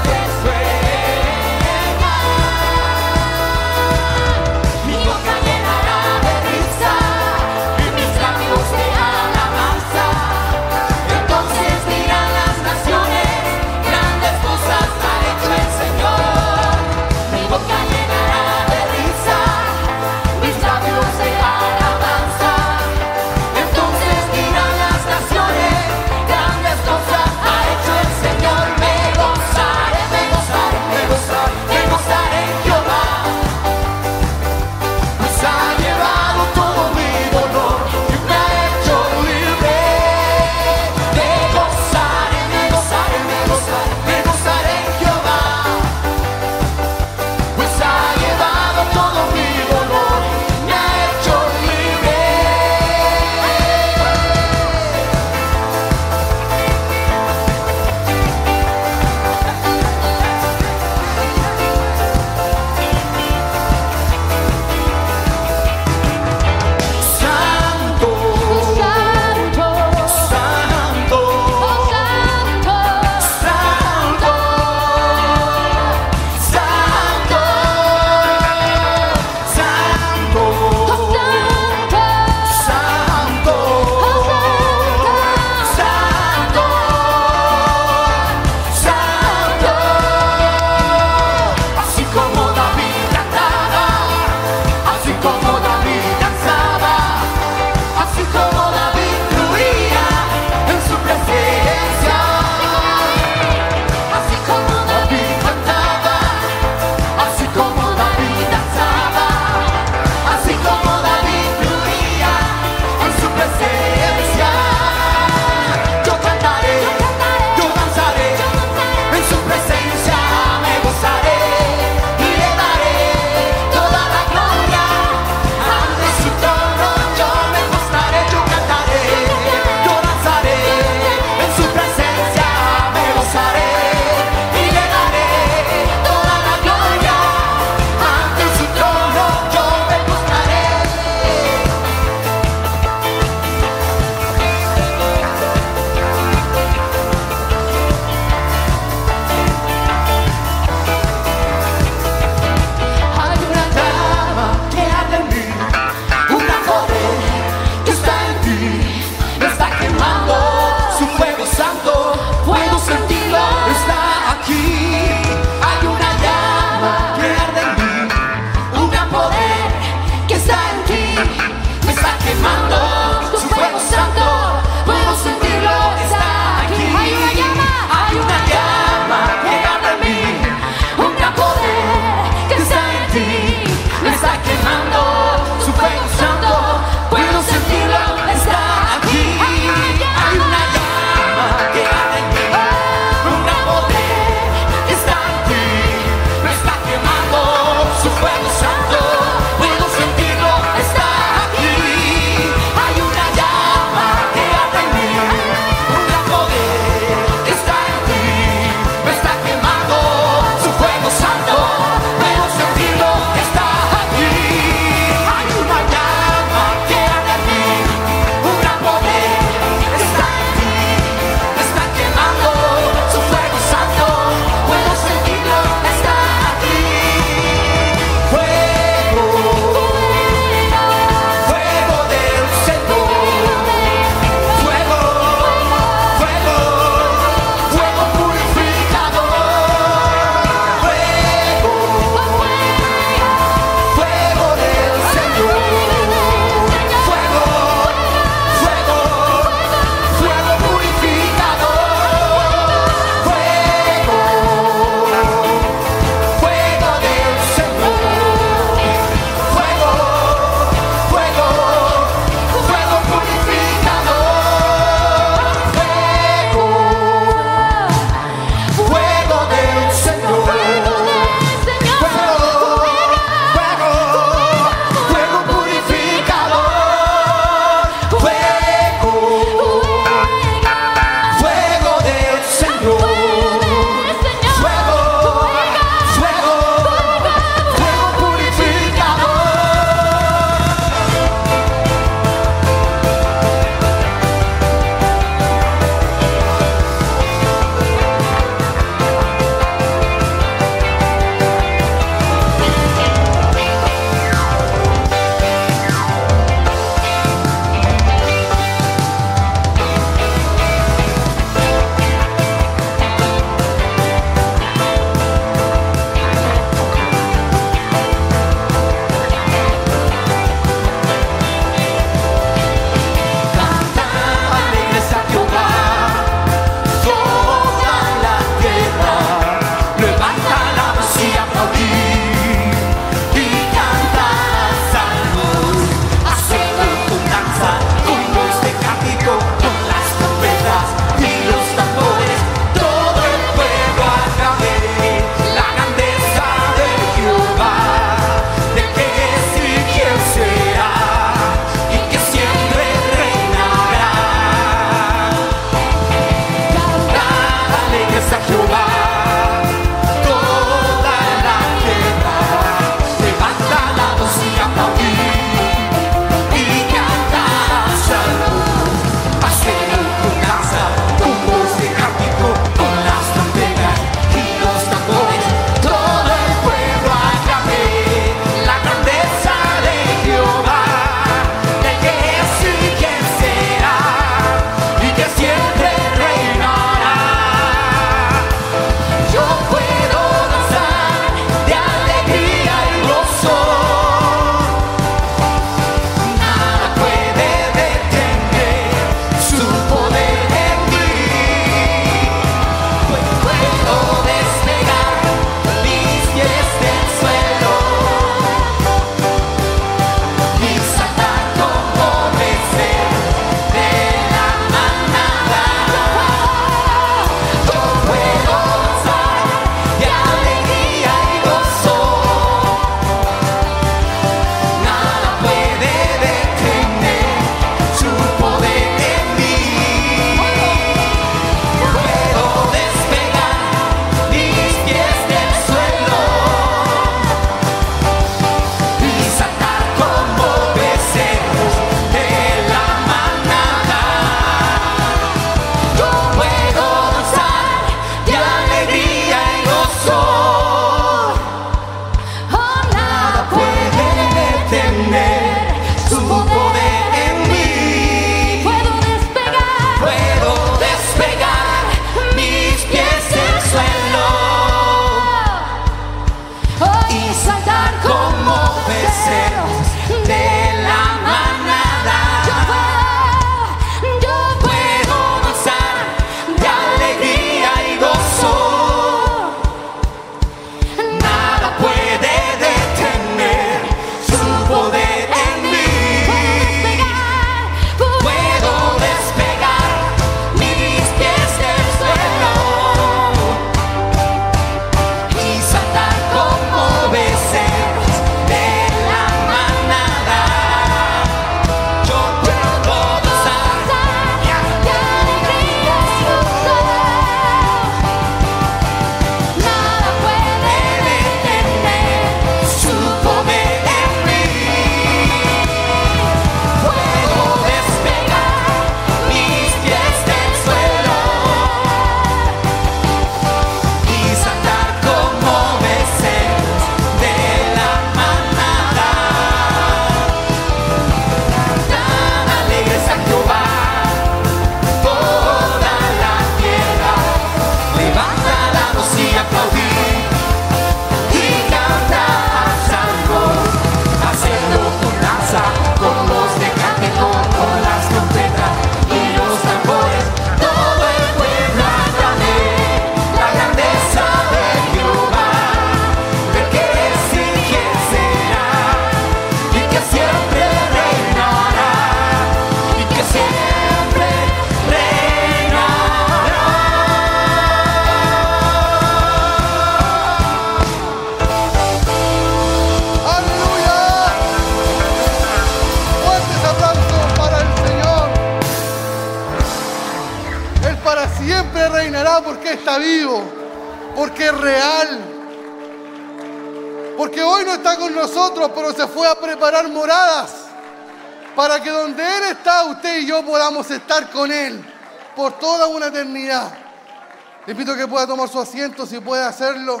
Le invito a que pueda tomar su asiento si puede hacerlo.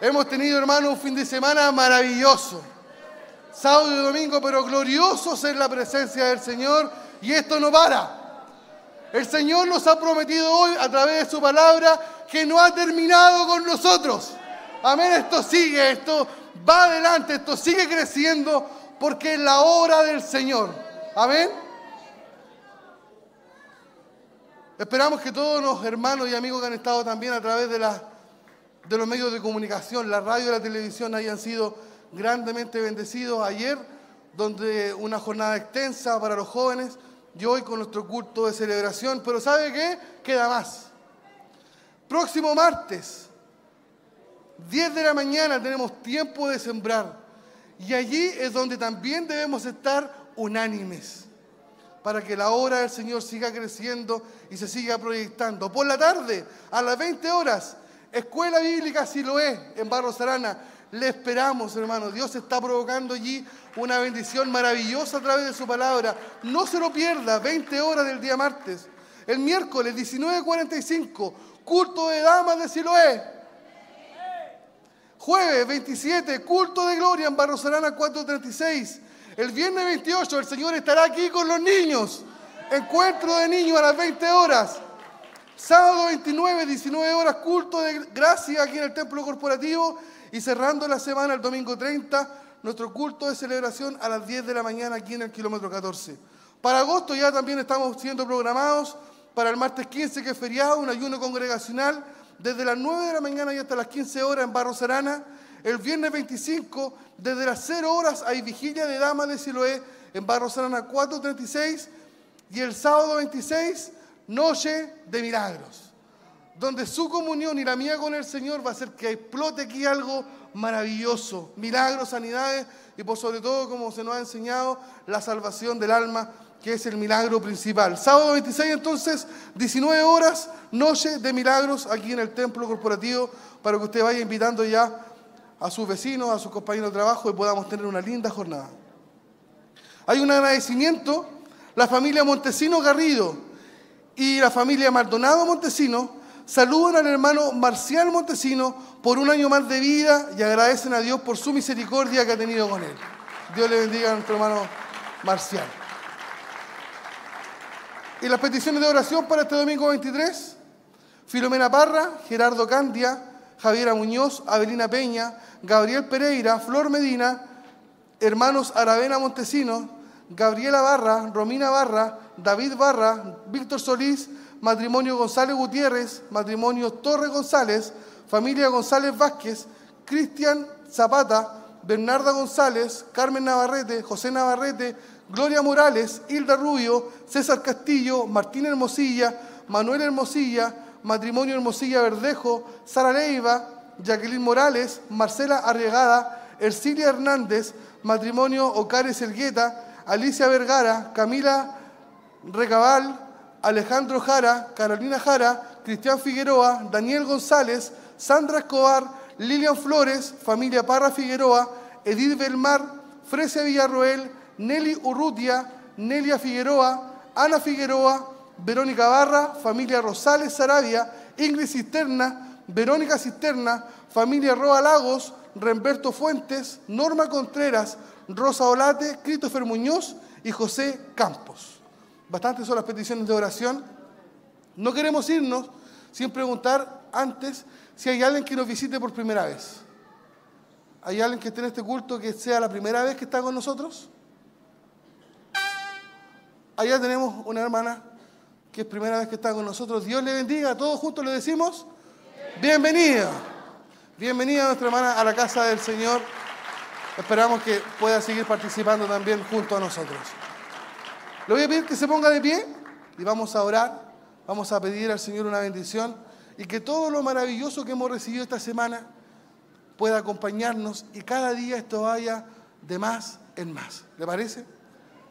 Hemos tenido, hermano, un fin de semana maravilloso. Sábado y domingo, pero gloriosos en la presencia del Señor. Y esto no para. El Señor nos ha prometido hoy, a través de su palabra, que no ha terminado con nosotros. Amén. Esto sigue, esto va adelante, esto sigue creciendo porque es la hora del Señor. Amén. Esperamos que todos los hermanos y amigos que han estado también a través de, los medios de comunicación, la radio y la televisión, hayan sido grandemente bendecidos ayer, donde una jornada extensa para los jóvenes y hoy con nuestro culto de celebración. Pero ¿sabe qué? Queda más. Próximo martes, 10 de la mañana, tenemos tiempo de sembrar. Y allí es donde también debemos estar unánimes para que la obra del Señor siga creciendo y se siga proyectando. Por la tarde, a las 20 horas, Escuela Bíblica Siloé en Barros Arana. Le esperamos, hermanos. Dios está provocando allí una bendición maravillosa a través de su palabra. No se lo pierda, 20 horas del día martes. El miércoles 19.45, culto de damas de Siloé. Jueves 27, culto de gloria en Barros Arana 436. El viernes 28, el Señor estará aquí con los niños. Encuentro de niños a las 20 horas. Sábado 29, 19 horas, culto de gracia aquí en el templo corporativo. Y cerrando la semana, el domingo 30, nuestro culto de celebración a las 10 de la mañana aquí en el kilómetro 14. Para agosto ya también estamos siendo programados para el martes 15, que es feriado, un ayuno congregacional, desde las 9 de la mañana y hasta las 15 horas en Barros Arana. El viernes 25, desde las 0 horas, hay vigilia de damas de Siloé en Barros Arana 436. Y el sábado 26, noche de milagros donde su comunión y la mía con el Señor va a hacer que explote aquí algo maravilloso, milagros, sanidades y por sobre todo, como se nos ha enseñado, la salvación del alma, que es el milagro principal. Sábado 26 entonces, 19 horas, noche de milagros aquí en el templo corporativo, para que usted vaya invitando ya a sus vecinos, a sus compañeros de trabajo y podamos tener una linda jornada. Hay un agradecimiento, la familia Montesino Garrido y la familia Maldonado Montesino saludan al hermano Marcial Montesino por un año más de vida y agradecen a Dios por su misericordia que ha tenido con él. Dios le bendiga a nuestro hermano Marcial. Y las peticiones de oración para este domingo 23, Filomena Parra, Gerardo Candia, Javiera Muñoz, Avelina Peña, Gabriel Pereira, Flor Medina, hermanos Aravena Montesino, Gabriela Barra, Romina Barra, David Barra, Víctor Solís, matrimonio González Gutiérrez, matrimonio Torre González, familia González Vázquez, Cristian Zapata, Bernarda González, Carmen Navarrete, José Navarrete, Gloria Morales, Hilda Rubio, César Castillo, Martín Hermosilla, Manuel Hermosilla, matrimonio Hermosilla Verdejo, Sara Leiva, Jacqueline Morales, Marcela Arriagada, Ercilia Hernández, matrimonio Ocares Elgueta, Alicia Vergara, Camila Recabal, Alejandro Jara, Carolina Jara, Cristian Figueroa, Daniel González, Sandra Escobar, Lilian Flores, familia Parra Figueroa, Edith Belmar, Fresia Villarroel, Nelly Urrutia, Nelia Figueroa, Ana Figueroa, Verónica Barra, familia Rosales Sarabia, Ingrid Cisterna, Verónica Cisterna, familia Roa Lagos, Remberto Fuentes, Norma Contreras, Rosa Olate, Christopher Muñoz y José Campos. Bastantes son las peticiones de oración. No queremos irnos sin preguntar antes si hay alguien que nos visite por primera vez. ¿Hay alguien que esté en este culto que sea la primera vez que está con nosotros? Allá tenemos una hermana que es primera vez que está con nosotros. Dios le bendiga. Todos juntos le decimos, bienvenida. Bienvenida nuestra hermana a la casa del Señor. Esperamos que pueda seguir participando también junto a nosotros. Le voy a pedir que se ponga de pie y vamos a orar. Vamos a pedir al Señor una bendición y que todo lo maravilloso que hemos recibido esta semana pueda acompañarnos y cada día esto vaya de más en más. ¿Le parece?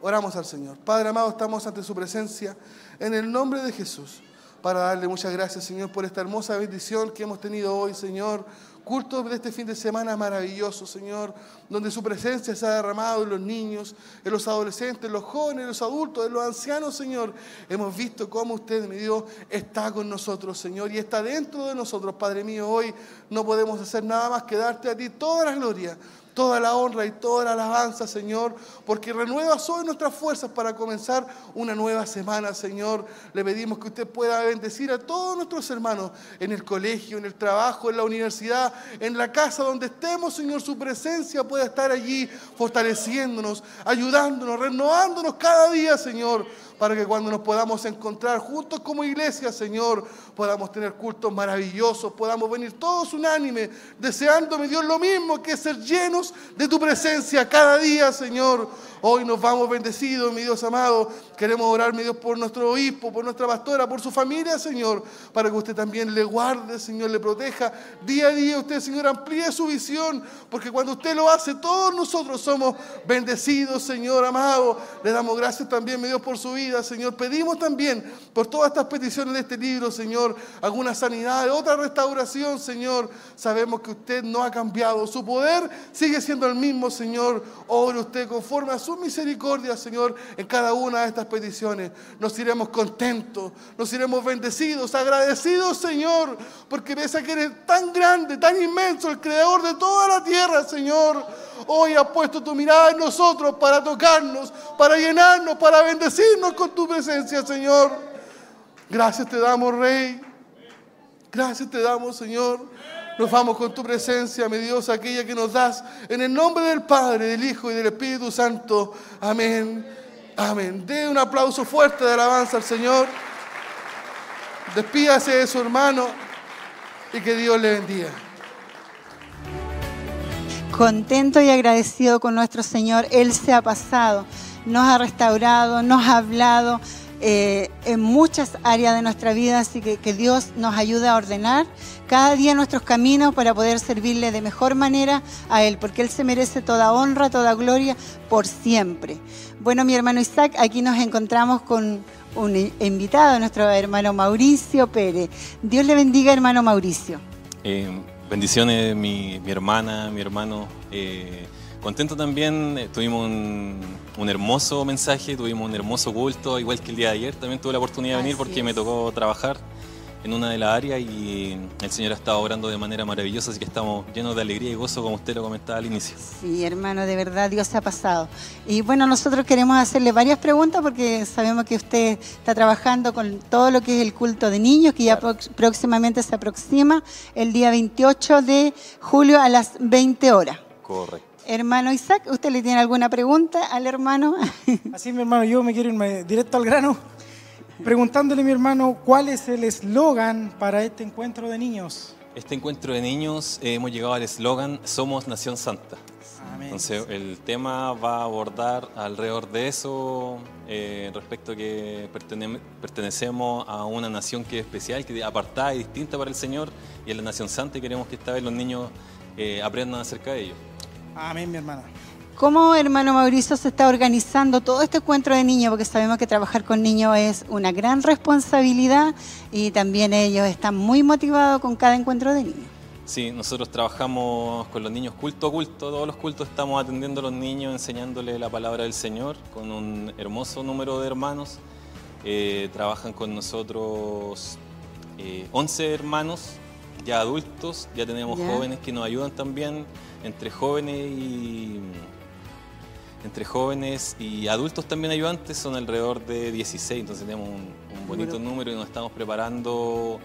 Oramos al Señor. Padre amado, estamos ante su presencia en el nombre de Jesús para darle muchas gracias, Señor, por esta hermosa bendición que hemos tenido hoy, Señor. Culto de este fin de semana maravilloso, Señor, donde su presencia se ha derramado en los niños, en los adolescentes, en los jóvenes, en los adultos, en los ancianos, Señor. Hemos visto cómo usted, mi Dios, está con nosotros, Señor, y está dentro de nosotros, Padre mío. Hoy no podemos hacer nada más que darte a ti toda la gloria toda la honra y toda la alabanza, Señor, porque renuevas hoy nuestras fuerzas para comenzar una nueva semana, Señor. Le pedimos que usted pueda bendecir a todos nuestros hermanos en el colegio, en el trabajo, en la universidad, en la casa donde estemos, Señor. Su presencia pueda estar allí fortaleciéndonos, ayudándonos, renovándonos cada día, Señor para que cuando nos podamos encontrar juntos como iglesia, Señor, podamos tener cultos maravillosos, podamos venir todos unánimes, deseando, mi Dios, lo mismo que ser llenos de tu presencia cada día, Señor. Hoy nos vamos bendecidos, mi Dios amado. Queremos orar, mi Dios, por nuestro obispo, por nuestra pastora, por su familia, Señor, para que usted también le guarde, Señor, le proteja. Día a día usted, Señor, amplíe su visión, porque cuando usted lo hace, todos nosotros somos bendecidos, Señor amado. Le damos gracias también, mi Dios, por su vida, Señor. Pedimos también por todas estas peticiones de este libro, Señor, alguna sanidad, otra restauración, Señor. Sabemos que usted no ha cambiado. Su poder sigue siendo el mismo, Señor. Ore usted conforme a su misericordia, Señor, en cada una de estas peticiones. Nos iremos contentos, nos iremos bendecidos, agradecidos, Señor, porque ves a que eres tan grande, tan inmenso, el creador de toda la tierra, Señor. Hoy has puesto tu mirada en nosotros para tocarnos, para llenarnos, para bendecirnos con tu presencia, Señor. Gracias te damos, Rey. Gracias te damos, Señor. Nos vamos con tu presencia, mi Dios, aquella que nos das. En el nombre del Padre, del Hijo y del Espíritu Santo. Amén. Amén. De un aplauso fuerte de alabanza al Señor. Despídase de su hermano y que Dios le bendiga.
contento y agradecido con nuestro Señor. Él se ha pasado, nos ha restaurado, nos ha hablado eh, en muchas áreas de nuestra vida, así que que Dios nos ayude a ordenar cada día nuestros caminos para poder servirle de mejor manera a Él, porque Él se merece toda honra, toda gloria por siempre. Bueno, mi hermano Isaac, aquí nos encontramos con un invitado, nuestro hermano Mauricio Pérez. Dios le bendiga, hermano Mauricio.
Eh, bendiciones, mi, hermana, mi hermano. Eh, contento también, eh, tuvimos un, un hermoso mensaje, tuvimos un hermoso culto, igual que el día de ayer. También tuve la oportunidad de venir
Así
porque
es.
me tocó trabajar en una de las áreas y el Señor ha estado obrando de manera maravillosa, así que estamos llenos de alegría y gozo, como usted lo comentaba al inicio.
Sí, hermano, de verdad Dios se ha pasado. Y bueno, nosotros queremos hacerle varias preguntas porque sabemos que usted está trabajando con todo lo que es el culto de niños, que ya próximamente se aproxima el día 28 de julio a las 20 horas.
Correcto.
Hermano Isaac, ¿usted le tiene alguna pregunta al hermano?
Así, mi hermano, yo me quiero irme directo al grano, preguntándole, mi hermano, ¿cuál es el eslogan para este encuentro de niños?
Este encuentro de niños eh, hemos llegado al eslogan Somos Nación Santa.
Amén.
Entonces el tema va a abordar alrededor de eso, eh, respecto a que pertene- pertenecemos a una nación que es especial, que es apartada y distinta para el Señor, y es la nación santa y queremos que esta vez los niños eh, aprendan acerca de ello.
Amén, mi hermana.
¿Cómo, hermano Mauricio, se está organizando todo este encuentro de niños? Porque sabemos que trabajar con niños es una gran responsabilidad y también ellos están muy motivados con cada encuentro de niños.
Sí, nosotros trabajamos con los niños culto a culto, todos los cultos estamos atendiendo a los niños, enseñándoles la palabra del Señor con un hermoso número de hermanos. Eh, trabajan con nosotros eh, 11 hermanos, ya adultos, ya tenemos jóvenes que nos ayudan también, entre jóvenes y entre jóvenes y adultos también ayudantes son alrededor de 16, entonces tenemos un, un bonito
Número.
número y nos estamos preparando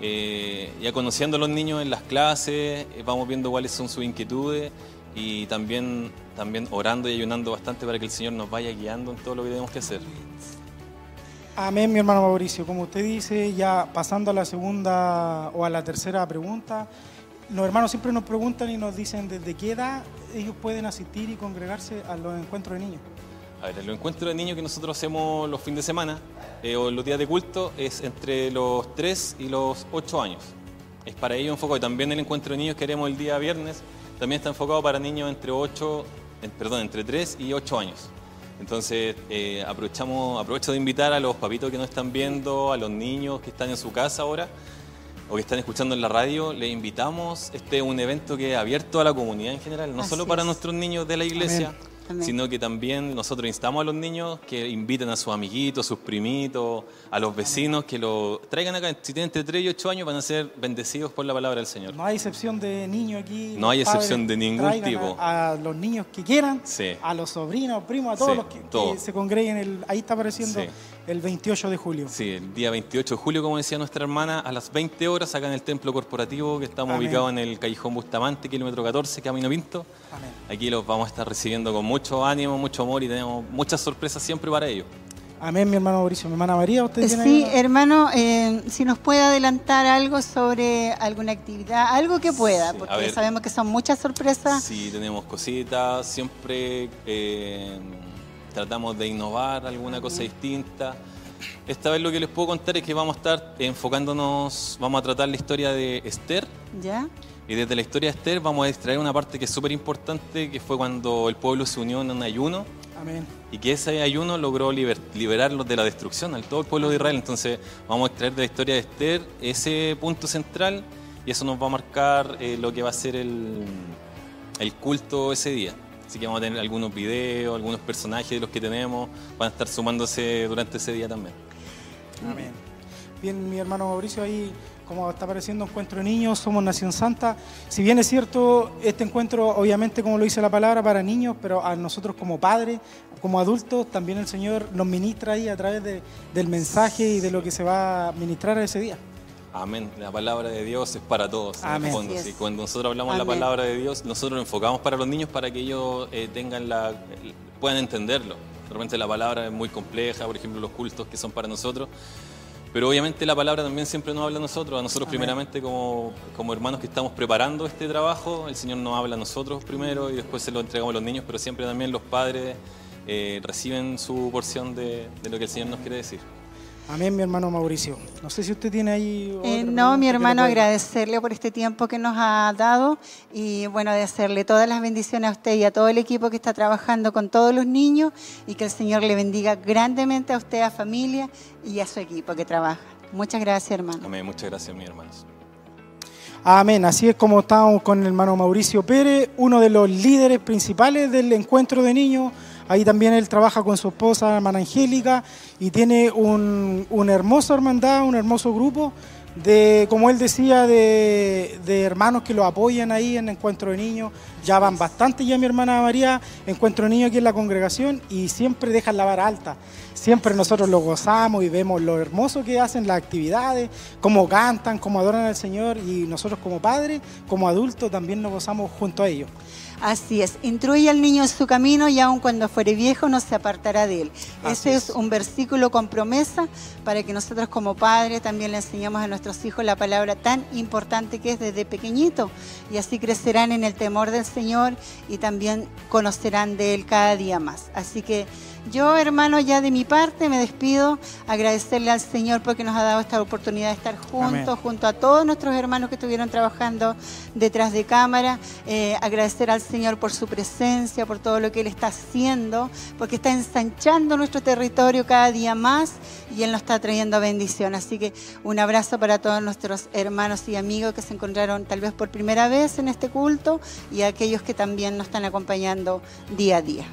eh, ya conociendo a los niños en las clases, eh, vamos viendo cuáles son sus inquietudes y también, también orando y ayunando bastante para que el Señor nos vaya guiando en todo lo que tenemos que hacer.
Amén, mi hermano Mauricio. Como usted dice, ya pasando a la segunda o a la tercera pregunta, los hermanos siempre nos preguntan y nos dicen desde qué edad ellos pueden asistir y congregarse a los encuentros de niños.
A ver, el encuentro de niños que nosotros hacemos los fines de semana eh, o los días de culto es entre los 3 y los 8 años. Es para ellos enfocado. Y también el encuentro de niños que haremos el día viernes también está enfocado para niños entre 8, en- perdón, entre 3 y 8 años. Entonces, eh, aprovechamos, aprovecho de invitar a los papitos que nos están viendo, a los niños que están en su casa ahora o que están escuchando en la radio, les invitamos. Este es un evento que es abierto a la comunidad en general, no
Así
solo para
es.
nuestros niños de la iglesia,
Amén.
Sino que también nosotros instamos a los niños que inviten a sus amiguitos, sus primitos, a los vecinos, que lo traigan acá. Si tienen entre 3 y 8 años van a ser bendecidos por la palabra del Señor.
No hay excepción de niños aquí.
No hay excepción de ningún tipo.
A, a los niños que quieran,
Sí.
a los sobrinos, primos, a todos
Sí,
los que, se congreguen. El, ahí está apareciendo
Sí.
El 28 de julio.
Sí, el día 28 de julio, como decía nuestra hermana, a las 20 horas acá en el templo corporativo que estamos
Amén.
ubicados en el Callejón Bustamante, kilómetro 14, Camino Pinto.
Amén.
Aquí los vamos a estar recibiendo con mucho ánimo, mucho amor y tenemos muchas sorpresas siempre para ellos.
Amén, mi hermano Mauricio. Mi hermana María, ¿usted tiene
Sí, hermano, eh, si nos puede adelantar algo sobre alguna actividad, algo que pueda,
Sí,
porque
ver.
sabemos que son muchas sorpresas.
Sí, tenemos cositas, siempre eh, tratamos de innovar alguna cosa distinta. Esta vez lo que les puedo contar es que vamos a estar enfocándonos, vamos a tratar la historia de Esther.
¿Ya?
Y desde la historia de Esther vamos a extraer una parte que es súper importante, que fue cuando el pueblo se unió en un ayuno
Amén.
y que ese ayuno logró liber- liberarlos de la destrucción al todo el pueblo de Israel. Entonces vamos a extraer de la historia de Esther ese punto central y eso nos va a marcar eh, lo que va a ser el, el culto ese día. Así que vamos a tener algunos videos, algunos personajes de los que tenemos, van a estar sumándose durante ese día también.
Amén. Bien, mi hermano Mauricio, ahí como está apareciendo Encuentro de Niños, somos Nación Santa. Si bien es cierto, este encuentro, obviamente, como lo dice la palabra, para niños, pero a nosotros como padres, como adultos, también el Señor nos ministra ahí a través de- del mensaje y de lo que se va a ministrar ese día.
Amén. La palabra de Dios es para todos. en el
Amén.
fondo,
Así
sí. Cuando nosotros hablamos la
Amén.
palabra de Dios, nosotros lo enfocamos para los niños para que ellos eh, tengan la, puedan entenderlo. De repente la palabra es muy compleja, por ejemplo, los cultos que son para nosotros. Pero obviamente la palabra también siempre nos habla a nosotros, a nosotros primeramente como, como hermanos que estamos preparando este trabajo, el Señor nos habla a nosotros primero y después se lo entregamos a los niños, pero siempre también los padres eh, reciben su porción de, de lo que el Señor nos quiere decir.
Amén, mi hermano Mauricio. No sé si usted tiene ahí. otra
Eh, no, mi hermano, agradecerle por este tiempo que nos ha dado y bueno, de hacerle todas las bendiciones a usted y a todo el equipo que está trabajando con todos los niños y que el Señor le bendiga grandemente a usted, a familia y a su equipo que trabaja. Muchas gracias, hermano.
Amén. Muchas gracias, mis hermanos.
Amén. Así es como estamos con el hermano Mauricio Pérez, uno de los líderes principales del encuentro de niños. Ahí también él trabaja con su esposa, hermana Angélica, y tiene un, una hermosa hermandad, un hermoso grupo de, como él decía, de, de hermanos que lo apoyan ahí en Encuentro de Niños. Ya van bastante ya mi hermana María, Encuentro de Niños aquí en la congregación, y siempre dejan la vara alta. Siempre nosotros lo gozamos y vemos lo hermoso que hacen las actividades, cómo cantan, cómo adoran al Señor, y nosotros como padres, como adultos, también nos gozamos junto a ellos.
Así es, instruye al niño en su camino y aun cuando fuere viejo no se apartará de él.
Así
Ese
es.
es un versículo con promesa para que nosotros como padres también le enseñemos a nuestros hijos la palabra tan importante que es desde pequeñito y así crecerán en el temor del Señor y también conocerán de él cada día más. Así que yo, hermano, ya de mi parte me despido, agradecerle al Señor porque nos ha dado esta oportunidad de estar juntos,
Amén.
junto a todos nuestros hermanos que estuvieron trabajando detrás de cámara, eh, agradecer al Señor por su presencia, por todo lo que Él está haciendo, porque está ensanchando nuestro territorio cada día más y Él nos está trayendo bendición. Así que un abrazo para todos nuestros hermanos y amigos que se encontraron tal vez por primera vez en este culto y a aquellos que también nos están acompañando día a día.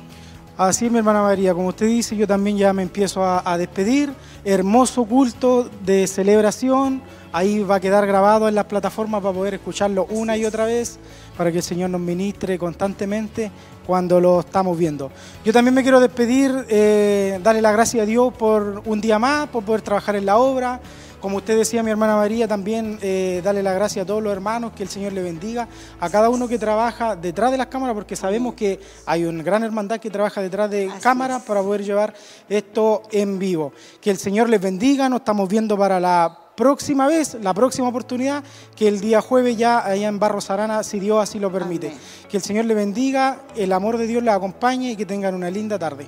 Así es, mi hermana María, como usted dice, yo también ya me empiezo a, a despedir. Hermoso culto de celebración. Ahí va a quedar grabado en las plataformas para poder escucharlo una y otra vez, para que el Señor nos ministre constantemente cuando lo estamos viendo. Yo también me quiero despedir, eh, darle la gracia a Dios por un día más, por poder trabajar en la obra. Como usted decía, mi hermana María, también eh, darle la gracia a todos los hermanos, que el Señor le bendiga, a cada uno que trabaja detrás de las cámaras, porque sabemos que hay una gran hermandad que trabaja detrás de cámaras para poder llevar esto en vivo. Que el Señor les bendiga, nos estamos viendo para la próxima vez, la próxima oportunidad, que el día jueves ya allá en Barros Arana, si Dios así lo permite.
Amén.
Que el Señor le bendiga, el amor de Dios les acompañe y que tengan una linda tarde.